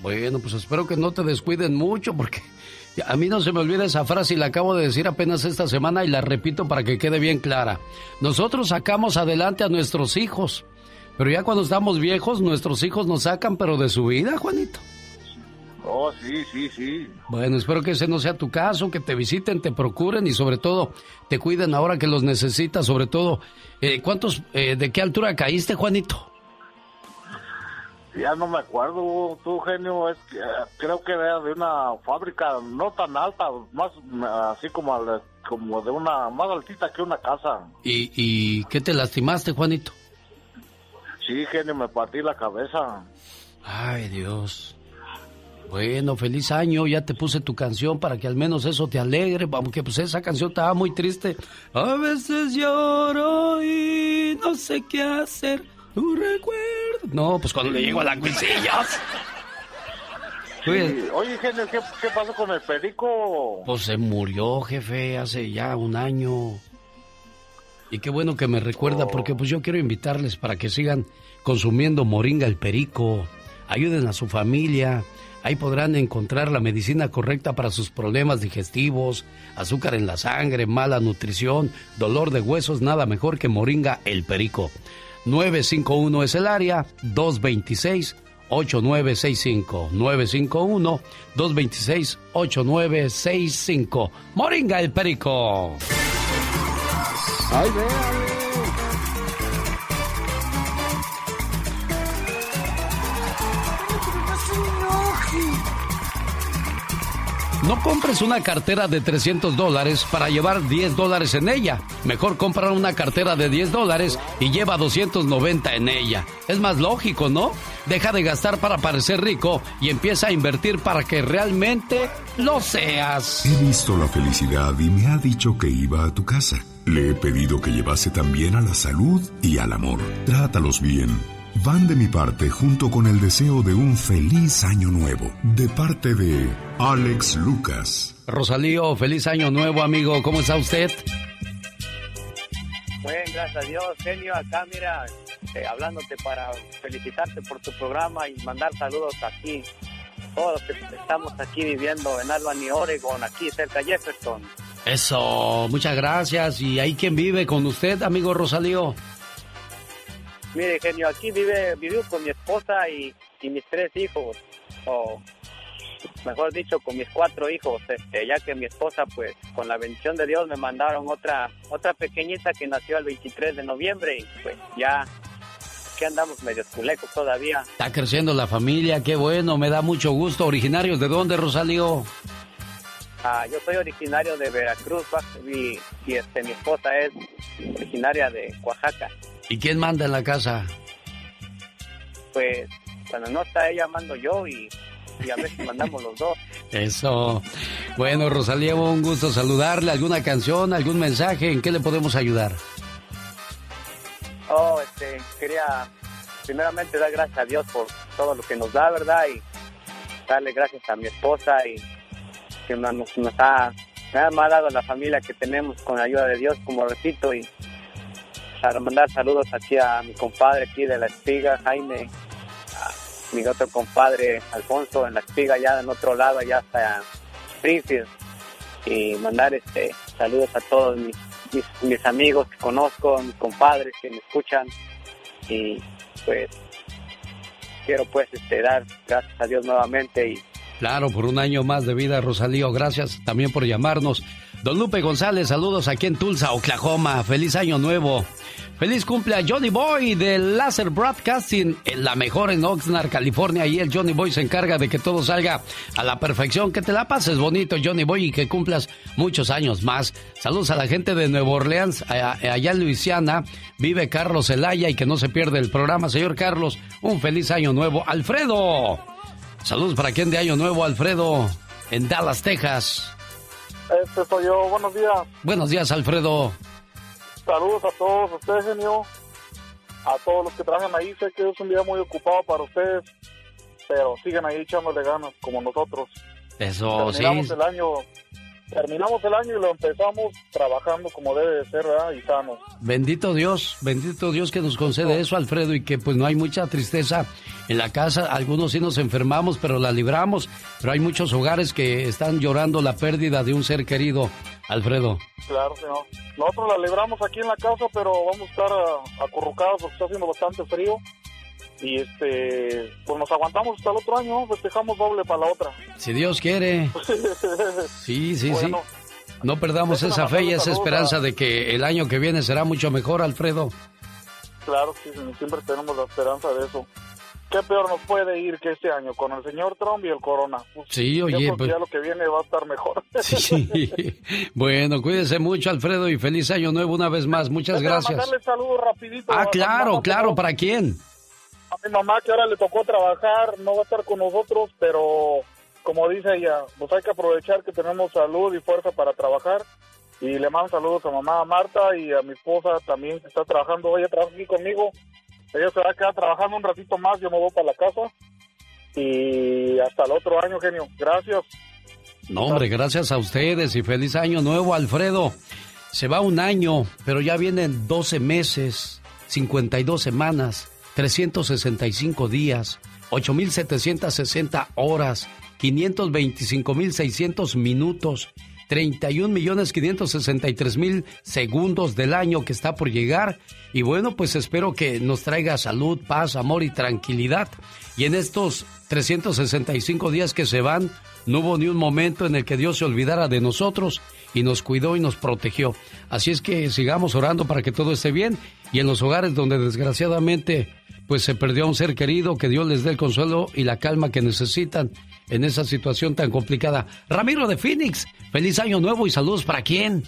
Bueno, pues espero que no te descuiden mucho porque a mí no se me olvida esa frase y la acabo de decir apenas esta semana y la repito para que quede bien clara. Nosotros sacamos adelante a nuestros hijos, pero ya cuando estamos viejos, nuestros hijos nos sacan, pero de su vida, Juanito. Oh, sí, sí, sí. Bueno, espero que ese no sea tu caso, que te visiten, te procuren y sobre todo te cuiden ahora que los necesitas, sobre todo. eh, ¿Cuántos, eh, de qué altura caíste, Juanito? Ya no me acuerdo, tú, genio, es que, eh, creo que era de una fábrica no tan alta, más así como, como de una, más altita que una casa. ¿Y, y qué te lastimaste, Juanito? Sí, genio, me partí la cabeza. Ay, Dios. Bueno, feliz año, ya te puse tu canción para que al menos eso te alegre, aunque pues esa canción estaba muy triste. A veces lloro y no sé qué hacer, tu recuerdo. No, pues cuando le llego a la cuisillas. Sí, Oye, genio, ¿qué, qué pasó con el perico? Pues se murió, jefe, hace ya un año. Y qué bueno que me recuerda, porque pues yo quiero invitarles para que sigan consumiendo moringa el perico. Ayuden a su familia. Ahí podrán encontrar la medicina correcta para sus problemas digestivos, azúcar en la sangre, mala nutrición, dolor de huesos, nada mejor que moringa el perico. 951 es el área, 226 8965 951 226 8965 Moringa el Perico. Ay, No compres una cartera de 300 dólares para llevar 10 dólares en ella. Mejor comprar una cartera de 10 dólares y lleva 290 en ella. Es más lógico, ¿no? Deja de gastar para parecer rico y empieza a invertir para que realmente lo seas. He visto la felicidad y me ha dicho que iba a tu casa. Le he pedido que llevase también a la salud y al amor. Trátalos bien. Van de mi parte junto con el deseo de un feliz año nuevo. De parte de Alex Lucas. Rosalío, feliz año nuevo, amigo. ¿Cómo está usted? Bueno, gracias a Dios, genio, acá mira, eh, hablándote para felicitarte por tu programa y mandar saludos aquí, todos los que estamos aquí viviendo en Albany, Oregon, aquí cerca de Jefferson. Eso, muchas gracias. ¿Y ahí quién vive con usted, amigo Rosalío? Mire, genio, aquí vive, vivo con mi esposa y, y mis tres hijos, o mejor dicho, con mis cuatro hijos, este, ya que mi esposa, pues, con la bendición de Dios me mandaron otra, otra pequeñita que nació el 23 de noviembre y pues ya, que andamos medio culecos todavía. Está creciendo la familia, qué bueno, me da mucho gusto. ¿Originarios de dónde, Rosalío? Ah, yo soy originario de Veracruz y, y, este, mi esposa es originaria de Oaxaca. ¿Y quién manda en la casa? Pues cuando no está ella mando yo y, y a veces mandamos los dos. <laughs> Eso. Bueno, Rosalía, un gusto saludarle. ¿Alguna canción, algún mensaje? ¿En qué le podemos ayudar? Oh, este, quería primeramente dar gracias a Dios por todo lo que nos da, ¿verdad? Y darle gracias a mi esposa y que nos, nos ha, me ha dado la familia que tenemos con la ayuda de Dios, como repito, y para mandar saludos aquí a mi compadre aquí de la espiga, Jaime, a mi otro compadre Alfonso en la espiga, ya en otro lado, allá hasta Springfield, y mandar este saludos a todos mis, mis, mis amigos que conozco, mis compadres que me escuchan, y pues quiero pues este dar gracias a Dios nuevamente y Claro, por un año más de vida, Rosalío. Gracias también por llamarnos. Don Lupe González, saludos aquí en Tulsa, Oklahoma. Feliz año nuevo. Feliz cumple a Johnny Boy de Laser Broadcasting, en la mejor en Oxnard, California. Y el Johnny Boy se encarga de que todo salga a la perfección. Que te la pases bonito, Johnny Boy, y que cumplas muchos años más. Saludos a la gente de Nueva Orleans, allá en Luisiana. Vive Carlos Zelaya y que no se pierde el programa. Señor Carlos, un feliz año nuevo. Alfredo. Saludos para quien de año nuevo, Alfredo, en Dallas, Texas. Este soy yo. Buenos días. Buenos días, Alfredo. Saludos a todos ustedes, genio. A todos los que trabajan ahí. Sé que es un día muy ocupado para ustedes, pero siguen ahí echándole ganas como nosotros. Eso terminamos sí. El año, terminamos el año y lo empezamos trabajando como debe de ser, ¿verdad? Y sanos. Bendito Dios, bendito Dios que nos concede eso, Alfredo, y que pues no hay mucha tristeza en la casa. Algunos sí nos enfermamos, pero la libramos. Pero hay muchos hogares que están llorando la pérdida de un ser querido, Alfredo. Claro, señor. Nosotros la libramos aquí en la casa, pero vamos a estar ah, acurrucados porque está haciendo bastante frío. Y este, pues nos aguantamos hasta el otro año, festejamos doble para la otra. Si Dios quiere. <laughs> Sí, sí, Bueno, sí. No perdamos esa fe y esa esperanza de que el año que viene será mucho mejor, Alfredo. Claro, sí, siempre tenemos la esperanza de eso. ¿Qué peor nos puede ir que este año con el señor Trump y el corona? Pues, Sí, oye, pues- ya lo que viene va a estar mejor. <laughs> Sí. Bueno, cuídese mucho, Alfredo, y feliz año nuevo una vez más. Muchas Déjame gracias. mandarle saludos rapidito. Ah, claro, claro, ¿para quién? Mi mamá que ahora le tocó trabajar, no va a estar con nosotros, pero como dice ella, pues hay que aprovechar que tenemos salud y fuerza para trabajar. Y le mando saludos a mamá Marta y a mi esposa también que está trabajando. Ella trabaja aquí conmigo. Ella se va a quedar trabajando un ratito más, yo me voy para la casa. Y hasta el otro año, genio. Gracias. No, hombre, gracias a ustedes y feliz año nuevo, Alfredo. Se va un año, pero ya vienen 12 meses, 52 semanas, 365 días, 8.760 horas, 525.600 minutos, 31.563.000 segundos del año que está por llegar. Y bueno, pues espero que nos traiga salud, paz, amor y tranquilidad. Y en estos 365 días que se van, no hubo ni un momento en el que Dios se olvidara de nosotros y nos cuidó y nos protegió. Así es que sigamos orando para que todo esté bien y en los hogares donde desgraciadamente pues se perdió a un ser querido, que Dios les dé el consuelo y la calma que necesitan en esa situación tan complicada. Ramiro de Phoenix, feliz año nuevo y saludos para quién.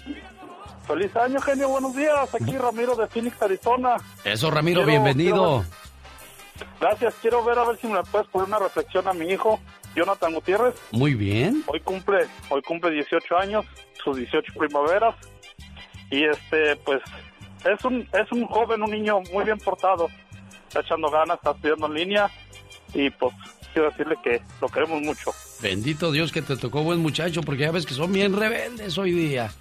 Feliz año, genio. Buenos días. Aquí Ramiro de Phoenix, Arizona. Eso, Ramiro, Quiero- bienvenido. Gracias. Quiero ver a ver si me puedes poner una reflexión a mi hijo, Jonathan Gutiérrez. Muy bien. Hoy cumple, hoy cumple 18 años, sus 18 primaveras. Y este, pues, es un, es un joven, un niño muy bien portado. Está echando ganas, está estudiando en línea. Y pues, quiero decirle que lo queremos mucho. Bendito Dios que te tocó buen muchacho, porque ya ves que son bien rebeldes hoy día.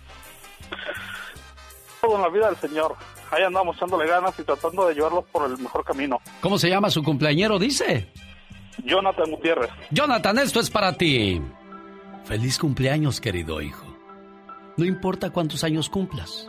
Todo en la vida del Señor. Ahí andamos echándole ganas y tratando de llevarlos por el mejor camino. ¿Cómo se llama su cumpleañero, dice? Jonathan Gutiérrez. Jonathan, esto es para ti. Feliz cumpleaños, querido hijo. No importa cuántos años cumplas.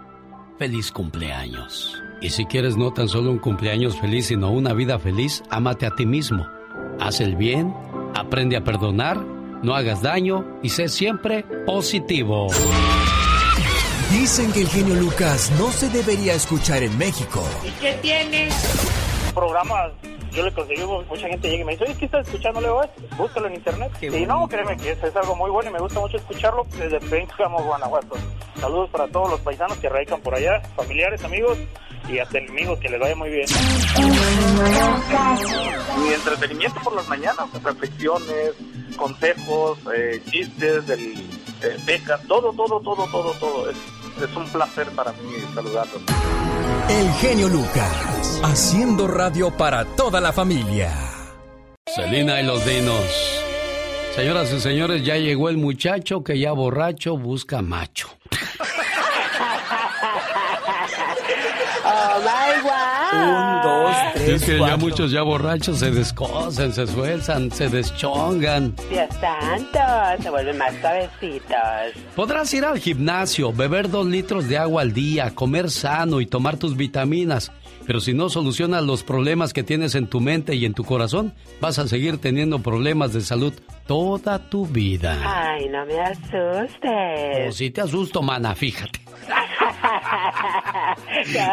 Feliz cumpleaños. Y si quieres no tan solo un cumpleaños feliz, sino una vida feliz, ámate a ti mismo. Haz el bien, aprende a perdonar, no hagas daño y sé siempre positivo. Dicen que el genio Lucas no se debería escuchar en México. ¿Y qué tiene? Programas, yo le conseguí, mucha gente llega y me dice, oye, ¿qué estás escuchando, Leo? Búscalo en internet. y no, créeme que es, es algo muy bueno y me gusta mucho escucharlo desde Pénjamo, Guanajuato. Saludos para todos los paisanos que radican por allá, familiares, amigos y hasta enemigos, que les vaya muy bien. Mi entretenimiento por las mañanas, reflexiones, consejos, eh, chistes, del, eh, becas, todo, todo, todo, todo, todo. Es, es un placer para mí saludarlos. El genio Lucas, haciendo radio para toda la familia. Selina y los dinos. Señoras y señores, ya llegó el muchacho que ya borracho busca macho. <laughs> Oh my Un, dos, tres, Es que ya muchos ya borrachos se descosen, se suelzan, se deschongan. Dios santo, se vuelven más suavecitos. Podrás ir al gimnasio, beber dos litros de agua al día, comer sano y tomar tus vitaminas. Pero si no solucionas los problemas que tienes en tu mente y en tu corazón, vas a seguir teniendo problemas de salud toda tu vida. Ay, no me asustes. O si te asusto, mana, fíjate. <laughs>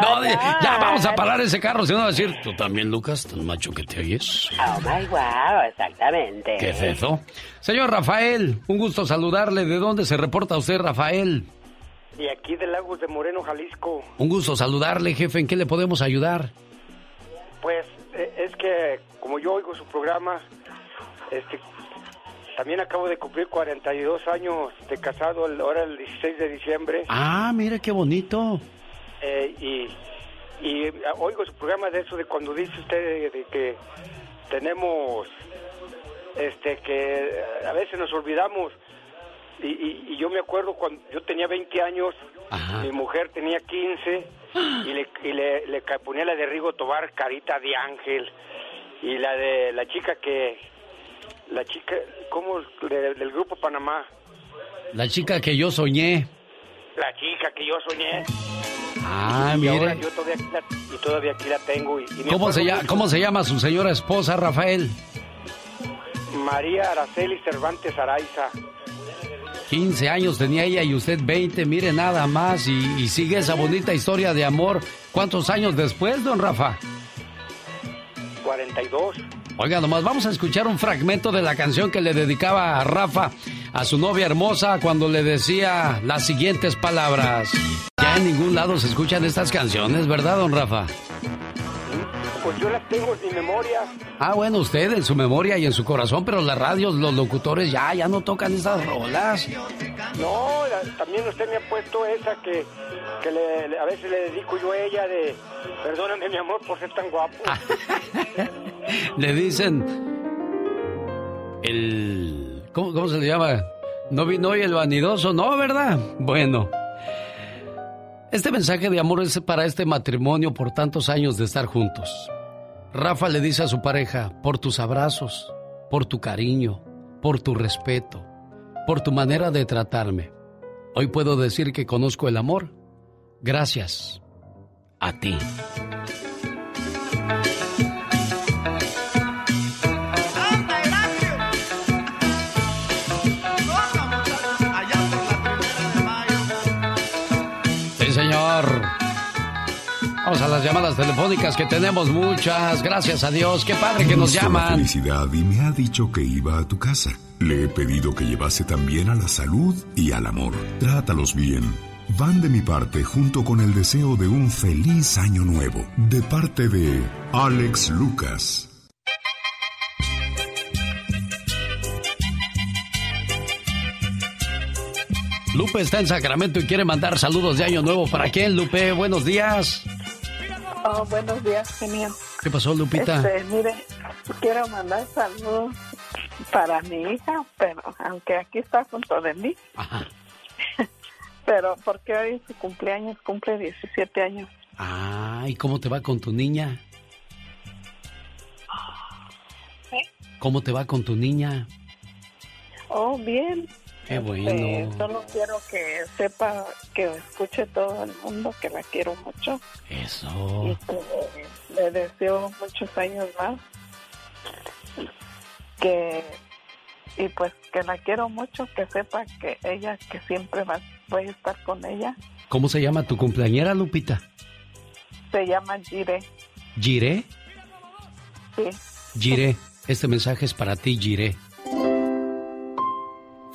No, ya vamos a parar ese carro, si no va a decir, tú también, Lucas, tan macho que te oyes. Oh my wow, exactamente. ¿Qué es eso? Señor Rafael, un gusto saludarle. ¿De dónde se reporta usted, Rafael? Y aquí de Lagos de Moreno, Jalisco, Un gusto saludarle, jefe. ¿En qué le podemos ayudar? pues eh, es que como yo oigo su programa, este, también acabo de cumplir 42 años de casado, ahora el 16 de diciembre, Ah, mire qué bonito. eh, y, y oigo su programa de eso, de cuando dice usted de, de que tenemos, este, que a veces nos olvidamos. Y, y- y yo me acuerdo cuando yo tenía 20 años, mi mujer tenía 15 y le, y le, ponía la de Rigo Tobar, Carita de Ángel, y la de la chica que, la chica, ¿cómo? De- del grupo Panamá, La chica que yo soñé. la chica que yo soñé. Ah, y mire. yo todavía aquí la, y todavía aquí la tengo. Y, ¿Cómo se, llama, ¿Cómo se llama su señora esposa, Rafael? María Araceli Cervantes Araiza. 15 años tenía ella y usted 20, mire nada más. Y, y sigue esa bonita historia de amor. ¿Cuántos años después, don Rafa? 42. Oiga, nomás vamos a escuchar un fragmento de la canción que le dedicaba a Rafa a su novia hermosa cuando le decía las siguientes palabras. Ya en ningún lado se escuchan estas canciones, ¿verdad, don Rafa? Pues yo las tengo en mi memoria. Ah, bueno, usted en su memoria y en su corazón, pero las radios, los locutores ya, ya no tocan esas rolas. No, la- también usted me ha puesto esa que, que le- le- a veces le dedico yo a ella de, perdóname mi amor por ser tan guapo. <laughs> Le dicen el... ¿Cómo, cómo se le llama? No vino hoy el vanidoso, ¿no, verdad? Bueno. Este mensaje de amor es para este matrimonio por tantos años de estar juntos. Rafa le dice a su pareja, por tus abrazos, por tu cariño, por tu respeto, por tu manera de tratarme. Hoy puedo decir que conozco el amor gracias a ti. Las llamadas telefónicas que tenemos muchas. Gracias a Dios. Qué padre que nos llaman. felicidad y me ha dicho que iba a tu casa. Le he pedido que llevase también a la salud y al amor. Trátalos bien. Van de mi parte junto con el deseo de un feliz año nuevo. De parte de Alex Lucas. Lupe está en Sacramento y quiere mandar saludos de Año Nuevo. ¿Para quién, Lupe? Buenos días. Oh, buenos días, genio. ¿Qué pasó, Lupita? Este, mire, quiero mandar saludos para mi hija, pero aunque aquí está junto de mí. <laughs> pero porque hoy su cumpleaños cumple 17 años. Ah, ¿y cómo te va con tu niña? ¿Cómo te va con tu niña? Oh, bien. Qué Eh, bueno. solo quiero que sepa, que escuche todo el mundo que la quiero mucho Eso. y que le deseo muchos años más. Que y pues que la quiero mucho, que sepa que ella, que siempre va, voy a estar con ella. ¿Cómo se llama tu cumpleañera, Lupita? Se llama Jire. ¿Giré? Sí. Giré. Este mensaje es para ti, Giré.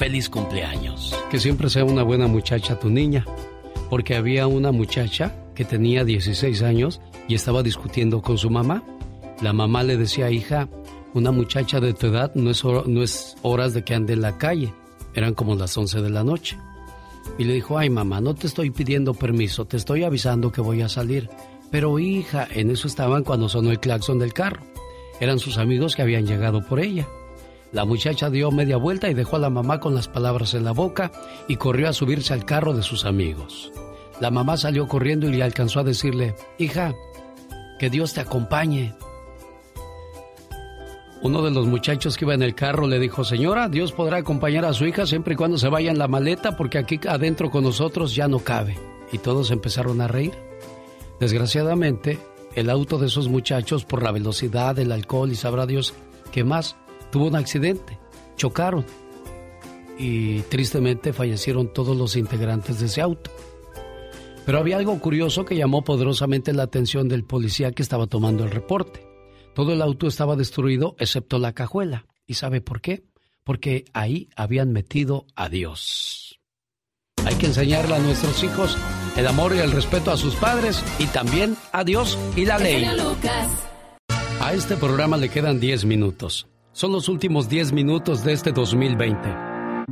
Feliz cumpleaños. Que siempre sea una buena muchacha tu niña, porque había una muchacha que tenía 16 años y estaba discutiendo con su mamá. La mamá le decía, hija, una muchacha de tu edad no es, no es horas de que ande en la calle. Eran como las 11 de la noche. Y le dijo, ay mamá, no te estoy pidiendo permiso, te estoy avisando que voy a salir. Pero hija, en eso estaban cuando sonó el claxon del carro. Eran sus amigos que habían llegado por ella. La muchacha dio media vuelta y dejó a la mamá con las palabras en la boca y corrió a subirse al carro de sus amigos. La mamá salió corriendo y le alcanzó a decirle, hija, que Dios te acompañe. Uno de los muchachos que iba en el carro le dijo, señora, Dios podrá acompañar a su hija siempre y cuando se vaya en la maleta porque aquí adentro con nosotros ya no cabe. Y todos empezaron a reír. Desgraciadamente, el auto de esos muchachos, por la velocidad, el alcohol y sabrá Dios qué más, tuvo un accidente. Chocaron. Y tristemente fallecieron todos los integrantes de ese auto. Pero había algo curioso que llamó poderosamente la atención del policía que estaba tomando el reporte. Todo el auto estaba destruido excepto la cajuela. ¿Y sabe por qué? Porque ahí habían metido a Dios. Hay que enseñarle a nuestros hijos el amor y el respeto a sus padres y también a Dios y la ley. A este programa le quedan 10 minutos. Son los últimos 10 minutos de este 2020.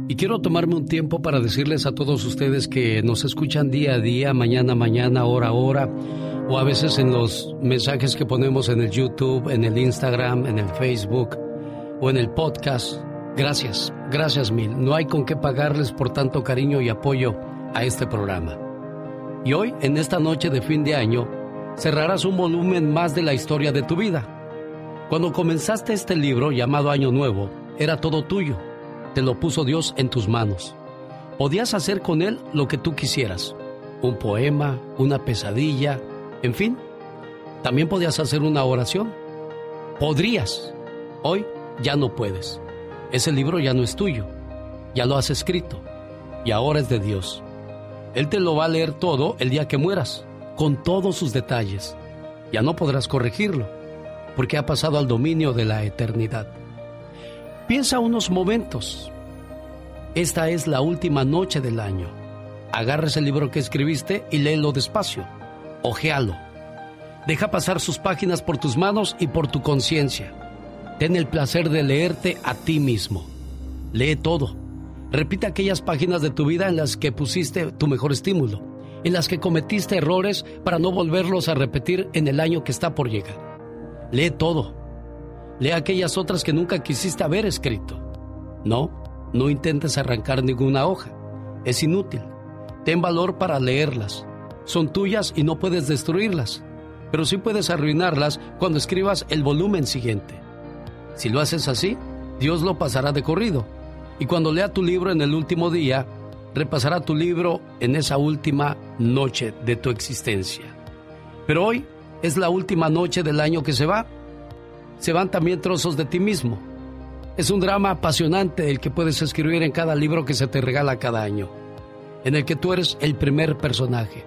Y quiero tomarme un tiempo para decirles a todos ustedes que nos escuchan día a día, mañana mañana, hora hora, o a veces en los mensajes que ponemos en el YouTube, en el Instagram, en el Facebook o en el podcast. Gracias, gracias mil. No hay con qué pagarles por tanto cariño y apoyo a este programa. Y hoy, en esta noche de fin de año, cerrarás un volumen más de la historia de tu vida. Cuando comenzaste este libro llamado Año Nuevo, era todo tuyo te lo puso Dios en tus manos. Podías hacer con él lo que tú quisieras. Un poema, una pesadilla, en fin. También podías hacer una oración. Podrías. Hoy ya no puedes. Ese libro ya no es tuyo. Ya lo has escrito. Y ahora es de Dios. Él te lo va a leer todo el día que mueras, con todos sus detalles. Ya no podrás corregirlo, porque ha pasado al dominio de la eternidad. Piensa unos momentos. Esta es la última noche del año. Agarra ese libro que escribiste y léelo despacio. Ojéalo. Deja pasar sus páginas por tus manos y por tu conciencia. Ten el placer de leerte a ti mismo. Lee todo. Repite aquellas páginas de tu vida en las que pusiste tu mejor estímulo, en las que cometiste errores para no volverlos a repetir en el año que está por llegar. Lee todo. Lee aquellas otras que nunca quisiste haber escrito. No, no intentes arrancar ninguna hoja. Es inútil. Ten valor para leerlas. Son tuyas y no puedes destruirlas, pero sí puedes arruinarlas cuando escribas el volumen siguiente. Si lo haces así, Dios lo pasará de corrido. Y cuando lea tu libro en el último día, repasará tu libro en esa última noche de tu existencia. Pero hoy es la última noche del año que se va se van también trozos de ti mismo. Es un drama apasionante el que puedes escribir en cada libro que se te regala cada año, en el que tú eres el primer personaje,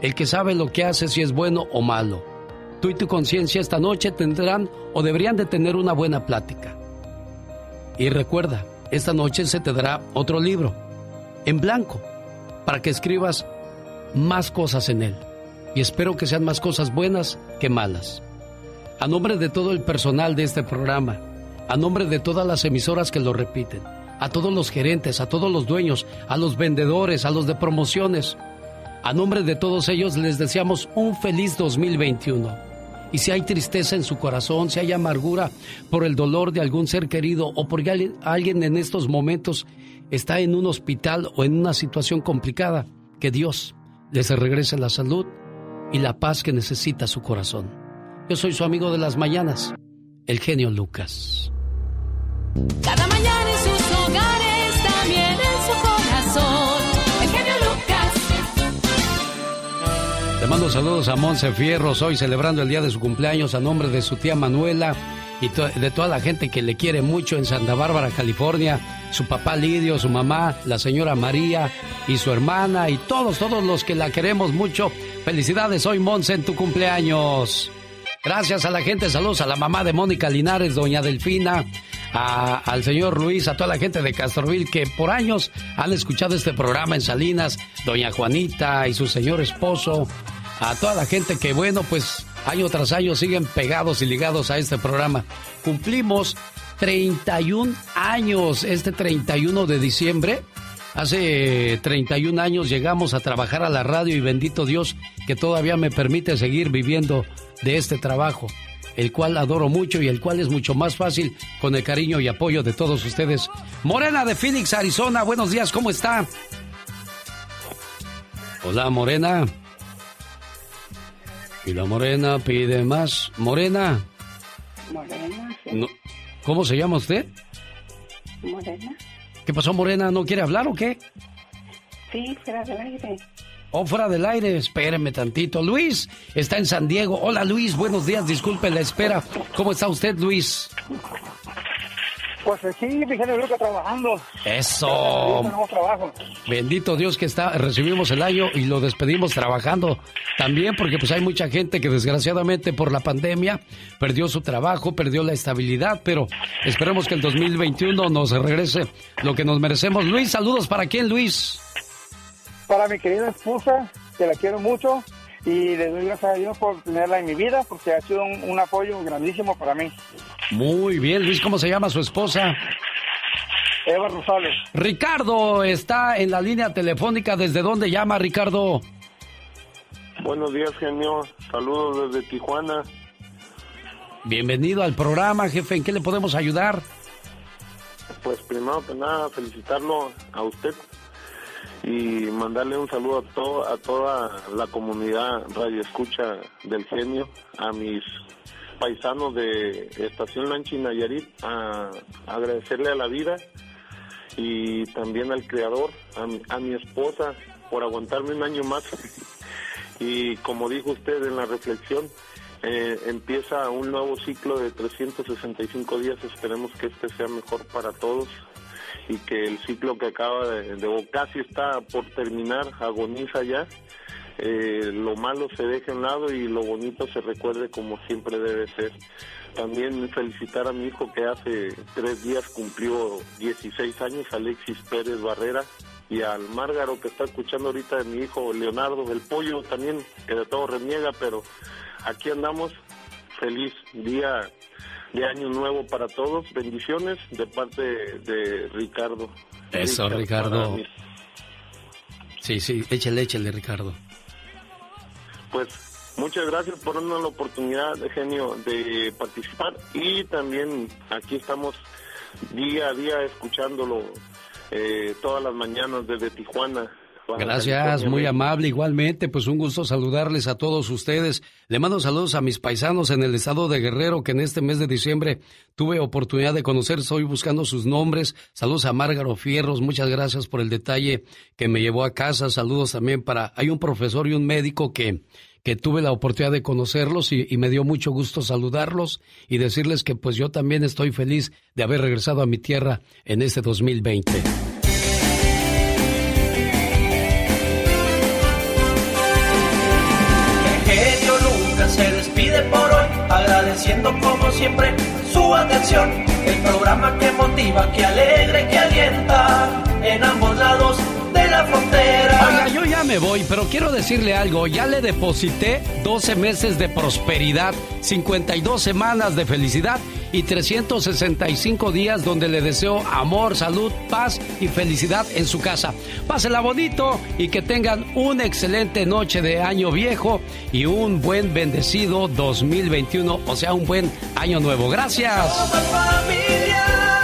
el que sabe lo que hace si es bueno o malo. Tú y tu conciencia esta noche tendrán o deberían de tener una buena plática. Y recuerda, esta noche se te dará otro libro, en blanco, para que escribas más cosas en él. Y espero que sean más cosas buenas que malas a nombre de todo el personal de este programa, a nombre de todas las emisoras que lo repiten, a todos los gerentes, a todos los dueños, a los vendedores, a los de promociones, a nombre de todos ellos les deseamos un feliz 2021. Y si hay tristeza en su corazón, si hay amargura por el dolor de algún ser querido o porque alguien en estos momentos está en un hospital o en una situación complicada, que Dios les regrese la salud y la paz que necesita su corazón. Yo soy su amigo de las mañanas, el genio Lucas. Cada mañana en sus hogares, también en su corazón, el genio Lucas. Le mando saludos a Monse Fierros, hoy celebrando el día de su cumpleaños a nombre de su tía Manuela y de toda la gente que le quiere mucho en Santa Bárbara, California, su papá Lidio, su mamá, la señora María y su hermana y todos, todos los que la queremos mucho. Felicidades hoy, Monse, en tu cumpleaños. Gracias a la gente, saludos a la mamá de Mónica Linares, doña Delfina, al señor Luis, a toda la gente de Castroville que por años han escuchado este programa en Salinas, doña Juanita y su señor esposo, a toda la gente que, bueno, pues año tras año siguen pegados y ligados a este programa. Cumplimos 31 años este 31 de diciembre. Hace 31 años llegamos a trabajar a la radio y bendito Dios que todavía me permite seguir viviendo de este trabajo, el cual adoro mucho y el cual es mucho más fácil con el cariño y apoyo de todos ustedes. Morena de Phoenix, Arizona, buenos días, ¿cómo está? Hola, Morena. Y la Morena pide más. Morena. Morena, sí. No- ¿Cómo se llama usted? Morena. ¿Qué pasó, Morena? ¿No quiere hablar o qué? Sí, fuera del aire. Oh, fuera del aire, espéreme tantito. Luis está en San Diego. Hola, Luis, buenos días, disculpe la espera. ¿Cómo está usted, Luis? Pues aquí, mi genio Lucas, trabajando. Eso. Trabajo. Bendito Dios que está, recibimos el año y lo despedimos trabajando también porque pues hay mucha gente que desgraciadamente por la pandemia perdió su trabajo, perdió la estabilidad, pero esperemos que el 2021 nos regrese lo que nos merecemos. Luis, saludos para quién, Luis. Para mi querida esposa, que la quiero mucho y le doy gracias a Dios por tenerla en mi vida porque ha sido un, un apoyo grandísimo para mí. Muy bien, Luis, ¿cómo se llama su esposa? Eva Rosales. Ricardo está en la línea telefónica. ¿Desde dónde llama, Ricardo? Buenos días, genio. Saludos desde Tijuana. Bienvenido al programa, jefe. ¿En qué le podemos ayudar? Pues primero que nada, felicitarlo a usted y mandarle un saludo a, to- a toda la comunidad Radio Escucha del Genio, a mis paisanos de Estación Lanchi Nayarit, a, agradecerle a la vida y también al Creador, a, mi- a mi esposa por aguantarme un año más. Y como dijo usted en la reflexión, eh, empieza un nuevo ciclo de 365 días. Esperemos que este sea mejor para todos y que el ciclo que acaba de, o casi está por terminar, agoniza ya. Eh, lo malo se deje a un lado y lo bonito se recuerde como siempre debe ser. También felicitar a mi hijo que hace tres días cumplió 16 años, Alexis Pérez Barrera, y al Márgaro que está escuchando ahorita de mi hijo Leonardo, el pollo también, que de todo reniega, pero aquí andamos. Feliz día de año nuevo para todos. Bendiciones de parte de Ricardo. Eso, Ricardo. mí. Sí, sí, échale, échale, Ricardo. Pues muchas gracias por darnos la oportunidad, genio, de participar y también aquí estamos día a día escuchándolo eh, todas las mañanas desde Tijuana. Baja Gracias, California, muy México. amable. Igualmente, pues un gusto saludarles a todos ustedes. Le mando saludos a mis paisanos en el estado de Guerrero, que en este mes de diciembre tuve oportunidad de conocer. Estoy buscando sus nombres. Saludos a Márgaro Fierros. Muchas gracias por el detalle que me llevó a casa. Saludos también para. Hay un profesor y un médico que, que tuve la oportunidad de conocerlos y, y me dio mucho gusto saludarlos y decirles que pues yo también estoy feliz de haber regresado a mi tierra en este 2020. Agradeciendo como siempre su atención. El programa que motiva, que alegra y que alienta en ambos lados la frontera. Oiga, yo ya me voy, pero quiero decirle algo. Ya le deposité 12 meses de prosperidad, 52 semanas de felicidad y 365 días donde le deseo amor, salud, paz y felicidad en su casa. Pásela bonito y que tengan una excelente noche de año viejo y un buen bendecido 2021, o sea, un buen año nuevo. Gracias. familiar, el